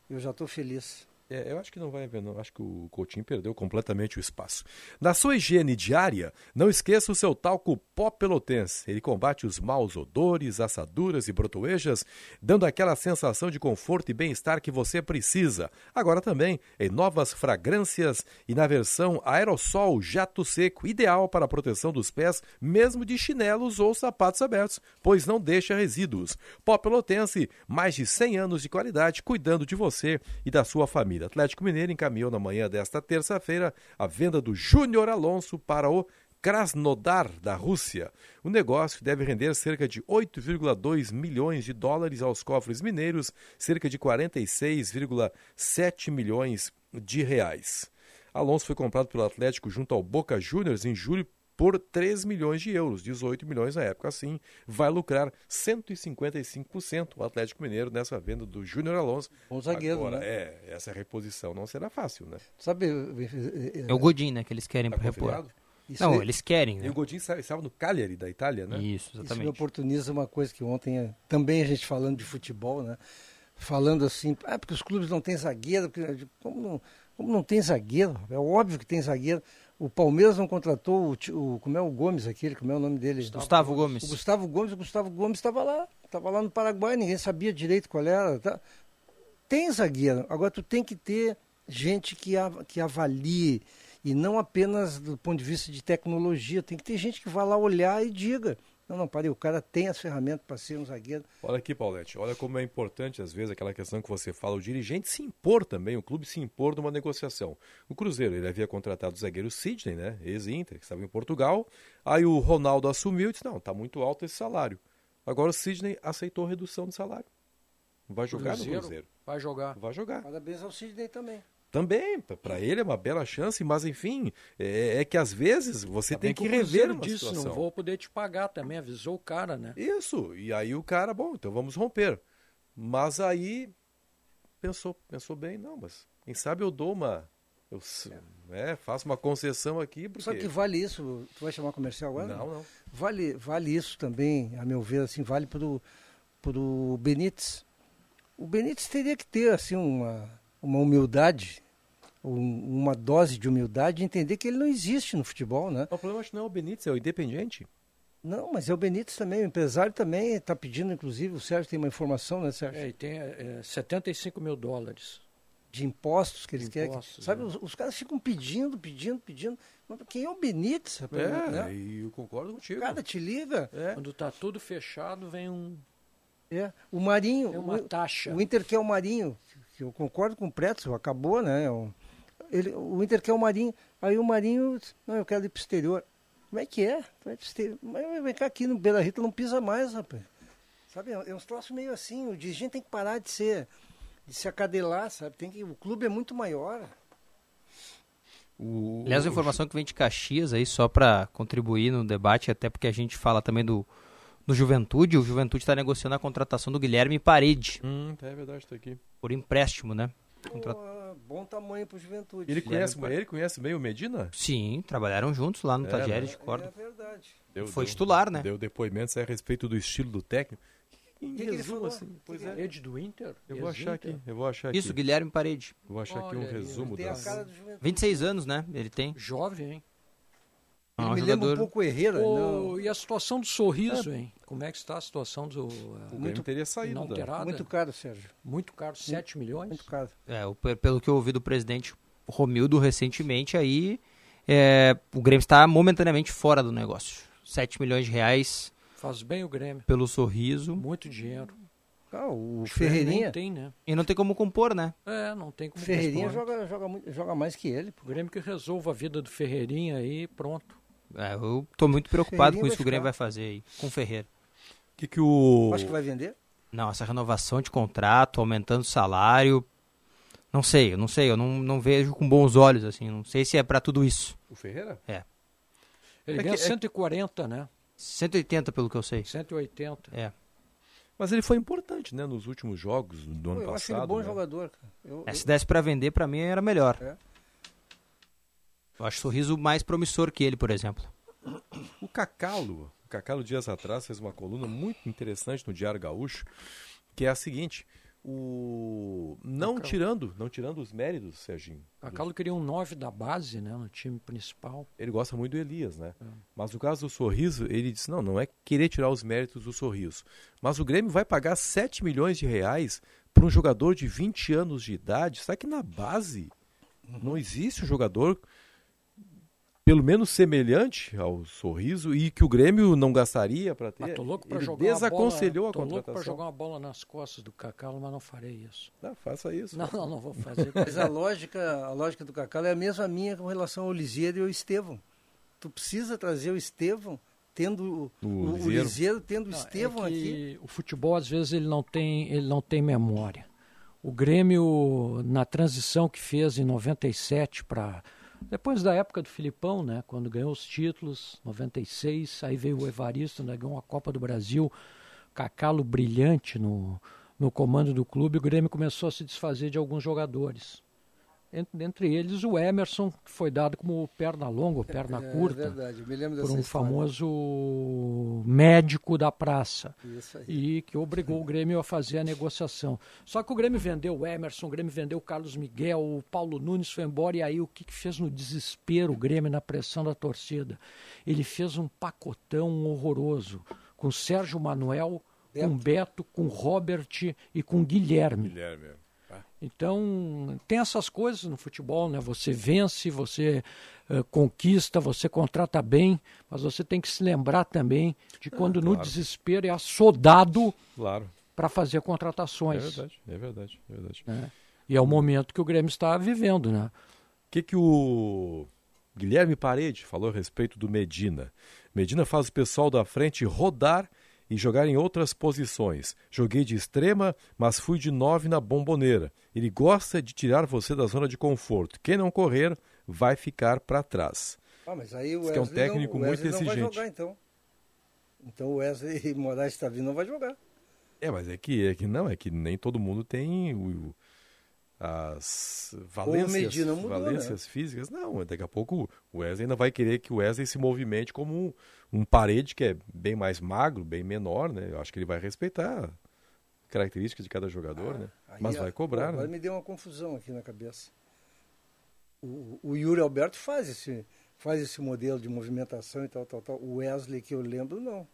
Speaker 6: eu já estou feliz.
Speaker 2: É, eu acho que não vai haver, não. Acho que o Coutinho perdeu completamente o espaço. Na sua higiene diária, não esqueça o seu talco pó pelotense. Ele combate os maus odores, assaduras e brotoejas, dando aquela sensação de conforto e bem-estar que você precisa. Agora também em novas fragrâncias e na versão aerossol jato seco, ideal para a proteção dos pés, mesmo de chinelos ou sapatos abertos, pois não deixa resíduos. Pó pelotense, mais de 100 anos de qualidade, cuidando de você e da sua família. Atlético Mineiro encaminhou na manhã desta terça-feira a venda do Júnior Alonso para o Krasnodar da Rússia. O negócio deve render cerca de 8,2 milhões de dólares aos cofres mineiros, cerca de 46,7 milhões de reais. Alonso foi comprado pelo Atlético junto ao Boca Juniors em julho por 3 milhões de euros, 18 milhões na época. Assim, vai lucrar 155% o Atlético Mineiro nessa venda do Júnior Alonso.
Speaker 6: Bom zagueiro,
Speaker 2: Agora,
Speaker 6: né?
Speaker 2: É, essa reposição não será fácil, né?
Speaker 6: Sabe, eh,
Speaker 3: É o Godin, né? Que eles querem
Speaker 2: Tá
Speaker 3: para repor.
Speaker 6: Isso
Speaker 3: Não,
Speaker 6: aí-
Speaker 3: eles querem,
Speaker 2: E
Speaker 3: né?
Speaker 2: o Godin estava no Cagliari da Itália, né?
Speaker 3: Isso,
Speaker 6: Isso me
Speaker 3: exatamente.
Speaker 6: oportuniza uma coisa que ontem, eh, também a gente falando de futebol, né? Falando assim, ah, porque os clubes não têm zagueiro, porque- como não, como não tem zagueiro? É óbvio que tem zagueiro. O Palmeiras não contratou o, o como é o Gomes aquele, como é o nome dele?
Speaker 3: Gustavo Gomes.
Speaker 6: O Gustavo Gomes, o Gustavo Gomes estava lá, estava lá no Paraguai, ninguém sabia direito qual era. tá? Tem zagueiro, agora tu tem que ter gente que, av- que avalie, e não apenas do ponto de vista de tecnologia, tem que ter gente que vá lá olhar e diga, não, não, parei, o cara tem as ferramentas para ser um zagueiro.
Speaker 2: Olha aqui, Paulette, olha como é importante, às vezes, aquela questão que você fala, o dirigente se impor também, o clube se impor numa negociação. O Cruzeiro, ele havia contratado o zagueiro Sidney, né, ex-Inter, que estava em Portugal, aí o Ronaldo assumiu e disse, não, tá muito alto esse salário. Agora o Sidney aceitou redução de salário. Vai jogar no
Speaker 4: Cruzeiro
Speaker 2: Cruzeiro.
Speaker 4: Vai jogar.
Speaker 2: Vai jogar.
Speaker 6: Parabéns ao Sidney também.
Speaker 2: Também, para ele é uma bela chance, mas enfim, é, é que às vezes você tem
Speaker 4: Também
Speaker 2: que
Speaker 4: o
Speaker 2: rever uma
Speaker 4: disse,
Speaker 2: situação.
Speaker 4: não vou poder te pagar também, avisou o cara, né?
Speaker 2: Isso, e aí o cara, bom, então vamos romper. Mas aí pensou, pensou bem, não, mas quem sabe eu dou uma, eu é, faço uma concessão aqui, porque...
Speaker 6: Sabe que vale isso? Tu vai chamar comercial agora?
Speaker 2: Não, não.
Speaker 6: Vale, vale isso também, a meu ver, assim, vale pro, pro Benítez. O Benítez teria que ter, assim, uma, uma humildade, um- uma dose de humildade e entender que ele não existe no futebol, né?
Speaker 2: O problema acho que não é o Benítez, é o Independiente.
Speaker 6: Não, mas é o Benítez também, o empresário também está pedindo, inclusive, o Sérgio tem uma informação, né, Sérgio?
Speaker 4: É, e tem é, 75 mil dólares.
Speaker 6: De impostos que eles
Speaker 4: De
Speaker 6: querem. que-
Speaker 4: impostos,
Speaker 6: sabe,
Speaker 4: né?
Speaker 6: os, os caras ficam pedindo, pedindo, pedindo. Mas quem é o Benítez? rapaz,
Speaker 2: É,
Speaker 6: né?
Speaker 2: e eu concordo contigo.
Speaker 6: Cara, te liga.
Speaker 4: Quando tá tudo fechado, vem um.
Speaker 6: É, o Marinho.
Speaker 4: Tem uma
Speaker 6: o,
Speaker 4: taxa.
Speaker 6: O Inter quer o Marinho, eu concordo com o Pretzel, acabou, né? O, ele, o Inter quer o Marinho. Aí o Marinho, disse, não, eu quero ir pro exterior. Como é que é? Vai pro exterior. Mas vem cá aqui no Beira Rita não pisa mais, rapaz. Sabe, é é uns troços meio assim, o dirigente tem que parar de ser, de se acadelar, sabe? Tem que, o clube é muito maior.
Speaker 2: O,
Speaker 3: Aliás, a informação que vem de Caxias aí, só para contribuir no debate, até porque a gente fala também do, do Juventude, o Juventude está negociando a contratação do Guilherme Parede.
Speaker 2: Hum, é verdade, tá aqui.
Speaker 3: Por empréstimo, né? Contra-
Speaker 6: bom tamanho pro Juventude.
Speaker 2: Ele conhece, ele conhece bem o Medina?
Speaker 3: Sim, trabalharam juntos lá no
Speaker 2: É,
Speaker 3: Tajeres
Speaker 2: né?
Speaker 3: de corda.
Speaker 6: É verdade.
Speaker 2: Deu-
Speaker 3: Foi
Speaker 2: deu-
Speaker 3: titular, né?
Speaker 2: Deu depoimentos a respeito do estilo do técnico. Em
Speaker 4: que ele
Speaker 2: resumo,
Speaker 4: falou?
Speaker 2: assim, pois
Speaker 4: Que
Speaker 2: é.
Speaker 4: Rede do Inter?
Speaker 2: Eu vou achar aqui, eu vou achar aqui.
Speaker 3: Isso, Guilherme Parede.
Speaker 2: Eu vou achar aqui um
Speaker 4: Olha aí,
Speaker 2: resumo das...
Speaker 6: cara do Juventude.
Speaker 3: 26 anos, né? Ele tem.
Speaker 4: Jovem, hein?
Speaker 3: É
Speaker 6: Ele
Speaker 3: um
Speaker 6: me lembra um
Speaker 3: jogador-
Speaker 6: pouco o Herrera. Não.
Speaker 4: E a situação do sorriso, hein? Como é que está a situação do.
Speaker 2: O Grêmio teria saído da...
Speaker 4: inalterada?
Speaker 6: Muito caro, Sérgio.
Speaker 4: Muito caro, 7 milhões?
Speaker 6: Muito caro.
Speaker 3: É, o- pe- pelo que eu ouvi do presidente Romildo recentemente, aí é, o Grêmio está momentaneamente fora do negócio. 7 milhões de reais
Speaker 4: Faz bem o Grêmio.
Speaker 3: pelo sorriso.
Speaker 4: Muito dinheiro.
Speaker 6: Ah, o
Speaker 4: Acho
Speaker 6: Ferreirinha.
Speaker 4: Tem, né?
Speaker 3: E não tem como compor, né?
Speaker 4: É, não tem como
Speaker 6: Ferreirinha
Speaker 4: compor.
Speaker 6: joga, joga, muito- joga mais que ele.
Speaker 4: O Grêmio que resolva a vida do Ferreirinha aí, pronto.
Speaker 3: É, eu tô muito preocupado com isso que o Grêmio vai fazer aí, com o Ferreira.
Speaker 2: O que que o...
Speaker 6: Acho que vai vender.
Speaker 3: Não, essa renovação de contrato, aumentando o salário. Não sei, eu não sei, eu não, não vejo com bons olhos, assim. Não sei se é pra tudo isso.
Speaker 2: O Ferreira?
Speaker 3: É.
Speaker 4: Ele
Speaker 2: É
Speaker 4: ganha
Speaker 2: que- é-
Speaker 4: 140, né?
Speaker 3: 180 pelo que eu sei.
Speaker 4: 180.
Speaker 3: É.
Speaker 2: Mas ele foi importante, né, nos últimos jogos do
Speaker 6: Pô,
Speaker 2: ano
Speaker 6: eu acho ele
Speaker 2: passado.
Speaker 6: bom
Speaker 2: né?
Speaker 6: jogador. Cara. Eu,
Speaker 3: É,
Speaker 6: eu-
Speaker 3: se desse pra vender, pra mim era melhor.
Speaker 6: É.
Speaker 3: Eu acho o sorriso mais promissor que ele, por exemplo.
Speaker 2: O Cacalo, o Cacalo dias atrás fez uma coluna muito interessante no Diário Gaúcho, que é a seguinte, o não
Speaker 4: Cacalo.
Speaker 2: tirando, não tirando os méritos, Serginho.
Speaker 4: A Calo queria um 9 da base, né? No time principal.
Speaker 2: Ele gosta muito do Elias, né?
Speaker 4: É.
Speaker 2: Mas no caso do Sorriso, ele disse, não, não é querer tirar os méritos do Sorriso. Mas o Grêmio vai pagar 7 milhões de reais para um jogador de 20 anos de idade. Será que na base não existe um jogador pelo menos semelhante ao Sorriso e que o Grêmio não gastaria para ter?
Speaker 4: Ah, tô louco pra
Speaker 2: ele
Speaker 4: jogar uma
Speaker 2: desaconselhou
Speaker 4: bola,
Speaker 2: a
Speaker 4: tô louco
Speaker 2: contratação.
Speaker 4: pra jogar uma bola nas costas do Cacalo, mas não farei isso.
Speaker 2: Não, faça isso.
Speaker 4: Não, não, não vou fazer.
Speaker 6: Mas a lógica, a lógica do Cacau é a mesma minha com relação ao Lisieiro e ao Estevão. Tu precisa trazer o Estevão tendo o,
Speaker 2: O
Speaker 6: o, o.
Speaker 2: Lisieiro
Speaker 6: tendo o
Speaker 4: Não,
Speaker 6: Estevão
Speaker 4: é
Speaker 6: aqui.
Speaker 4: O futebol, às vezes, ele não tem, ele não tem memória. O Grêmio, na transição que fez em 97 para. Depois da época do Filipão, né? Quando ganhou os títulos, 96, aí veio o Evaristo, né, ganhou a Copa do Brasil, Cacalo brilhante no, no comando do clube, o Grêmio começou a se desfazer de alguns jogadores. Entre, entre eles o Emerson, que foi dado como perna longa, ou perna
Speaker 6: É,
Speaker 4: curta
Speaker 6: verdade, eu me lembro
Speaker 4: por um
Speaker 6: história.
Speaker 4: famoso médico da praça
Speaker 6: Isso aí.
Speaker 4: e que obrigou o Grêmio a fazer a negociação. Só que o Grêmio vendeu o Emerson, o Grêmio vendeu o Carlos Miguel, o Paulo Nunes foi embora e aí o que, que fez no desespero o Grêmio na pressão da torcida? Ele fez um pacotão horroroso com Sérgio Manuel, com Beto, com Robert e com Guilherme.
Speaker 2: Guilherme.
Speaker 4: Então, tem essas coisas no futebol, né? Você vence, você eh, conquista, você contrata bem, mas você tem que se lembrar também de quando no
Speaker 2: claro.
Speaker 4: desespero é assodado
Speaker 2: Claro.
Speaker 4: para fazer
Speaker 2: É
Speaker 4: contratações.
Speaker 2: verdade, é verdade, é verdade.
Speaker 4: né? E é o momento que o Grêmio está vivendo, né?
Speaker 2: O que, que o Guilherme Parede falou a respeito do Medina? Medina faz o pessoal da frente rodar e jogar em outras posições. Joguei de extrema, mas fui de nove na bomboneira. Ele gosta de tirar você da zona de conforto. Quem não correr vai ficar para trás.
Speaker 6: Ah, mas aí o
Speaker 2: que é um
Speaker 6: Wesley
Speaker 2: técnico
Speaker 6: não,
Speaker 2: muito
Speaker 6: Wesley não vai
Speaker 2: exigente.
Speaker 6: jogar, então. Então o Wesley Moraes está vindo, não vai jogar.
Speaker 2: É, mas é que, é que não, é que nem todo mundo tem o, as valências,
Speaker 6: mudou,
Speaker 2: valências físicas. Não, daqui a pouco o Wesley ainda vai querer que o Wesley se movimente como um, parede que é bem mais magro, bem menor, né? Eu acho que ele vai respeitar características de cada jogador, né?
Speaker 6: Aí,
Speaker 2: Mas
Speaker 6: ah,
Speaker 2: vai cobrar,
Speaker 6: pô, Agora
Speaker 2: né?
Speaker 6: me deu uma confusão aqui na cabeça. O, o Yuri Alberto faz esse, faz esse modelo de movimentação e tal, tal, tal. O Wesley, que eu lembro, não.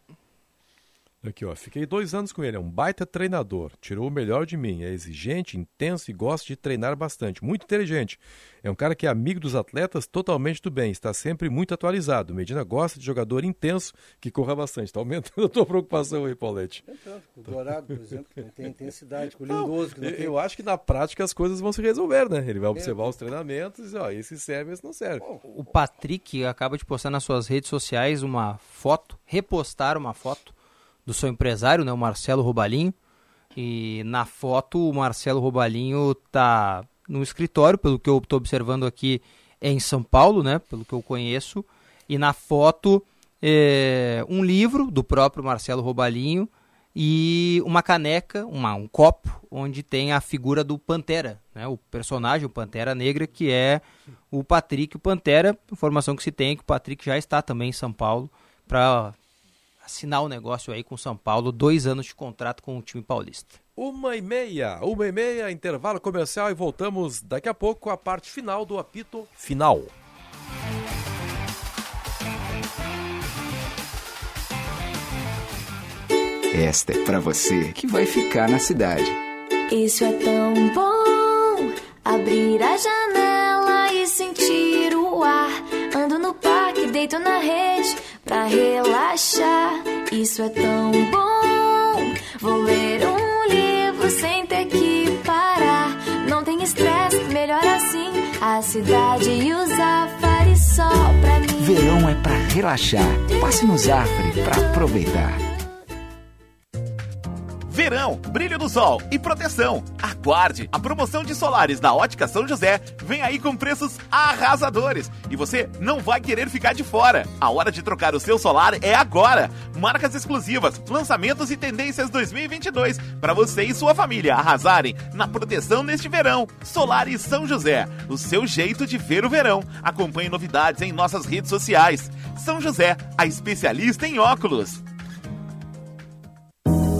Speaker 2: Aqui, ó, fiquei dois anos com ele, é um baita treinador, tirou o melhor de mim, é exigente, intenso e gosta de treinar bastante, muito inteligente. É um cara que é amigo dos atletas totalmente do bem, está sempre muito atualizado. Medina gosta de jogador intenso que corra bastante. Está aumentando a tua preocupação aí, Paulette.
Speaker 6: Então, o Dourado, por exemplo, que não tem intensidade, com o Lindoso, que não
Speaker 2: Eu,
Speaker 6: tem...
Speaker 2: eu acho que na prática as coisas vão se resolver, né? Ele vai observar os treinamentos e ó, esse serve, esse não serve.
Speaker 3: O Patrick acaba de postar nas suas redes sociais uma foto, repostar uma foto do seu empresário, né, o Marcelo Robalinho. E na foto o Marcelo Robalinho tá no escritório, pelo que eu estou observando aqui, é em São Paulo, né, pelo que eu conheço. E na foto é, um livro do próprio Marcelo Robalinho e uma caneca, uma, um copo, onde tem a figura do Pantera, né? o personagem, o Pantera Negra, que é o Patrick. O Pantera, informação que se tem é que o Patrick já está também em São Paulo para assinar o negócio aí com o São Paulo, dois anos de contrato com o time paulista.
Speaker 2: Uma e meia, uma e meia, intervalo comercial e voltamos daqui a pouco com a parte final do apito final.
Speaker 16: Esta é pra você que vai ficar na cidade.
Speaker 17: Isso é tão bom abrir a janela e sentir o ar. Ando no parque, deito na rede pra relaxar. Isso é tão bom. Vou ler um livro sem ter que parar. Não tem estresse, melhor assim. A cidade e o Zafari só pra mim.
Speaker 16: Verão é pra relaxar. Passe no Zafre pra aproveitar.
Speaker 11: Brilho do sol e proteção. Aguarde! A promoção de solares da Ótica São José vem aí com preços arrasadores e você não vai querer ficar de fora. A hora de trocar o seu solar é agora. Marcas exclusivas, lançamentos e tendências 2022 para você e sua família arrasarem na proteção neste verão. Solares São José, o seu jeito de ver o verão. Acompanhe novidades em nossas redes sociais. São José, a especialista em óculos.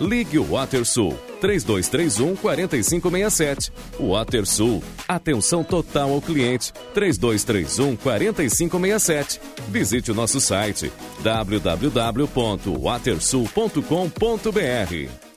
Speaker 18: Ligue o WaterSul 3231 4567. WaterSul, atenção total ao cliente 3231 4567. Visite o nosso site www.watersul.com.br.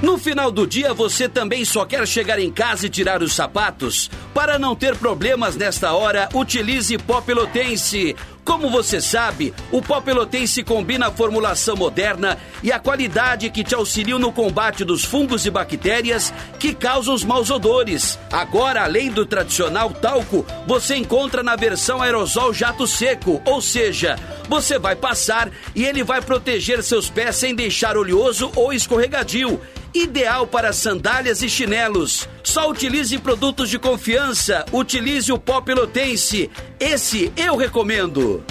Speaker 14: No final do dia, você também só quer chegar em casa e tirar os sapatos? Para não ter problemas nesta hora, utilize pó pelotense. Como você sabe, o pó pelotense combina a formulação moderna e a qualidade que te auxiliam no combate dos fungos e bactérias que causam os maus odores. Agora, além do tradicional talco, você encontra na versão aerosol jato seco, ou seja, você vai passar e ele vai proteger seus pés sem deixar oleoso ou escorregadio. Ideal para sandálias e chinelos. Só utilize produtos de confiança. Utilize o pó pelotense. Esse eu recomendo.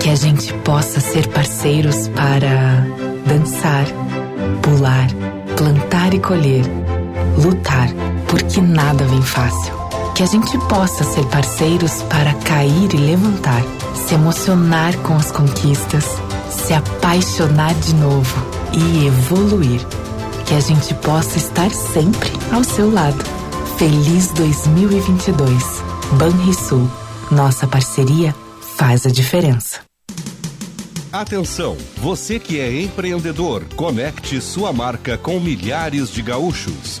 Speaker 19: Que a gente possa ser parceiros para dançar, pular, plantar e colher, lutar, porque nada vem fácil. Que a gente possa ser parceiros para cair e levantar, se emocionar com as conquistas, se apaixonar de novo e evoluir. Que a gente possa estar sempre ao seu lado. Feliz 2022. Banrisul. Nossa parceria faz a diferença.
Speaker 1: Atenção, você que é empreendedor, conecte sua marca com milhares de gaúchos.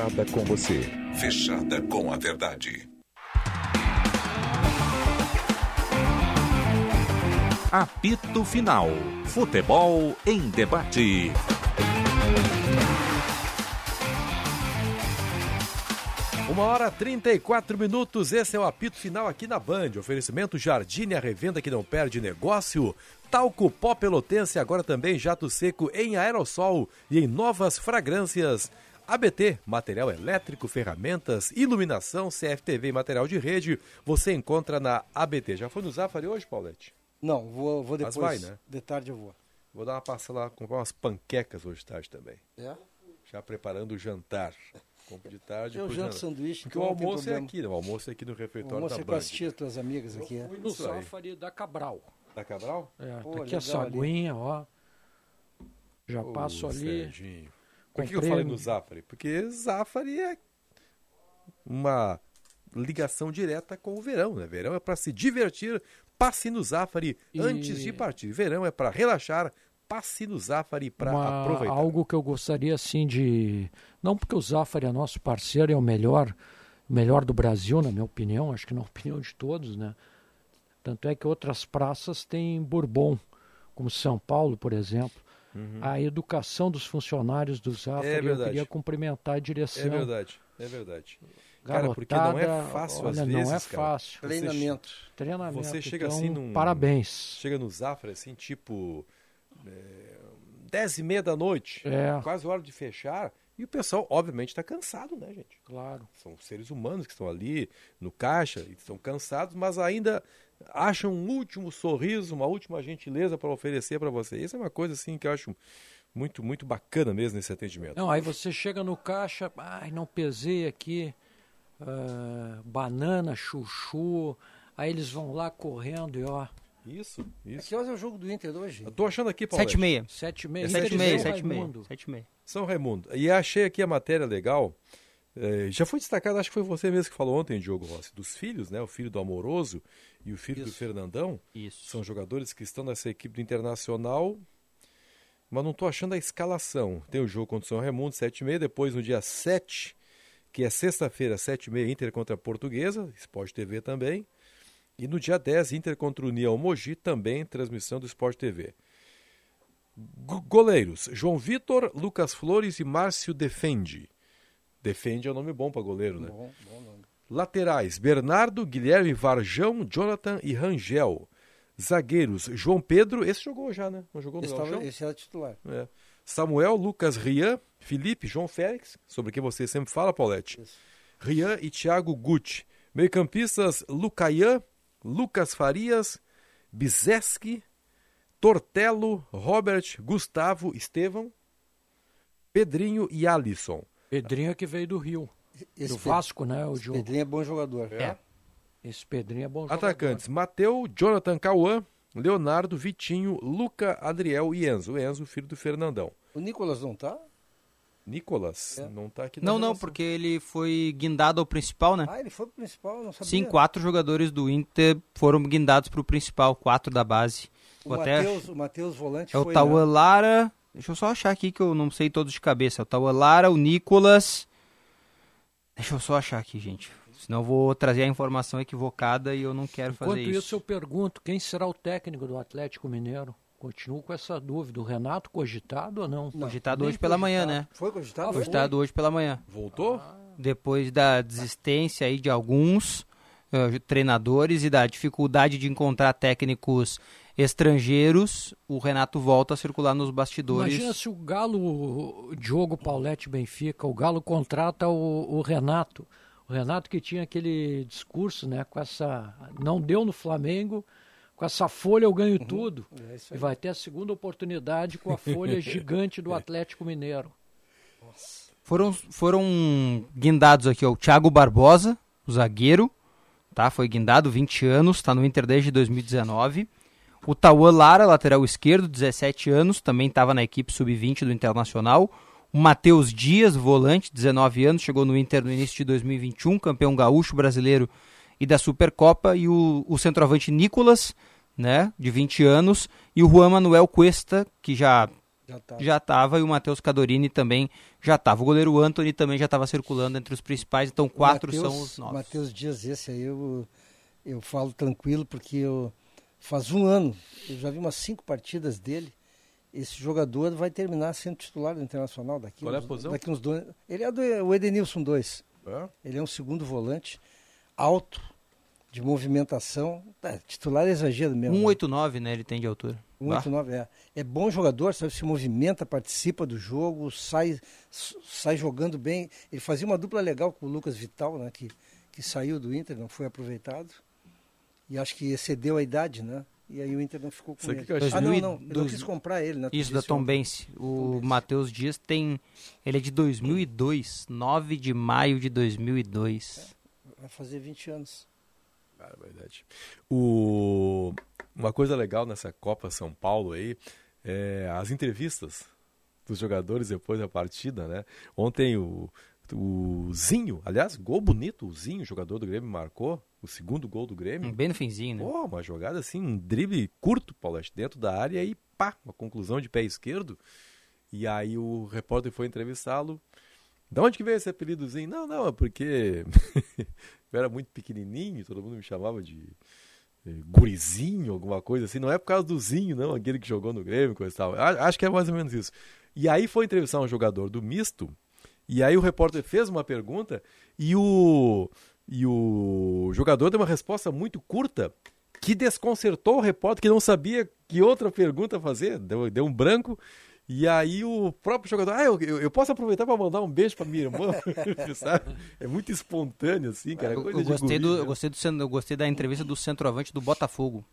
Speaker 12: fechada com você. Fechada com a verdade.
Speaker 13: Apito Final. Futebol em debate.
Speaker 2: Uma hora 34 minutos, esse é o apito final aqui na Band. Oferecimento Jardine, a revenda que não perde negócio. Talco Pó Pelotense, agora também jato seco em aerossol e em novas fragrâncias. ABT, material elétrico, ferramentas, iluminação, CFTV e material de rede, você encontra na ABT. Já foi no Zafari hoje, Paulette?
Speaker 6: Não, vou, vou
Speaker 2: Mas
Speaker 6: depois.
Speaker 2: vai, né?
Speaker 6: De tarde eu vou.
Speaker 2: Vou dar uma passada lá, comprar umas panquecas hoje de tarde também.
Speaker 6: É?
Speaker 2: Já preparando o jantar. Compro de tarde.
Speaker 6: Eu janto
Speaker 2: jantar.
Speaker 6: sanduíche,
Speaker 2: Porque o almoço é aqui, né? O almoço é aqui no
Speaker 6: O
Speaker 2: refeitório
Speaker 6: almoço
Speaker 2: da
Speaker 6: é com as tuas amigas aqui. é.
Speaker 4: Fui no. Safari da Cabral.
Speaker 2: Da Cabral?
Speaker 4: É,
Speaker 6: Pô,
Speaker 4: tá aqui a
Speaker 6: legal ali.
Speaker 4: saguinha, ó. Já
Speaker 2: Ô,
Speaker 4: passo ali.
Speaker 2: Serginho. Por que eu
Speaker 4: Comprei
Speaker 2: falei no Zafari? Porque Zafari é uma ligação direta com o verão, né? Verão é para se divertir, passe no Zafari
Speaker 4: E-
Speaker 2: antes de partir. Verão é para relaxar, passe no Zafari para aproveitar.
Speaker 4: algo que eu gostaria assim de não porque o Zafari é nosso parceiro é o melhor melhor do Brasil na minha opinião acho que na opinião de todos né tanto é que outras praças têm Bourbon como São Paulo por exemplo
Speaker 2: Uhum.
Speaker 4: a educação dos funcionários do Zafari eu
Speaker 2: verdade.
Speaker 4: queria cumprimentar a direção
Speaker 2: É verdade, é verdade. Cara, porque não é
Speaker 4: Garotada,
Speaker 2: fácil
Speaker 4: olha,
Speaker 2: às
Speaker 4: não
Speaker 2: vezes,
Speaker 4: é
Speaker 2: cara.
Speaker 4: fácil.
Speaker 2: Você
Speaker 6: Treinamento.
Speaker 2: che-
Speaker 4: Treinamento,
Speaker 2: Você chega
Speaker 4: então,
Speaker 2: assim num...
Speaker 4: parabéns.
Speaker 2: Chega no Zafra, assim, tipo... É, dez e meia da noite.
Speaker 4: É.
Speaker 2: Quase hora de fechar. E o pessoal, obviamente, está cansado, né, gente?
Speaker 4: Claro.
Speaker 2: São seres humanos que estão ali no caixa e estão cansados, mas ainda acham um último sorriso, uma última gentileza para oferecer para você. Isso é uma coisa, assim, que eu acho muito, muito bacana mesmo nesse atendimento.
Speaker 4: Não, aí você chega no caixa, ai, não pesei aqui, ah, banana, chuchu, aí eles vão lá correndo e ó.
Speaker 2: Isso, isso.
Speaker 6: Que horas é o jogo do Inter hoje?
Speaker 2: Eu tô achando aqui, Paulo.
Speaker 3: Sete e meia.
Speaker 4: Sete e meia.
Speaker 2: É
Speaker 3: Sete e meia.
Speaker 4: Raimundo.
Speaker 3: Sete e meia.
Speaker 2: São Raimundo. E achei aqui a matéria legal. Eh, já foi destacado, acho que foi você mesmo que falou ontem, Diogo Rossi, dos filhos, né? O filho do Amoroso e o filho do
Speaker 3: Isso.
Speaker 2: Fernandão.
Speaker 3: Isso.
Speaker 2: São jogadores que estão nessa equipe do Internacional, mas não estou achando a escalação. Tem o jogo contra o São Raimundo, 7h30, depois no dia 7, que é sexta-feira, 7h30, Inter contra a Portuguesa, Sport TV também. E no dia 10, Inter contra o União Mogi, também transmissão do Sport TV. Go- Goleiros: João Vitor, Lucas Flores e Márcio Defende. Defende é um nome bom para goleiro, né?
Speaker 6: Bom, bom nome.
Speaker 2: Laterais: Bernardo, Guilherme Varjão, Jonathan e Rangel. Zagueiros: João Pedro, esse jogou já, né? Não jogou no
Speaker 6: Esse, tava- esse era titular.
Speaker 2: É. Samuel, Lucas Rian, Felipe, João Félix, sobre quem você sempre fala, Paulette. Rian e Thiago Gucci. Meio-campistas: Lucaian, Lucas Farias, Bizeski, Tortello, Robert, Gustavo, Estevão, Pedrinho e Alisson.
Speaker 4: Pedrinho é que veio do Rio.
Speaker 6: Esse
Speaker 4: do
Speaker 6: Pe-
Speaker 4: Vasco, né? O.
Speaker 6: Pedrinho é bom jogador.
Speaker 2: É.
Speaker 4: Esse Pedrinho é bom jogador.
Speaker 2: Atacantes: Mateu, Jonathan Cauã, Leonardo, Vitinho, Luca, Adriel e Enzo. O Enzo, filho do Fernandão.
Speaker 6: O Nicolas não tá?
Speaker 2: Nicolas, não tá aqui na
Speaker 3: Não, não,
Speaker 2: relação.
Speaker 3: porque ele foi guindado ao principal, né?
Speaker 6: Ah, ele foi pro principal, não sabia.
Speaker 3: Sim, quatro jogadores do Inter foram guindados pro principal, quatro da base.
Speaker 6: O
Speaker 3: até-
Speaker 6: Matheus, o Matheus Volante
Speaker 3: É o
Speaker 6: foi...
Speaker 3: Tauan
Speaker 6: né?
Speaker 3: Lara. Deixa eu só achar aqui que eu não sei todos de cabeça. É o Lara, o Nicolas. Deixa eu só achar aqui, gente. Senão eu vou trazer a informação equivocada e eu não quero
Speaker 4: Enquanto
Speaker 3: fazer
Speaker 4: isso.
Speaker 3: isso.
Speaker 4: eu pergunto, quem será o técnico do Atlético Mineiro? Continuo com essa dúvida. O Renato cogitado ou não?
Speaker 3: Cogitado hoje pela manhã, né?
Speaker 6: Foi cogitado?
Speaker 3: Cogitado hoje pela manhã.
Speaker 2: Voltou?
Speaker 3: Depois da desistência aí de alguns eh, treinadores e da dificuldade de encontrar técnicos estrangeiros, o Renato volta a circular nos bastidores.
Speaker 4: Imagina se o Galo, Diogo Paulette Benfica, o Galo contrata o, o Renato. O Renato que tinha aquele discurso, né? Com essa. Não deu no Flamengo, com essa folha eu ganho tudo.
Speaker 6: É
Speaker 4: E vai ter a segunda oportunidade com a folha gigante do Atlético Mineiro.
Speaker 3: Foram, foram guindados aqui, ó, o Thiago Barbosa, o zagueiro, tá? Foi guindado, 20 anos, tá no Inter desde 2019. O Tauan Lara, lateral esquerdo, 17 anos, também estava na equipe sub-20 do Internacional. O Matheus Dias, volante, 19 anos, chegou no Inter no início de 2021, campeão gaúcho brasileiro e da Supercopa. E o, o centroavante Nicolas, né, de 20 anos. E o Juan Manuel Cuesta, que já já estava, e o Matheus Cadorini também já estava. O goleiro Anthony também já estava circulando entre os principais, então quatro
Speaker 6: Mateus,
Speaker 3: são os novos.
Speaker 6: Matheus Dias, esse aí eu, eu falo tranquilo, porque eu, faz um ano, eu já vi umas cinco partidas dele. Esse jogador vai terminar sendo titular do Internacional daqui,
Speaker 2: Qual é a
Speaker 6: uns,
Speaker 2: posição?
Speaker 6: daqui uns dois. Ele é do o Edenilson 2.
Speaker 2: É?
Speaker 6: Ele é um segundo volante, alto, de movimentação. É, titular é exagero mesmo. né?
Speaker 3: 189, né, ele tem de altura.
Speaker 6: 189, é. É bom jogador, sabe? Se movimenta, participa do jogo, sai, sai jogando bem. Ele fazia uma dupla legal com o Lucas Vital, né? Que, que saiu do Inter, não foi aproveitado. E acho que excedeu a idade, né? E aí o Inter não ficou com
Speaker 3: Isso
Speaker 6: ele.
Speaker 3: que eu achei-
Speaker 6: Ah, não, não. Eu
Speaker 3: 2000
Speaker 6: não quis comprar ele, né?
Speaker 3: Isso, da Tom. Bense. O Matheus Dias tem. Ele é de 2002, 9 de maio de 2002.
Speaker 6: Vai fazer 20 anos.
Speaker 2: Barbaridade. O... Uma coisa legal nessa Copa São Paulo aí é as entrevistas dos jogadores depois da partida, né? Ontem o, o Zinho, aliás, gol bonito, o Zinho, jogador do Grêmio, marcou o segundo gol do Grêmio.
Speaker 3: Bem no finzinho, né?
Speaker 2: Pô, uma jogada assim, um drible curto, Paulette, dentro da área e pá, uma conclusão de pé esquerdo. E aí o repórter foi entrevistá-lo. De onde que veio esse apelidozinho? Não, não, é porque eu era muito pequenininho, todo mundo me chamava de eh, gurizinho, alguma coisa assim. Não é por causa do Zinho, não, aquele que jogou no Grêmio, coisa e tal. Acho que é mais ou menos isso. E aí foi entrevistar um jogador do misto, e aí o repórter fez uma pergunta e o, e o jogador deu uma resposta muito curta que desconcertou o repórter que não sabia que outra pergunta fazer. Deu, deu um branco. E aí o próprio jogador, ah, eu, eu, posso aproveitar para mandar um beijo para minha irmã, sabe? É muito espontâneo assim, cara. é
Speaker 3: Eu, eu gostei
Speaker 2: guri,
Speaker 3: do,
Speaker 2: né?
Speaker 3: eu, gostei do, cen- eu gostei da entrevista do centroavante do Botafogo,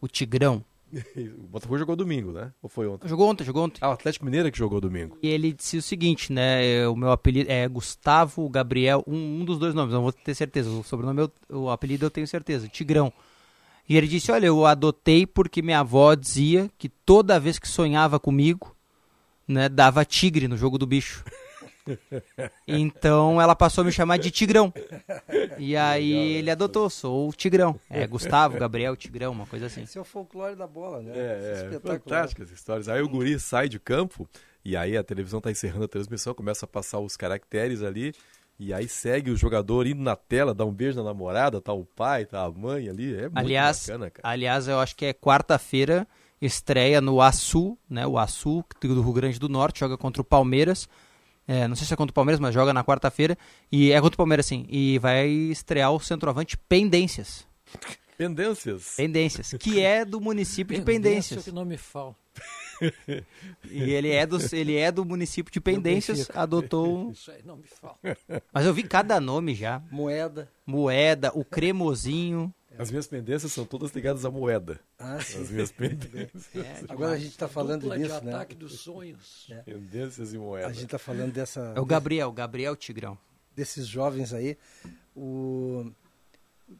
Speaker 3: o Tigrão.
Speaker 2: O Botafogo jogou domingo, né? Ou foi ontem?
Speaker 3: Jogou ontem, jogou ontem.
Speaker 2: Ah, o Atlético Mineiro que jogou domingo.
Speaker 3: E ele disse o seguinte, né? O meu apelido é Gustavo Gabriel, um, um dos dois nomes, não vou ter certeza. O sobrenome, eu- o apelido eu tenho certeza, Tigrão. E ele disse: Olha, eu adotei porque minha avó dizia que toda vez que sonhava comigo, né, dava tigre no jogo do bicho. Então ela passou a me chamar de Tigrão. E aí ele adotou, sou o Tigrão. É Gustavo, Gabriel, Tigrão, uma coisa assim.
Speaker 6: Esse é o folclore da bola, né?
Speaker 2: É, é
Speaker 6: espetacular.
Speaker 2: fantásticas histórias. Aí o guri sai de campo e aí a televisão tá encerrando a transmissão, começa a passar os caracteres ali e aí segue o jogador indo na tela, dá um beijo na namorada, tá o pai, tá a mãe ali. É muito
Speaker 3: aliás,
Speaker 2: bacana, cara.
Speaker 3: aliás, eu acho que é quarta-feira, estreia no Açu, né? O Açu, do Rio Grande do Norte, joga contra o Palmeiras. É, não sei se é contra o Palmeiras, mas joga na quarta-feira. E é contra o Palmeiras, sim. E vai estrear o centroavante Pendências.
Speaker 2: Pendências.
Speaker 3: Pendências, que é do município de
Speaker 4: Pendência
Speaker 3: Pendências.
Speaker 4: que não me fala.
Speaker 3: E ele é do, ele é do município de Pendências, adotou.
Speaker 4: Isso aí não me fala.
Speaker 3: Mas eu vi cada nome já.
Speaker 6: Moeda.
Speaker 3: Moeda, o cremosinho.
Speaker 2: As minhas pendências são todas ligadas à moeda.
Speaker 6: Ah, sim.
Speaker 2: As minhas pendências.
Speaker 3: É,
Speaker 6: Agora a gente está falando
Speaker 4: Dupla
Speaker 6: disso,
Speaker 4: de
Speaker 6: né?
Speaker 4: ataque dos sonhos.
Speaker 2: Pendências e moeda.
Speaker 6: A gente está falando dessa.
Speaker 3: É o Gabriel, Gabriel Tigrão.
Speaker 6: desses jovens aí, o,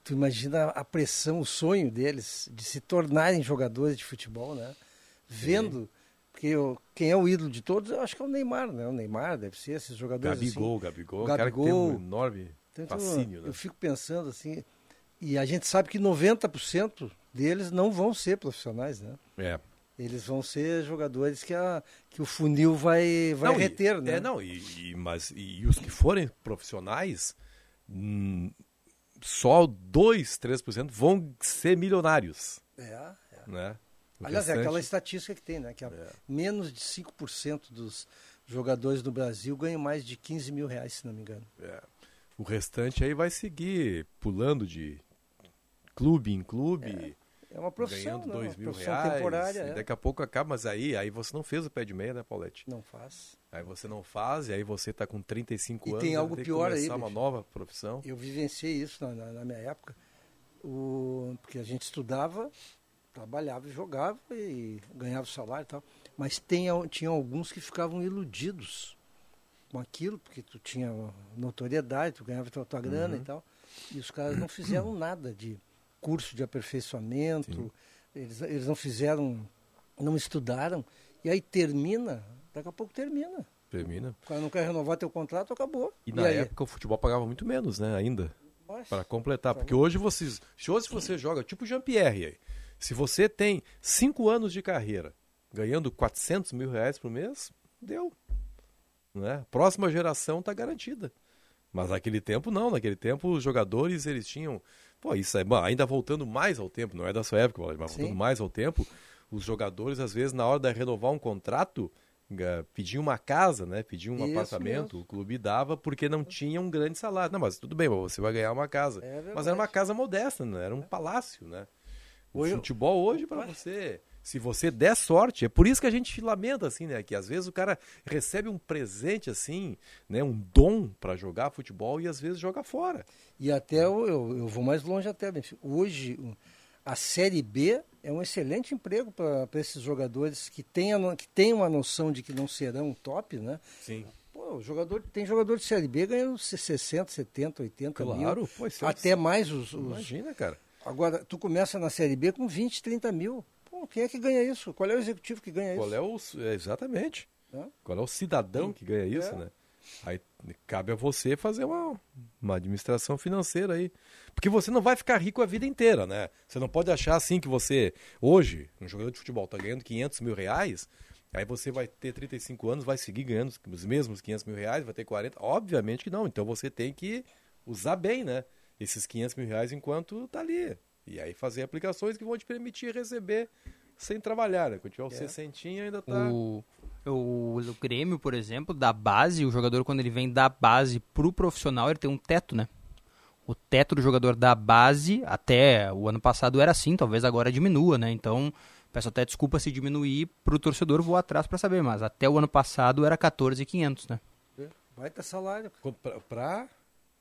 Speaker 6: tu imagina a pressão, o sonho deles de se tornarem jogadores de futebol, né? Vendo, porque o- quem é o ídolo de todos, eu acho que é o Neymar, né? O Neymar deve ser esses jogadores
Speaker 2: Gabigol,
Speaker 6: assim.
Speaker 2: Gabigol,
Speaker 6: O
Speaker 2: um cara que tem um
Speaker 6: Gabigol.
Speaker 2: enorme
Speaker 6: Então,
Speaker 2: fascínio, né?
Speaker 6: Eu fico pensando assim, e a gente sabe que 90% deles não vão ser profissionais, né?
Speaker 2: É.
Speaker 6: Eles vão ser jogadores que, a, que o funil vai, vai
Speaker 2: Não, e-
Speaker 6: reter, né?
Speaker 2: É, não, e, e- mas e os que forem profissionais, hum, só 2, 3% vão ser milionários.
Speaker 6: É,
Speaker 2: Né? O
Speaker 6: Aliás, é
Speaker 2: restante-
Speaker 6: aquela estatística que tem, né? Que a- menos de 5% dos jogadores do Brasil ganham mais de 15 mil reais, se não me engano.
Speaker 2: É. O restante aí vai seguir pulando de clube em clube.
Speaker 6: É uma profissão,
Speaker 2: ganhando
Speaker 6: né?
Speaker 2: dois
Speaker 6: Uma
Speaker 2: mil
Speaker 6: profissão
Speaker 2: reais.
Speaker 6: temporária,
Speaker 2: e
Speaker 6: é.
Speaker 2: daqui a pouco acaba, mas aí, aí você não fez o pé de meia, né, Paulette?
Speaker 6: Não faz.
Speaker 2: Aí você não faz, e aí você tá com 35
Speaker 6: E
Speaker 2: anos.
Speaker 6: tem
Speaker 2: vai
Speaker 6: algo pior aí,
Speaker 2: uma
Speaker 6: bicho.
Speaker 2: nova profissão.
Speaker 6: Eu vivenciei isso na, na- na minha época, o, porque a gente estudava, trabalhava e jogava e ganhava o salário e tal. Mas tem, tinha alguns que ficavam iludidos com aquilo, porque tu tinha notoriedade, tu ganhava tua, tua grana
Speaker 2: Uhum.
Speaker 6: e tal. E os caras não fizeram nada de curso de aperfeiçoamento, eles, eles não fizeram, não estudaram. E aí termina, daqui a pouco termina.
Speaker 2: Termina.
Speaker 6: O cara não quer renovar teu contrato, acabou.
Speaker 2: E na
Speaker 6: aí?
Speaker 2: época o futebol pagava muito menos, né? Ainda. Para completar. Porque hoje vocês. se Hoje você joga tipo Jean-Pierre aí. Se você tem cinco anos de carreira ganhando 400 mil reais por mês, deu. Né? Próxima geração está garantida. Mas naquele tempo não, naquele tempo os jogadores eles tinham. Pô, isso é. bom, ainda voltando mais ao tempo, não é da sua época, mas
Speaker 6: Sim.
Speaker 2: voltando mais ao tempo, os jogadores, às vezes, na hora de renovar um contrato, pediam uma casa, né? Pediam um
Speaker 6: Isso
Speaker 2: apartamento,
Speaker 6: mesmo.
Speaker 2: o clube dava porque não tinha um grande salário. Não, mas tudo bem, você vai ganhar uma casa.
Speaker 6: É
Speaker 2: mas era uma casa modesta, né? Era um palácio, né? O
Speaker 6: Hoje-
Speaker 2: futebol hoje para você, se você der sorte, é por isso que a gente lamenta assim, né, que às vezes o cara recebe um presente assim, né, um dom para jogar futebol e às vezes joga fora.
Speaker 6: E até eu, eu, eu vou mais longe até, Benfica. Hoje, a Série B é um excelente emprego para esses jogadores que têm, que têm uma noção de que não serão top, né?
Speaker 2: Sim.
Speaker 6: Pô, o jogador, tem jogador de Série B ganhando 60, 70, 80
Speaker 2: Claro,
Speaker 6: mil.
Speaker 2: pô, é-
Speaker 6: até mais os, os-
Speaker 2: Imagina, cara.
Speaker 6: Agora, tu começa na Série B com 20, 30 mil. Pô, quem é que ganha isso? Qual é o executivo que ganha
Speaker 2: Qual
Speaker 6: isso?
Speaker 2: é o é, exatamente?
Speaker 6: Hã?
Speaker 2: Qual é o cidadão que ganha isso,
Speaker 6: É.
Speaker 2: né? Aí cabe a você fazer uma, uma administração financeira aí. Porque você não vai ficar rico a vida inteira, né? Você não pode achar assim que você, hoje, um jogador de futebol tá ganhando 500 mil reais, aí você vai ter 35 anos, vai seguir ganhando os mesmos 500 mil reais, vai ter 40. Obviamente que não. Então você tem que usar bem, né? Esses 500 mil reais enquanto tá ali. E aí fazer aplicações que vão te permitir receber sem trabalhar, né? Quando tiver o
Speaker 3: É.
Speaker 2: 60 ainda tá...
Speaker 3: O, o, o Grêmio, por exemplo, da base, o jogador quando ele vem da base pro profissional, ele tem um teto, né? O teto do jogador da base, até o ano passado era assim, talvez agora diminua, né? Então, peço até desculpa se diminuir pro torcedor, vou atrás para saber, mas até o ano passado era 14,500, né?
Speaker 6: Vai ter salário.
Speaker 2: Pra, pra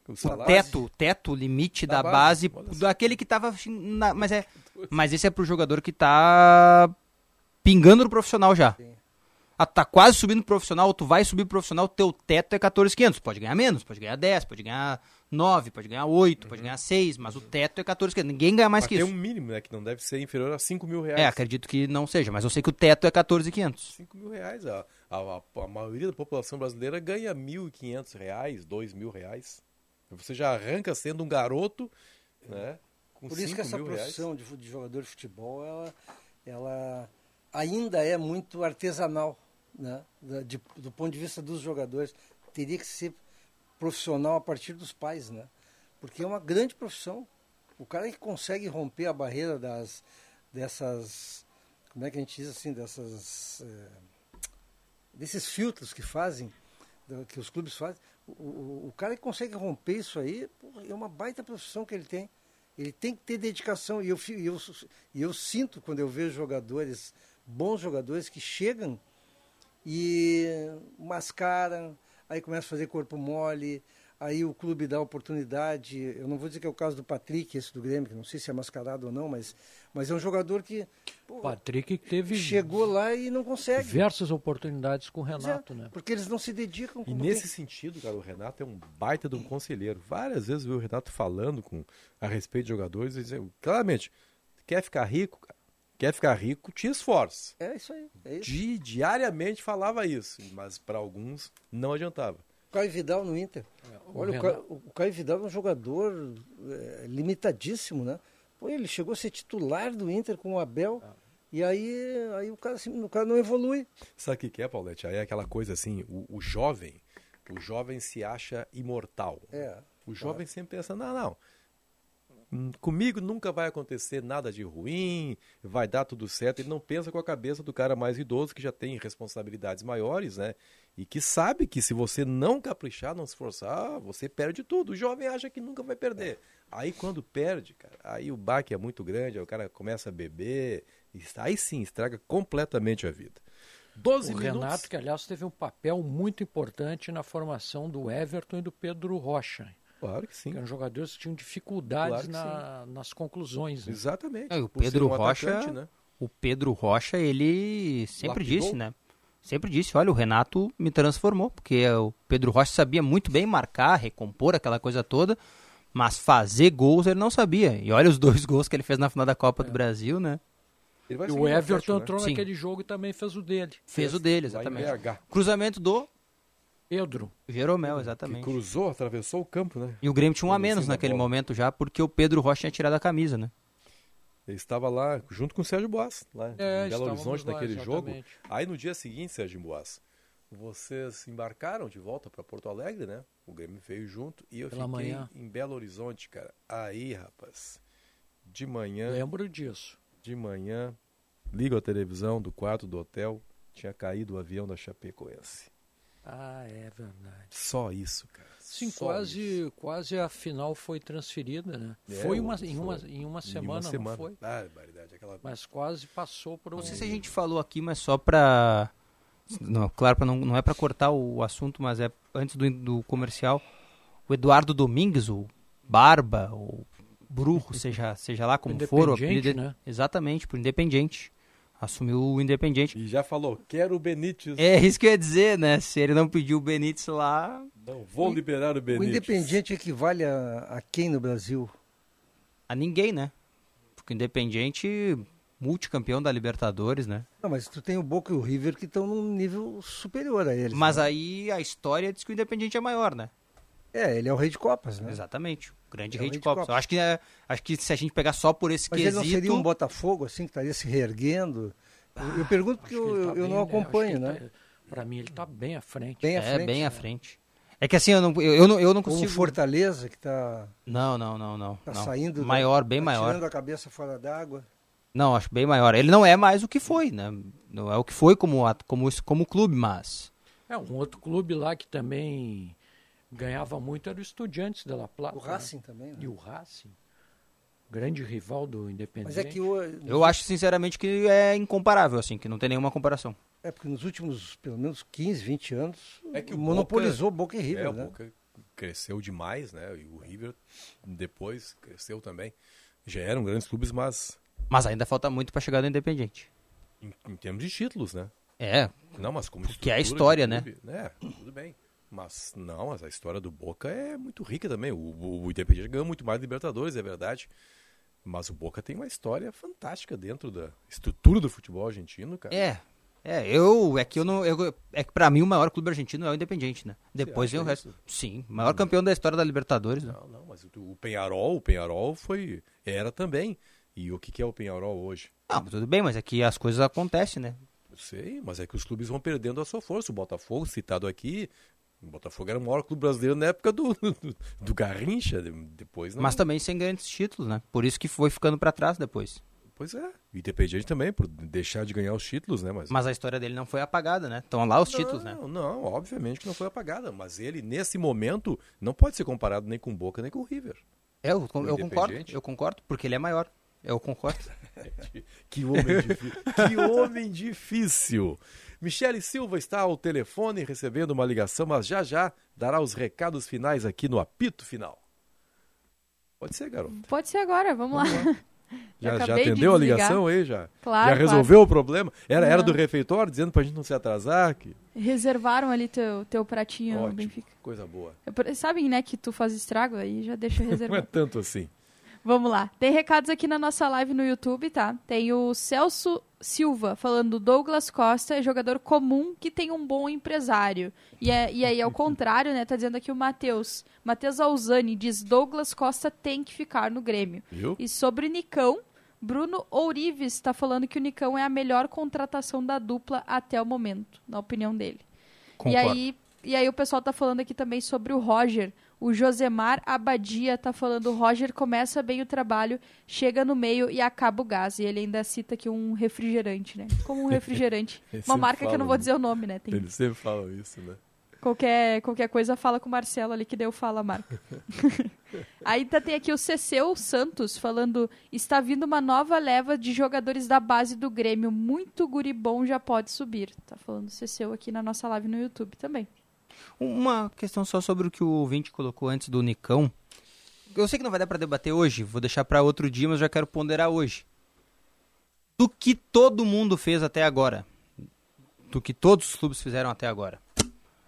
Speaker 2: o
Speaker 3: O teto, o teto, limite
Speaker 2: Da
Speaker 3: da,
Speaker 2: base,
Speaker 3: base, daquele que tava. na- mas, é, mas esse é pro jogador que tá pingando no profissional já. Ah, tá quase subindo pro profissional, tu vai subir pro profissional, teu teto é 14,500. Pode ganhar menos, pode ganhar 10, pode ganhar 9, pode ganhar 8, pode ganhar 6, mas o teto é 14,500. Ninguém ganha mais
Speaker 2: Mas
Speaker 3: que
Speaker 2: tem
Speaker 3: isso.
Speaker 2: um mínimo, né? Que não deve ser inferior a 5 mil reais.
Speaker 3: É, acredito que não seja, mas eu sei que o teto é 14,500.
Speaker 2: 5 mil reais. A, a, a- a maioria da população brasileira ganha 1.500 reais, 2 mil reais. Você já arranca sendo um garoto, né?
Speaker 6: Por isso que
Speaker 2: 5
Speaker 6: essa profissão de, de jogador de futebol, ela, ela ainda é muito artesanal, né? De- do ponto de vista dos jogadores. Teria que ser profissional a partir dos pais, né? Porque é uma grande profissão. O cara que consegue romper a barreira das, dessas, como é que a gente diz assim, dessas, eh, desses filtros que fazem, que os clubes fazem, o, o, cara que consegue romper isso aí, porra, é uma baita profissão que ele tem. Ele tem que ter dedicação. E eu, eu, eu sinto quando eu vejo jogadores, bons jogadores, que chegam e mascaram, aí começam a fazer corpo mole, aí o clube dá oportunidade. Eu não vou dizer que é o caso do Patrick, esse do Grêmio, que não sei se é mascarado ou não, mas, mas é um jogador que pô,
Speaker 4: Patrick teve
Speaker 6: chegou lá e não consegue.
Speaker 4: diversas oportunidades com o
Speaker 6: Pois é,
Speaker 4: Renato, né?
Speaker 6: Porque eles não se dedicam.
Speaker 2: E nesse
Speaker 6: tem.
Speaker 2: sentido, cara, o Renato é um baita de um conselheiro. Várias vezes eu vi o Renato falando com, a respeito de jogadores e dizendo, claramente, quer ficar rico, cara? Quer ficar rico, te esforce.
Speaker 6: É isso aí. É isso.
Speaker 2: Di- diariamente falava isso, mas para alguns não adiantava.
Speaker 6: Caio Vidal no Inter.
Speaker 4: o
Speaker 6: Olha, o,
Speaker 4: Renato-
Speaker 6: Caio, o Caio Vidal é um jogador é, limitadíssimo, né? Pô, ele chegou a ser titular do Inter com o Abel. E aí, aí o, cara, assim, o cara não evolui.
Speaker 2: Sabe o que que é, Paulette? Aí é aquela coisa assim, o, o jovem, o jovem se acha imortal.
Speaker 6: É,
Speaker 2: O jovem sempre pensa, não, não, hum, comigo nunca vai acontecer nada de ruim, vai dar tudo certo. Ele não pensa com a cabeça do cara mais idoso, que já tem responsabilidades maiores, né? E que sabe que se você não caprichar, não se esforçar, você perde tudo. O jovem acha que nunca vai perder. Aí quando perde, cara, aí o baque é muito grande, aí o cara começa a beber, e aí sim, estraga completamente a vida. 12
Speaker 4: o
Speaker 2: minutos.
Speaker 4: Renato, que aliás teve um papel muito importante na formação do Everton e do Pedro Rocha.
Speaker 2: Claro que sim.
Speaker 4: Que eram jogadores que tinham dificuldades
Speaker 2: Claro que
Speaker 4: na- nas conclusões. né?
Speaker 2: Exatamente.
Speaker 3: É, o Pedro
Speaker 2: um
Speaker 3: Rocha,
Speaker 2: atacante, né?
Speaker 3: o Pedro Rocha, ele sempre
Speaker 2: Lapidou?
Speaker 3: disse, né? Sempre disse, olha, o Renato me transformou, porque o Pedro Rocha sabia muito bem marcar, recompor aquela coisa toda, mas fazer gols ele não sabia. E olha os dois gols que ele fez na final da Copa do Brasil, né?
Speaker 4: E o Everton entrou
Speaker 3: Sim.
Speaker 4: naquele jogo e também fez o dele.
Speaker 3: Fez o dele, exatamente.
Speaker 2: BH.
Speaker 3: Cruzamento do
Speaker 4: Pedro.
Speaker 3: Jeromel, exatamente.
Speaker 2: Que cruzou, atravessou o campo, né?
Speaker 3: E o Grêmio tinha um a menos naquele
Speaker 2: bola.
Speaker 3: momento já, porque o Pedro Rocha tinha tirado a camisa, né?
Speaker 2: Ele estava lá junto com o Sérgio Boas, lá
Speaker 4: É,
Speaker 2: em Belo Horizonte,
Speaker 4: lá,
Speaker 2: naquele jogo.
Speaker 4: exatamente.
Speaker 2: Aí no dia seguinte, Sérgio Boas, vocês embarcaram de volta para Porto Alegre, né? O Grêmio veio junto e eu
Speaker 4: Pela
Speaker 2: fiquei
Speaker 4: manhã.
Speaker 2: em Belo Horizonte, cara. Aí, rapaz, de manhã.
Speaker 4: Lembro disso.
Speaker 2: De manhã, ligo a televisão do quarto do hotel, tinha caído o avião da Chapecoense.
Speaker 4: Ah, é verdade.
Speaker 2: Só isso, cara.
Speaker 4: Sim,
Speaker 2: Só
Speaker 4: quase, quase a final foi transferida, né?
Speaker 2: É,
Speaker 4: foi uma,
Speaker 2: foi.
Speaker 4: em, uma, em uma semana, não
Speaker 2: semana.
Speaker 4: foi?
Speaker 2: Barbaridade, aquela...
Speaker 4: Mas quase passou por um...
Speaker 3: Não sei se a gente falou aqui, mas só pra. Não, claro, pra não, não é pra cortar o assunto, mas é antes do, do comercial. O Eduardo Domingues, o Barba, o Brujo, seja, seja lá como for, o
Speaker 4: Independiente,
Speaker 3: apelido-
Speaker 4: né?
Speaker 3: Exatamente, pro Independente. Assumiu o Independente.
Speaker 2: E já falou, quero o Benítez.
Speaker 3: É isso que eu ia dizer, né? Se ele não pediu o Benítez lá.
Speaker 2: Não vou liberar o
Speaker 6: O
Speaker 2: Benítez.
Speaker 6: Independiente equivale a, a quem no Brasil?
Speaker 3: A ninguém, né? Porque o Independente, multicampeão da Libertadores, né?
Speaker 6: Não, mas tu tem o Boca e o River que estão num nível superior a eles.
Speaker 3: Mas
Speaker 6: né?
Speaker 3: aí a história diz que o Independente é maior, né?
Speaker 6: É, ele é o rei de Copas, né?
Speaker 3: Exatamente. O grande
Speaker 6: É o
Speaker 3: rei
Speaker 6: rei
Speaker 3: de
Speaker 6: de
Speaker 3: Copas.
Speaker 6: Copas.
Speaker 3: Eu acho que, é- acho que se a gente pegar só por esse
Speaker 6: Mas ele não
Speaker 3: quesito...
Speaker 6: seria um Botafogo, assim, que estaria se reerguendo? Eu- eu pergunto porque eu, eu- eu não acompanho, né?
Speaker 4: Para mim ele está bem à frente.
Speaker 6: Bem à
Speaker 3: é,
Speaker 6: frente,
Speaker 3: bem à
Speaker 6: né?
Speaker 3: frente. É que assim, eu não, eu, eu não, eu não consigo...
Speaker 6: Fortaleza, que está
Speaker 3: Não, não, não, não.
Speaker 6: tá
Speaker 3: não.
Speaker 6: saindo...
Speaker 3: Maior, bem
Speaker 6: tá
Speaker 3: maior.
Speaker 6: Tirando a cabeça fora d'água.
Speaker 3: Não, acho bem maior. Ele não é mais o que foi, né? Não é o que foi como, como, como clube, mas...
Speaker 4: É, um outro clube lá que também ganhava muito era o Estudiantes de La Plata.
Speaker 6: O Racing também, né?
Speaker 4: E o Racing. Grande rival do Independente.
Speaker 6: Mas é que o,
Speaker 3: Eu acho, sinceramente, que é incomparável, assim, que não tem nenhuma comparação.
Speaker 6: É porque nos últimos, pelo menos 15, 20 anos,
Speaker 2: É que o
Speaker 6: monopolizou Boca, e River,
Speaker 2: é, o
Speaker 6: né?
Speaker 2: Boca cresceu demais, né? E o River depois cresceu também. Já eram grandes clubes, mas
Speaker 3: Mas ainda falta muito pra chegar no Independente.
Speaker 2: em, em termos de títulos, né?
Speaker 3: É.
Speaker 2: Não, mas como
Speaker 3: Que é a história, né?
Speaker 2: clube, né? Tudo bem. Mas não, mas a história do Boca é muito rica também. O, o, o Independiente ganhou muito mais Libertadores, é verdade. Mas o Boca tem uma história fantástica dentro da estrutura do futebol argentino, cara.
Speaker 3: É. É, eu. É que eu não. eu- é que pra mim o maior clube argentino é o Independente, né? Depois vem o resto.
Speaker 2: isso?
Speaker 3: Sim, maior campeão da história da Libertadores. Né?
Speaker 2: Não, não, mas o, o Penharol, o Penharol foi. Era também. E o que, que é o Penharol hoje?
Speaker 3: Não, tudo bem, mas é que as coisas acontecem, né?
Speaker 2: Sei, mas é que os clubes vão perdendo a sua força. O Botafogo, citado aqui, o Botafogo era o maior clube brasileiro na época do, do, do Garrincha. de- Depois não.
Speaker 3: Mas também sem grandes títulos, né? Por isso que foi ficando pra trás depois.
Speaker 2: Pois é. O Independiente também, por deixar de ganhar os títulos, né? Mas,
Speaker 3: Mas a história dele não foi apagada, né? Estão lá os títulos, né?
Speaker 2: Não, não, obviamente que não foi apagada. Mas ele, nesse momento, não pode ser comparado nem com Boca, nem com River.
Speaker 3: É, eu, eu concordo, eu concordo, porque ele é maior. Eu concordo.
Speaker 2: Que homem difícil. que homem difícil. Michele Silva está ao telefone recebendo uma ligação, mas já já dará os recados finais aqui no apito final. Pode ser, garoto.
Speaker 15: Pode ser agora, vamos, lá.
Speaker 2: Já, já
Speaker 15: acabei de
Speaker 2: atendeu a ligação aí? Já,
Speaker 15: Claro,
Speaker 2: já
Speaker 15: claro.
Speaker 2: resolveu o problema? Era, era do refeitório, dizendo pra gente não se atrasar? Que...
Speaker 15: Reservaram ali teu, teu pratinho,
Speaker 2: Ótimo,
Speaker 15: Benfica.
Speaker 2: coisa boa.
Speaker 15: Sabem, né, que tu faz estrago aí, já deixa
Speaker 2: Não é
Speaker 15: reservado.
Speaker 2: tanto assim.
Speaker 15: Vamos lá. Tem recados aqui na nossa live no YouTube, tá? Tem o Celso Silva falando Douglas Costa é jogador comum que tem um bom empresário. E, é, e aí, ao contrário, né? Tá dizendo aqui o Matheus. Matheus Alzani diz Douglas Costa tem que ficar no Grêmio.
Speaker 2: Viu?
Speaker 15: E sobre Nicão, Bruno Ourives está falando que o Nicão é a melhor contratação da dupla até o momento, na opinião dele. E aí, e aí o pessoal tá falando aqui também sobre o Roger. O Josemar Abadia tá falando, Roger começa bem o trabalho, chega no meio e acaba o gás. E ele ainda cita aqui um refrigerante, né? Como um refrigerante. Uma marca que eu não vou dizer o nome, né? Tem
Speaker 2: Eles sempre falam isso, né?
Speaker 15: qualquer, qualquer coisa, fala com o Marcelo ali que deu fala a marca. Aí tá, tem aqui o Ceceu Santos falando, está vindo uma nova leva de jogadores da base do Grêmio, muito guri bom já pode subir. Tá falando Ceceu aqui na nossa live no YouTube também.
Speaker 3: Uma questão só sobre o que o ouvinte colocou antes do Nicão. Eu sei que não vai dar pra debater hoje, vou deixar pra outro dia, mas já quero ponderar hoje. Do que todo mundo fez até agora, do que todos os clubes fizeram até agora.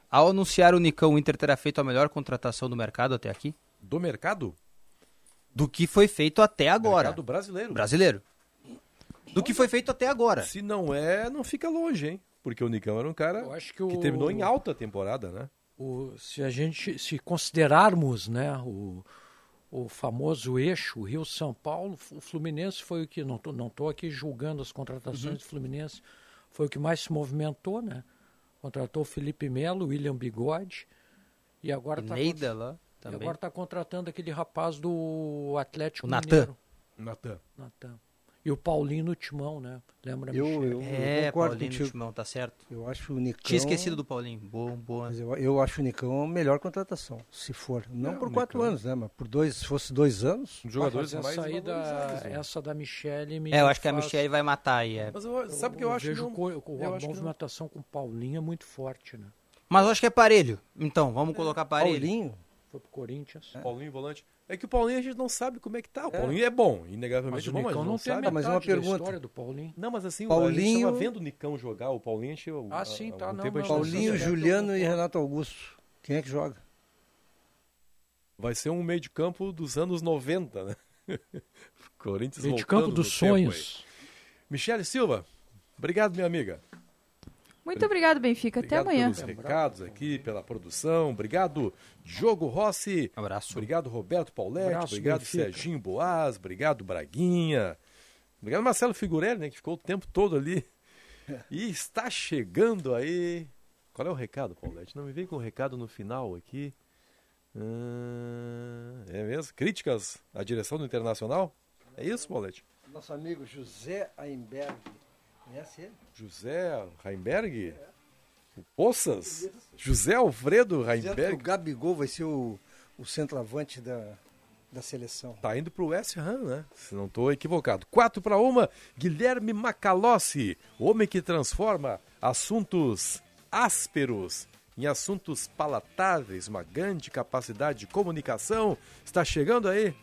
Speaker 3: Ao anunciar o Nicão, o Inter terá feito a melhor contratação do mercado até aqui?
Speaker 2: Do mercado?
Speaker 3: Do que foi feito até agora.
Speaker 2: Mercado brasileiro.
Speaker 3: Brasileiro. Do que foi feito até agora.
Speaker 2: Se não é, não fica longe, hein? Porque o Nicão era um cara
Speaker 4: Eu acho que,
Speaker 2: que
Speaker 4: o-
Speaker 2: terminou em alta temporada, né?
Speaker 4: O- se a gente se considerarmos né, o, o famoso eixo o Rio São Paulo, o Fluminense foi o que não tô, não tô aqui julgando as contratações
Speaker 3: Uhum.
Speaker 4: do Fluminense, foi o que mais se movimentou, né? Contratou o Felipe Melo, William Bigode e agora
Speaker 3: E
Speaker 4: está
Speaker 3: Neida lá
Speaker 4: e
Speaker 3: também.
Speaker 4: agora tá contratando aquele rapaz do Atlético
Speaker 3: O Natan.
Speaker 4: Mineiro.
Speaker 2: Natan.
Speaker 4: Natan. E o Paulinho no timão, né? Lembra
Speaker 6: Eu,
Speaker 4: Michel?
Speaker 6: eu,
Speaker 3: É,
Speaker 6: eu
Speaker 3: Paulinho
Speaker 6: contigo.
Speaker 3: Timão, tá certo.
Speaker 6: Eu acho o Nicão...
Speaker 3: Tinha esquecido do Paulinho. Boa, boa.
Speaker 6: Mas eu, eu acho o Nicão a melhor contratação, se for. Não
Speaker 2: É,
Speaker 6: por
Speaker 2: o
Speaker 6: quatro
Speaker 2: Nicão.
Speaker 6: anos, né? Mas por dois, se fosse dois anos.
Speaker 2: Os jogadores
Speaker 4: Mas
Speaker 2: mais
Speaker 4: essa, aí da,
Speaker 2: né?
Speaker 4: essa da Michele me
Speaker 3: É, eu acho que a
Speaker 4: faz-
Speaker 3: Michelle vai matar aí. é.
Speaker 2: Mas eu- sabe que eu acho que
Speaker 4: vejo
Speaker 2: não-
Speaker 4: co-
Speaker 2: eu
Speaker 4: a
Speaker 2: acho não.
Speaker 4: movimentação com o Paulinho é muito forte, né?
Speaker 3: Mas eu acho que é parelho. Então, vamos colocar parelho.
Speaker 6: Paulinho?
Speaker 4: Foi pro Corinthians.
Speaker 2: Paulinho volante. É que o Paulinho a gente não sabe como é que tá. O Paulinho é bom,
Speaker 4: Mas
Speaker 2: inegavelmente
Speaker 4: o
Speaker 2: bom, mas não,
Speaker 4: não
Speaker 2: sabe.
Speaker 6: Mas uma pergunta.
Speaker 4: história do Paulinho.
Speaker 2: Não, mas assim, a gente
Speaker 6: Paulinho-
Speaker 2: tava vendo o Nicão jogar, o Paulinho a gente,
Speaker 4: Ah, sim, tá, não, não,
Speaker 6: Paulinho. Juliano e Renato Augusto. Quem é que joga?
Speaker 2: Vai ser um meio de campo dos anos 90, né? Corinthians
Speaker 4: Meio de campo dos sonhos.
Speaker 2: Michele Silva, obrigado, minha amiga.
Speaker 15: Muito obrigado, Benfica. Até
Speaker 2: Obrigado
Speaker 15: amanhã.
Speaker 2: pelos recados aqui, pela produção. Obrigado, Diogo Rossi.
Speaker 3: Abraço.
Speaker 2: Obrigado, Roberto Paulette.
Speaker 4: Abraço,
Speaker 2: obrigado,
Speaker 4: Benfica.
Speaker 2: Serginho Boas. Obrigado, Braguinha. Obrigado, Marcelo Figurelli, né, que ficou o tempo todo ali. E está chegando aí. Qual é o recado, Paulette? Não me vem com o recado no final aqui. Ah, é mesmo? Críticas à direção do Internacional? É isso, Paulette?
Speaker 6: Nosso amigo José Aimberg. Conhece ele?
Speaker 2: José Heimberg? O Poças? José Alfredo Heimberg?
Speaker 6: O Gabigol vai ser o, o centroavante da, da seleção.
Speaker 2: Tá indo pro West Ham, né? Se não tô equivocado. 4 para uma, Guilherme Macalossi, o homem que transforma assuntos ásperos em assuntos palatáveis, uma grande capacidade de comunicação. Está chegando aí.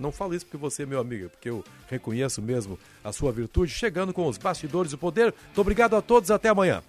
Speaker 2: Não falo isso porque você é meu amigo, é porque eu reconheço mesmo a sua virtude. Chegando com os bastidores do poder. Muito obrigado a todos, até amanhã.